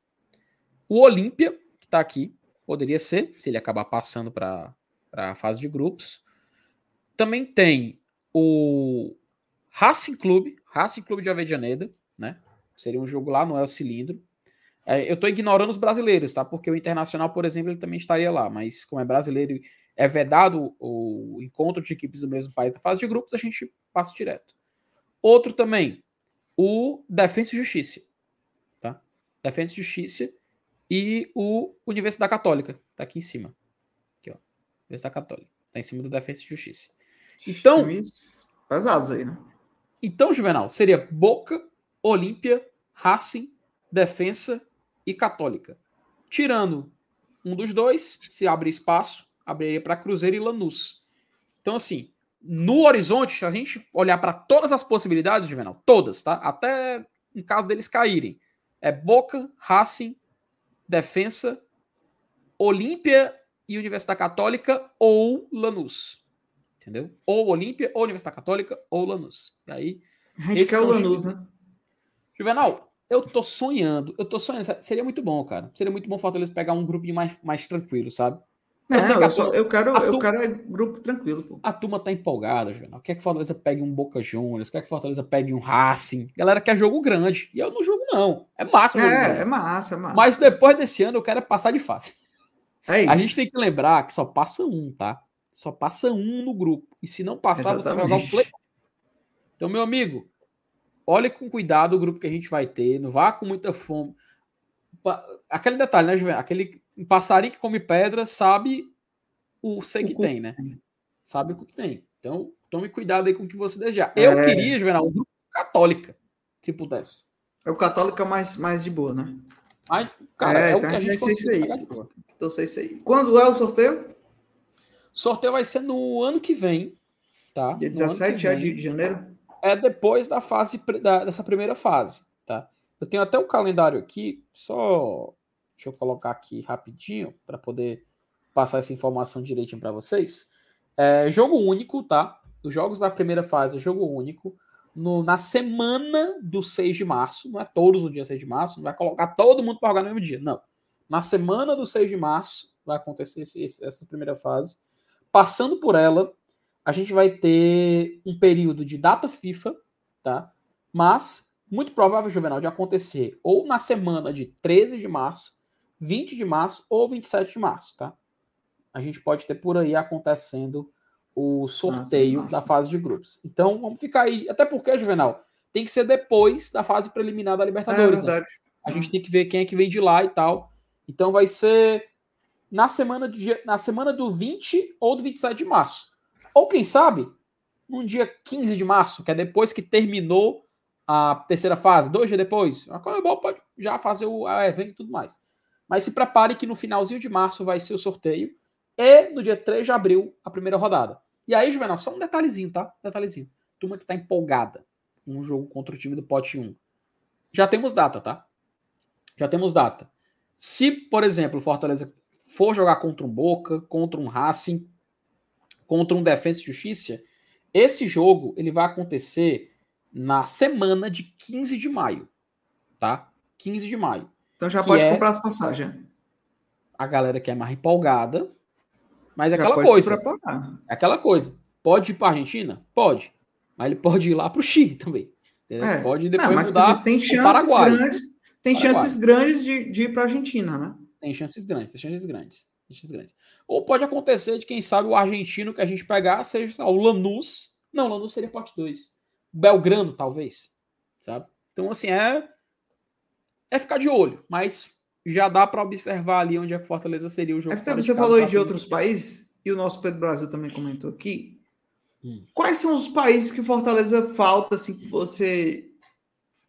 S1: O Olímpia, que está aqui, poderia ser, se ele acabar passando para a fase de grupos. Também tem o Racing Clube, Racing Clube de Avejaneda, né? Seria um jogo lá no El Cilindro. É, eu estou ignorando os brasileiros, tá? Porque o Internacional, por exemplo, ele também estaria lá. Mas como é brasileiro é vedado o encontro de equipes do mesmo país na fase de grupos, a gente passa direto. Outro também, o Defensa e Justiça. Tá? Defensa e Justiça e o Universidade Católica. Tá aqui em cima. Aqui, ó. Universidade Católica. Tá em cima do Defensa e Justiça. Então.
S2: Pesados aí, né?
S1: Então, Juvenal, seria Boca, Olímpia, Racing, Defensa e Católica. Tirando um dos dois, se abre espaço, abriria para Cruzeiro e Lanús. Então, assim, no horizonte, se a gente olhar para todas as possibilidades, Juvenal, todas, tá? Até em caso deles caírem, é Boca, Racing, Defensa, Olímpia e Universidade Católica ou Lanús. Entendeu? Ou Olímpia, ou Universidade Católica, ou Lanús. E aí.
S2: A gente quer o Lanús, né?
S1: Juvenal, eu tô sonhando, eu tô sonhando. Seria muito bom, cara. Seria muito bom Fortaleza pegar um grupinho mais, mais tranquilo, sabe?
S2: Eu, não, eu, só, eu quero, eu quero é grupo tranquilo, pô.
S1: A turma tá empolgada, Juvenal. Quer que Fortaleza pegue um Boca Juniors, quer que Fortaleza pegue um Racing. Galera quer jogo grande. E eu não jogo, não. É massa,
S2: É, é massa, é massa.
S1: Mas depois desse ano eu quero é passar de fase. É isso. A gente tem que lembrar que só passa um, tá? Só passa um no grupo. E se não passar, Exatamente. você vai jogar o play. Então, meu amigo, olhe com cuidado o grupo que a gente vai ter, não vá com muita fome. Aquele detalhe, né, Juvenal? Aquele passarinho que come pedra sabe o sei que tem, né? Sabe o que tem. Então, tome cuidado aí com o que você desejar. Eu é... queria, Juvenal, um grupo católica, se pudesse.
S2: É o católica mais, mais de boa, né?
S1: Ai, cara, é, é o que a gente consegue
S2: aí. Então, sei isso aí. Quando é o sorteio?
S1: Sorteio vai ser no ano que vem, tá?
S2: Dia 17 já de janeiro?
S1: é depois da fase da, dessa primeira fase, tá? Eu tenho até o um calendário aqui, só deixa eu colocar aqui rapidinho para poder passar essa informação direitinho para vocês. É jogo único, tá? Os jogos da primeira fase, jogo único. No, na semana do 6 de março, não é todos no dia 6 de março, não vai colocar todo mundo para jogar no mesmo dia, não. Na semana do 6 de março vai acontecer esse, essa primeira fase. Passando por ela, a gente vai ter um período de data FIFA, tá? Mas muito provável, Juvenal, de acontecer ou na semana de 13 de março, 20 de março ou 27 de março, tá? A gente pode ter por aí acontecendo o sorteio nossa, nossa. da fase de grupos. Então, vamos ficar aí. Até porque, Juvenal, tem que ser depois da fase preliminar da Libertadores. É né? A gente tem que ver quem é que vem de lá e tal. Então, vai ser na semana, de, na semana do 20 ou do 27 de março. Ou quem sabe, no dia 15 de março, que é depois que terminou a terceira fase, dois dias depois, a Comebol pode já fazer o evento e tudo mais. Mas se prepare que no finalzinho de março vai ser o sorteio e no dia 3 de abril a primeira rodada. E aí, Juvenal, só um detalhezinho, tá? Detalhezinho. Turma que tá empolgada com um jogo contra o time do pote 1. Já temos data, tá? Já temos data. Se, por exemplo, o Fortaleza for jogar contra um Boca, contra um Racing, contra um Defensa e Justiça, esse jogo ele vai acontecer na semana de 15 de maio, tá? 15 de maio.
S2: Então já pode é comprar as passagens.
S1: A galera que é mais empolgada, mas é aquela coisa. É aquela coisa. Pode ir para Argentina? Pode. Mas ele pode ir lá para o Chile também. É. Pode depois Não, mas mudar
S2: tem chances grandes, tem Paraguai. chances grandes de, de ir para Argentina, né?
S1: Tem chances grandes, tem chances grandes grandes. Ou pode acontecer de, quem sabe, o argentino que a gente pegar seja o Lanús. Não, Lanús seria pote 2. Belgrano, talvez. Sabe? Então, assim, é. É ficar de olho, mas já dá para observar ali onde é que Fortaleza seria o jogo.
S2: É, você falou aí de outros países, e o nosso Pedro Brasil também comentou aqui. Hum. Quais são os países que Fortaleza falta, assim, que você.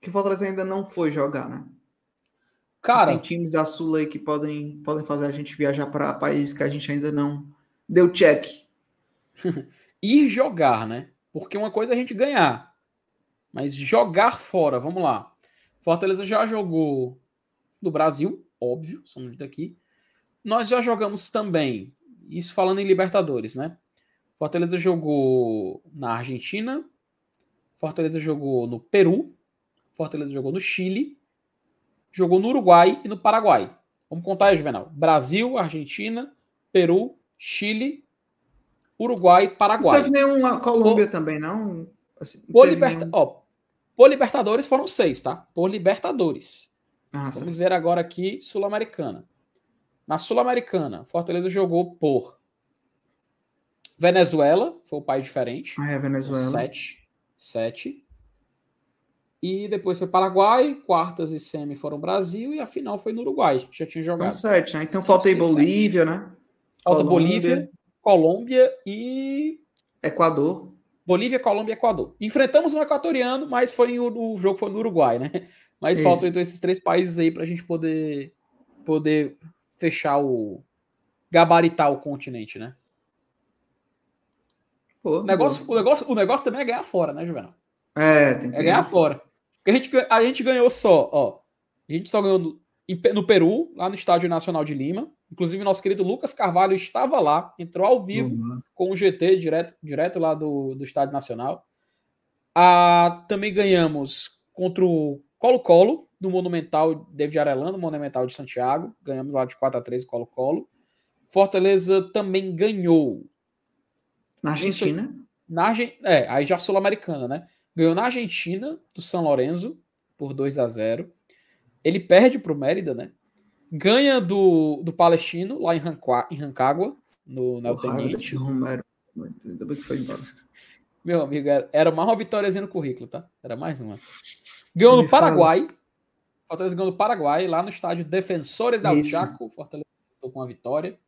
S2: que Fortaleza ainda não foi jogar, né? Cara, tem times da Sul aí que podem, podem fazer a gente viajar para países que a gente ainda não deu check.
S1: Ir jogar, né? Porque uma coisa é a gente ganhar, mas jogar fora, vamos lá. Fortaleza já jogou no Brasil, óbvio, somos daqui. Nós já jogamos também, isso falando em Libertadores, né? Fortaleza jogou na Argentina, Fortaleza jogou no Peru, Fortaleza jogou no Chile, jogou no Uruguai e no Paraguai. Vamos contar aí, Juvenal. Brasil, Argentina, Peru, Chile, Uruguai, Paraguai.
S2: Não teve nenhuma Colômbia o... também, não?
S1: Assim, não Liberta... nenhum... Ó, Por Libertadores foram seis, tá? Por Libertadores.
S2: Ah,
S1: Vamos ver agora aqui Sul-Americana. Na Sul-Americana, Fortaleza jogou por Venezuela, foi o país diferente.
S2: Ah, é Venezuela.
S1: Sete. Sete. E depois foi Paraguai, quartas e semi foram Brasil e a final foi no Uruguai, que já tinha
S2: Então,
S1: jogado.
S2: sete, né? Então falta aí
S1: sete.
S2: Bolívia, né?
S1: Falta
S2: Colômbia.
S1: Bolívia, Colômbia e
S2: Equador.
S1: Bolívia, Colômbia e Equador. Enfrentamos um equatoriano, mas foi o, o jogo foi no Uruguai, né? Mas
S2: Isso.
S1: faltam então esses três países aí para a gente poder poder fechar o gabaritar o continente, né?
S2: Pô,
S1: O negócio,
S2: boa.
S1: o negócio, o negócio também é ganhar fora, né, Juvenal?
S2: É, tem que
S1: É ganhar fora. Porque a gente, a gente ganhou só, ó. A gente só ganhou no, Peru, lá no Estádio Nacional de Lima. Inclusive, nosso querido Lucas Carvalho estava lá, entrou ao vivo
S2: Uhum.
S1: com o GT direto, direto lá do, do Estádio Nacional. Ah, também ganhamos contra o Colo-Colo, no Monumental David Arellano, no Monumental de Santiago. Ganhamos lá de 4 a 3 o Colo-Colo. Fortaleza também ganhou
S2: Na Argentina.
S1: na Argen- é, aí já Sul-Americana, né? Ganhou na Argentina, do São Lourenço, por 2 a 0 Ele perde pro Mérida, né? Ganha do, do Palestino, lá em, Rancagua, em Rancagua, no,
S2: desse Romero. Ainda bem que foi embora.
S1: Meu amigo, era, era mais uma vitóriazinha no currículo, tá? Era mais uma. Ganhou no Paraguai. Fortaleza ganhou no Paraguai, lá no estádio Defensores da
S2: Isso.
S1: Chaco. Fortaleza com a vitória.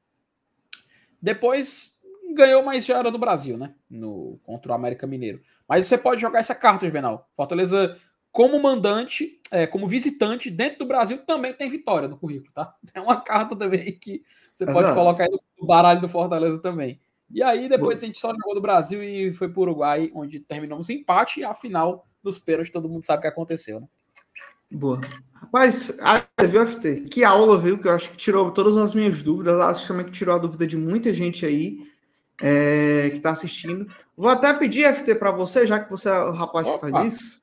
S1: Depois ganhou, mas já era no Brasil, né? No, contra o América Mineiro. Mas você pode jogar essa carta, Juvenal. Fortaleza, como mandante, é, como visitante, dentro do Brasil, também tem vitória no currículo, tá? É uma carta também que você pode
S2: Exato.
S1: colocar aí no baralho do Fortaleza também. E aí, depois a gente só jogou do Brasil e foi para o Uruguai, onde terminamos em empate e a final dos pênaltis, todo mundo sabe o que aconteceu, né?
S2: Boa. Rapaz, ah, viu, FT? Que aula, viu? Que eu acho que tirou todas as minhas dúvidas. Acho também que tirou a dúvida de muita gente aí é, que está assistindo. Vou até pedir, FT, para você, já que você é o rapaz que
S1: Opa.
S2: faz isso,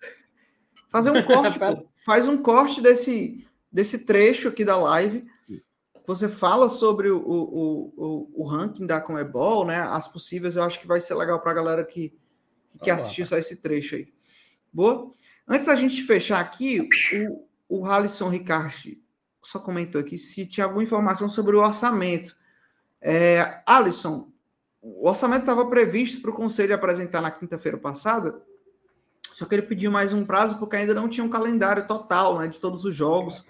S2: fazer um corte. Pô. Faz um corte desse, desse trecho aqui da live. Você fala sobre o, o, o, o ranking da Comebol, né? As possíveis, eu acho que vai ser legal para a galera que, que quer
S1: lá,
S2: assistir só esse trecho aí. Boa? Antes da gente fechar aqui, o, o Halisson Ricard só comentou aqui se tinha alguma informação sobre o orçamento. É, Alisson, o orçamento estava previsto para o Conselho apresentar na quinta-feira passada, só que ele pediu mais um prazo porque ainda não tinha um calendário total né, de todos os jogos,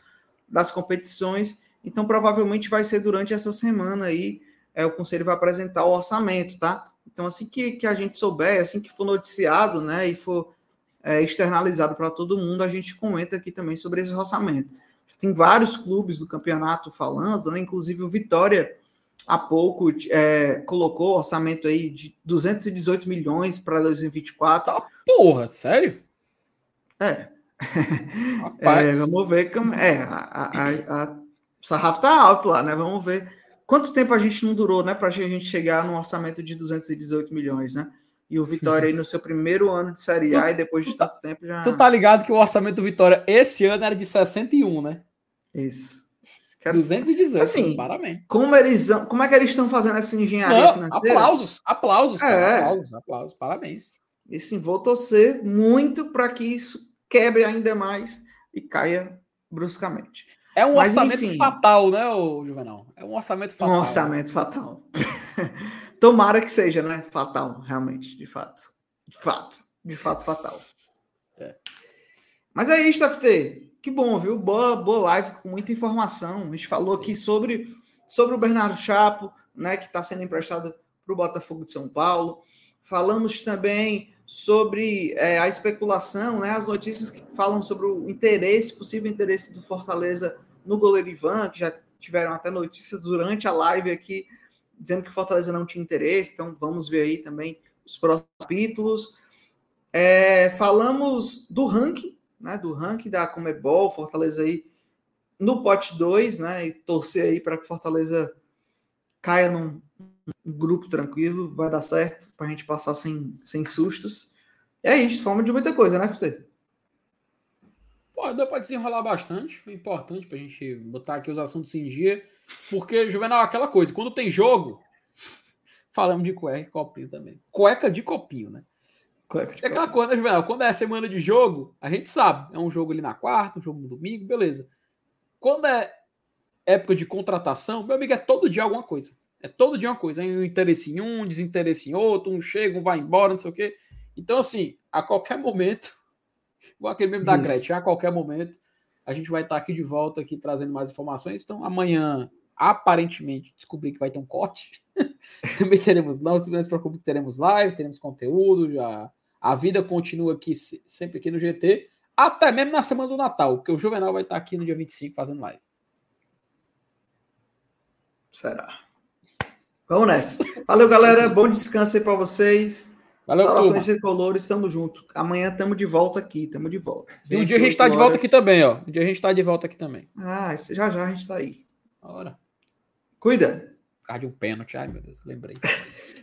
S2: das competições. Então, provavelmente vai ser durante essa semana aí, é, o Conselho vai apresentar o orçamento, tá? Então, assim que, que a gente souber, assim que for noticiado, né, e for é, externalizado para todo mundo, a gente comenta aqui também sobre esse orçamento. Tem vários clubes do campeonato falando, né? Inclusive o Vitória há pouco é, colocou orçamento aí de 218 milhões para 2024.
S1: Porra, sério?
S2: É.
S1: Rapaz.
S2: É, vamos ver como. É, a, a, a, a sarrafo tá alto lá, né? Vamos ver quanto tempo a gente não durou, né? Para a gente chegar num orçamento de 218 milhões, né? E o Vitória aí no seu primeiro ano de Série A e depois de tanto tempo já.
S1: Tu tá ligado que o orçamento do Vitória esse ano era de 61, né?
S2: Isso. Quero...
S1: 218.
S2: Assim,
S1: parabéns.
S2: Como eles como é que eles estão fazendo essa engenharia
S1: Não,
S2: financeira?
S1: aplausos, aplausos, cara,
S2: É.
S1: aplausos, aplausos, parabéns.
S2: E sim, vou torcer muito para que isso quebre ainda mais e caia bruscamente.
S1: É um
S2: Mas,
S1: orçamento
S2: enfim.
S1: fatal, né, ô Juvenal? É um orçamento
S2: Um
S1: fatal.
S2: orçamento fatal. Tomara que seja, né? Fatal, realmente, de fato. De fato. De fato, fatal.
S1: É.
S2: Mas é isso, FT. Que bom, viu? Boa, boa live com muita informação. A gente falou aqui sobre, sobre o Bernardo Chapo, né? Que está sendo emprestado para o Botafogo de São Paulo. Falamos também sobre é, a especulação, né? As notícias que falam sobre o interesse, possível interesse do Fortaleza no goleiro Ivan, que já tiveram até notícias durante a live aqui, dizendo que o Fortaleza não tinha interesse, então vamos ver aí também os próximos capítulos. É, falamos do ranking, né? Do ranking da Comebol, Fortaleza aí no pote 2, né? E torcer aí para que Fortaleza caia num, grupo tranquilo, vai dar certo, para a gente passar sem, sem sustos. E é isso, forma de muita coisa, né?
S1: Pô, deu pra desenrolar bastante, foi importante pra gente botar aqui os assuntos em dia, porque, Juvenal, aquela coisa, quando tem jogo, falamos de cueca e copinho também. Cueca de copinho, né? É aquela coisa, né, Juvenal? Quando é semana de jogo, a gente sabe. É um jogo ali na quarta, um jogo no domingo, beleza. Quando é época de contratação, meu amigo, é todo dia alguma coisa. É todo dia uma coisa. Um interesse em um, desinteresse em outro, um chega, um vai embora, não sei o quê. Então, assim, a qualquer momento, igual aquele mesmo da Gretchen, a qualquer momento, a gente vai estar aqui de volta, aqui trazendo mais informações. Então, amanhã, aparentemente, descobri que vai ter um corte. Também teremos, não se preocupe, teremos live, teremos conteúdo, já a vida continua aqui, sempre aqui no GT, até mesmo na semana do Natal, porque o Juvenal vai estar aqui no dia 25 fazendo live.
S2: Será? Vamos nessa. Valeu, galera. Bom descanso aí para vocês.
S1: Valeu,
S2: Saudações tricolores, estamos juntos. Amanhã estamos de volta aqui, estamos de volta.
S1: E um dia a gente está de volta aqui também, ó. Um dia a gente está de volta aqui também.
S2: Ah, já já a gente está aí.
S1: Ora.
S2: Cuida.
S1: Por causa de um pênalti. Ai, meu Deus, lembrei.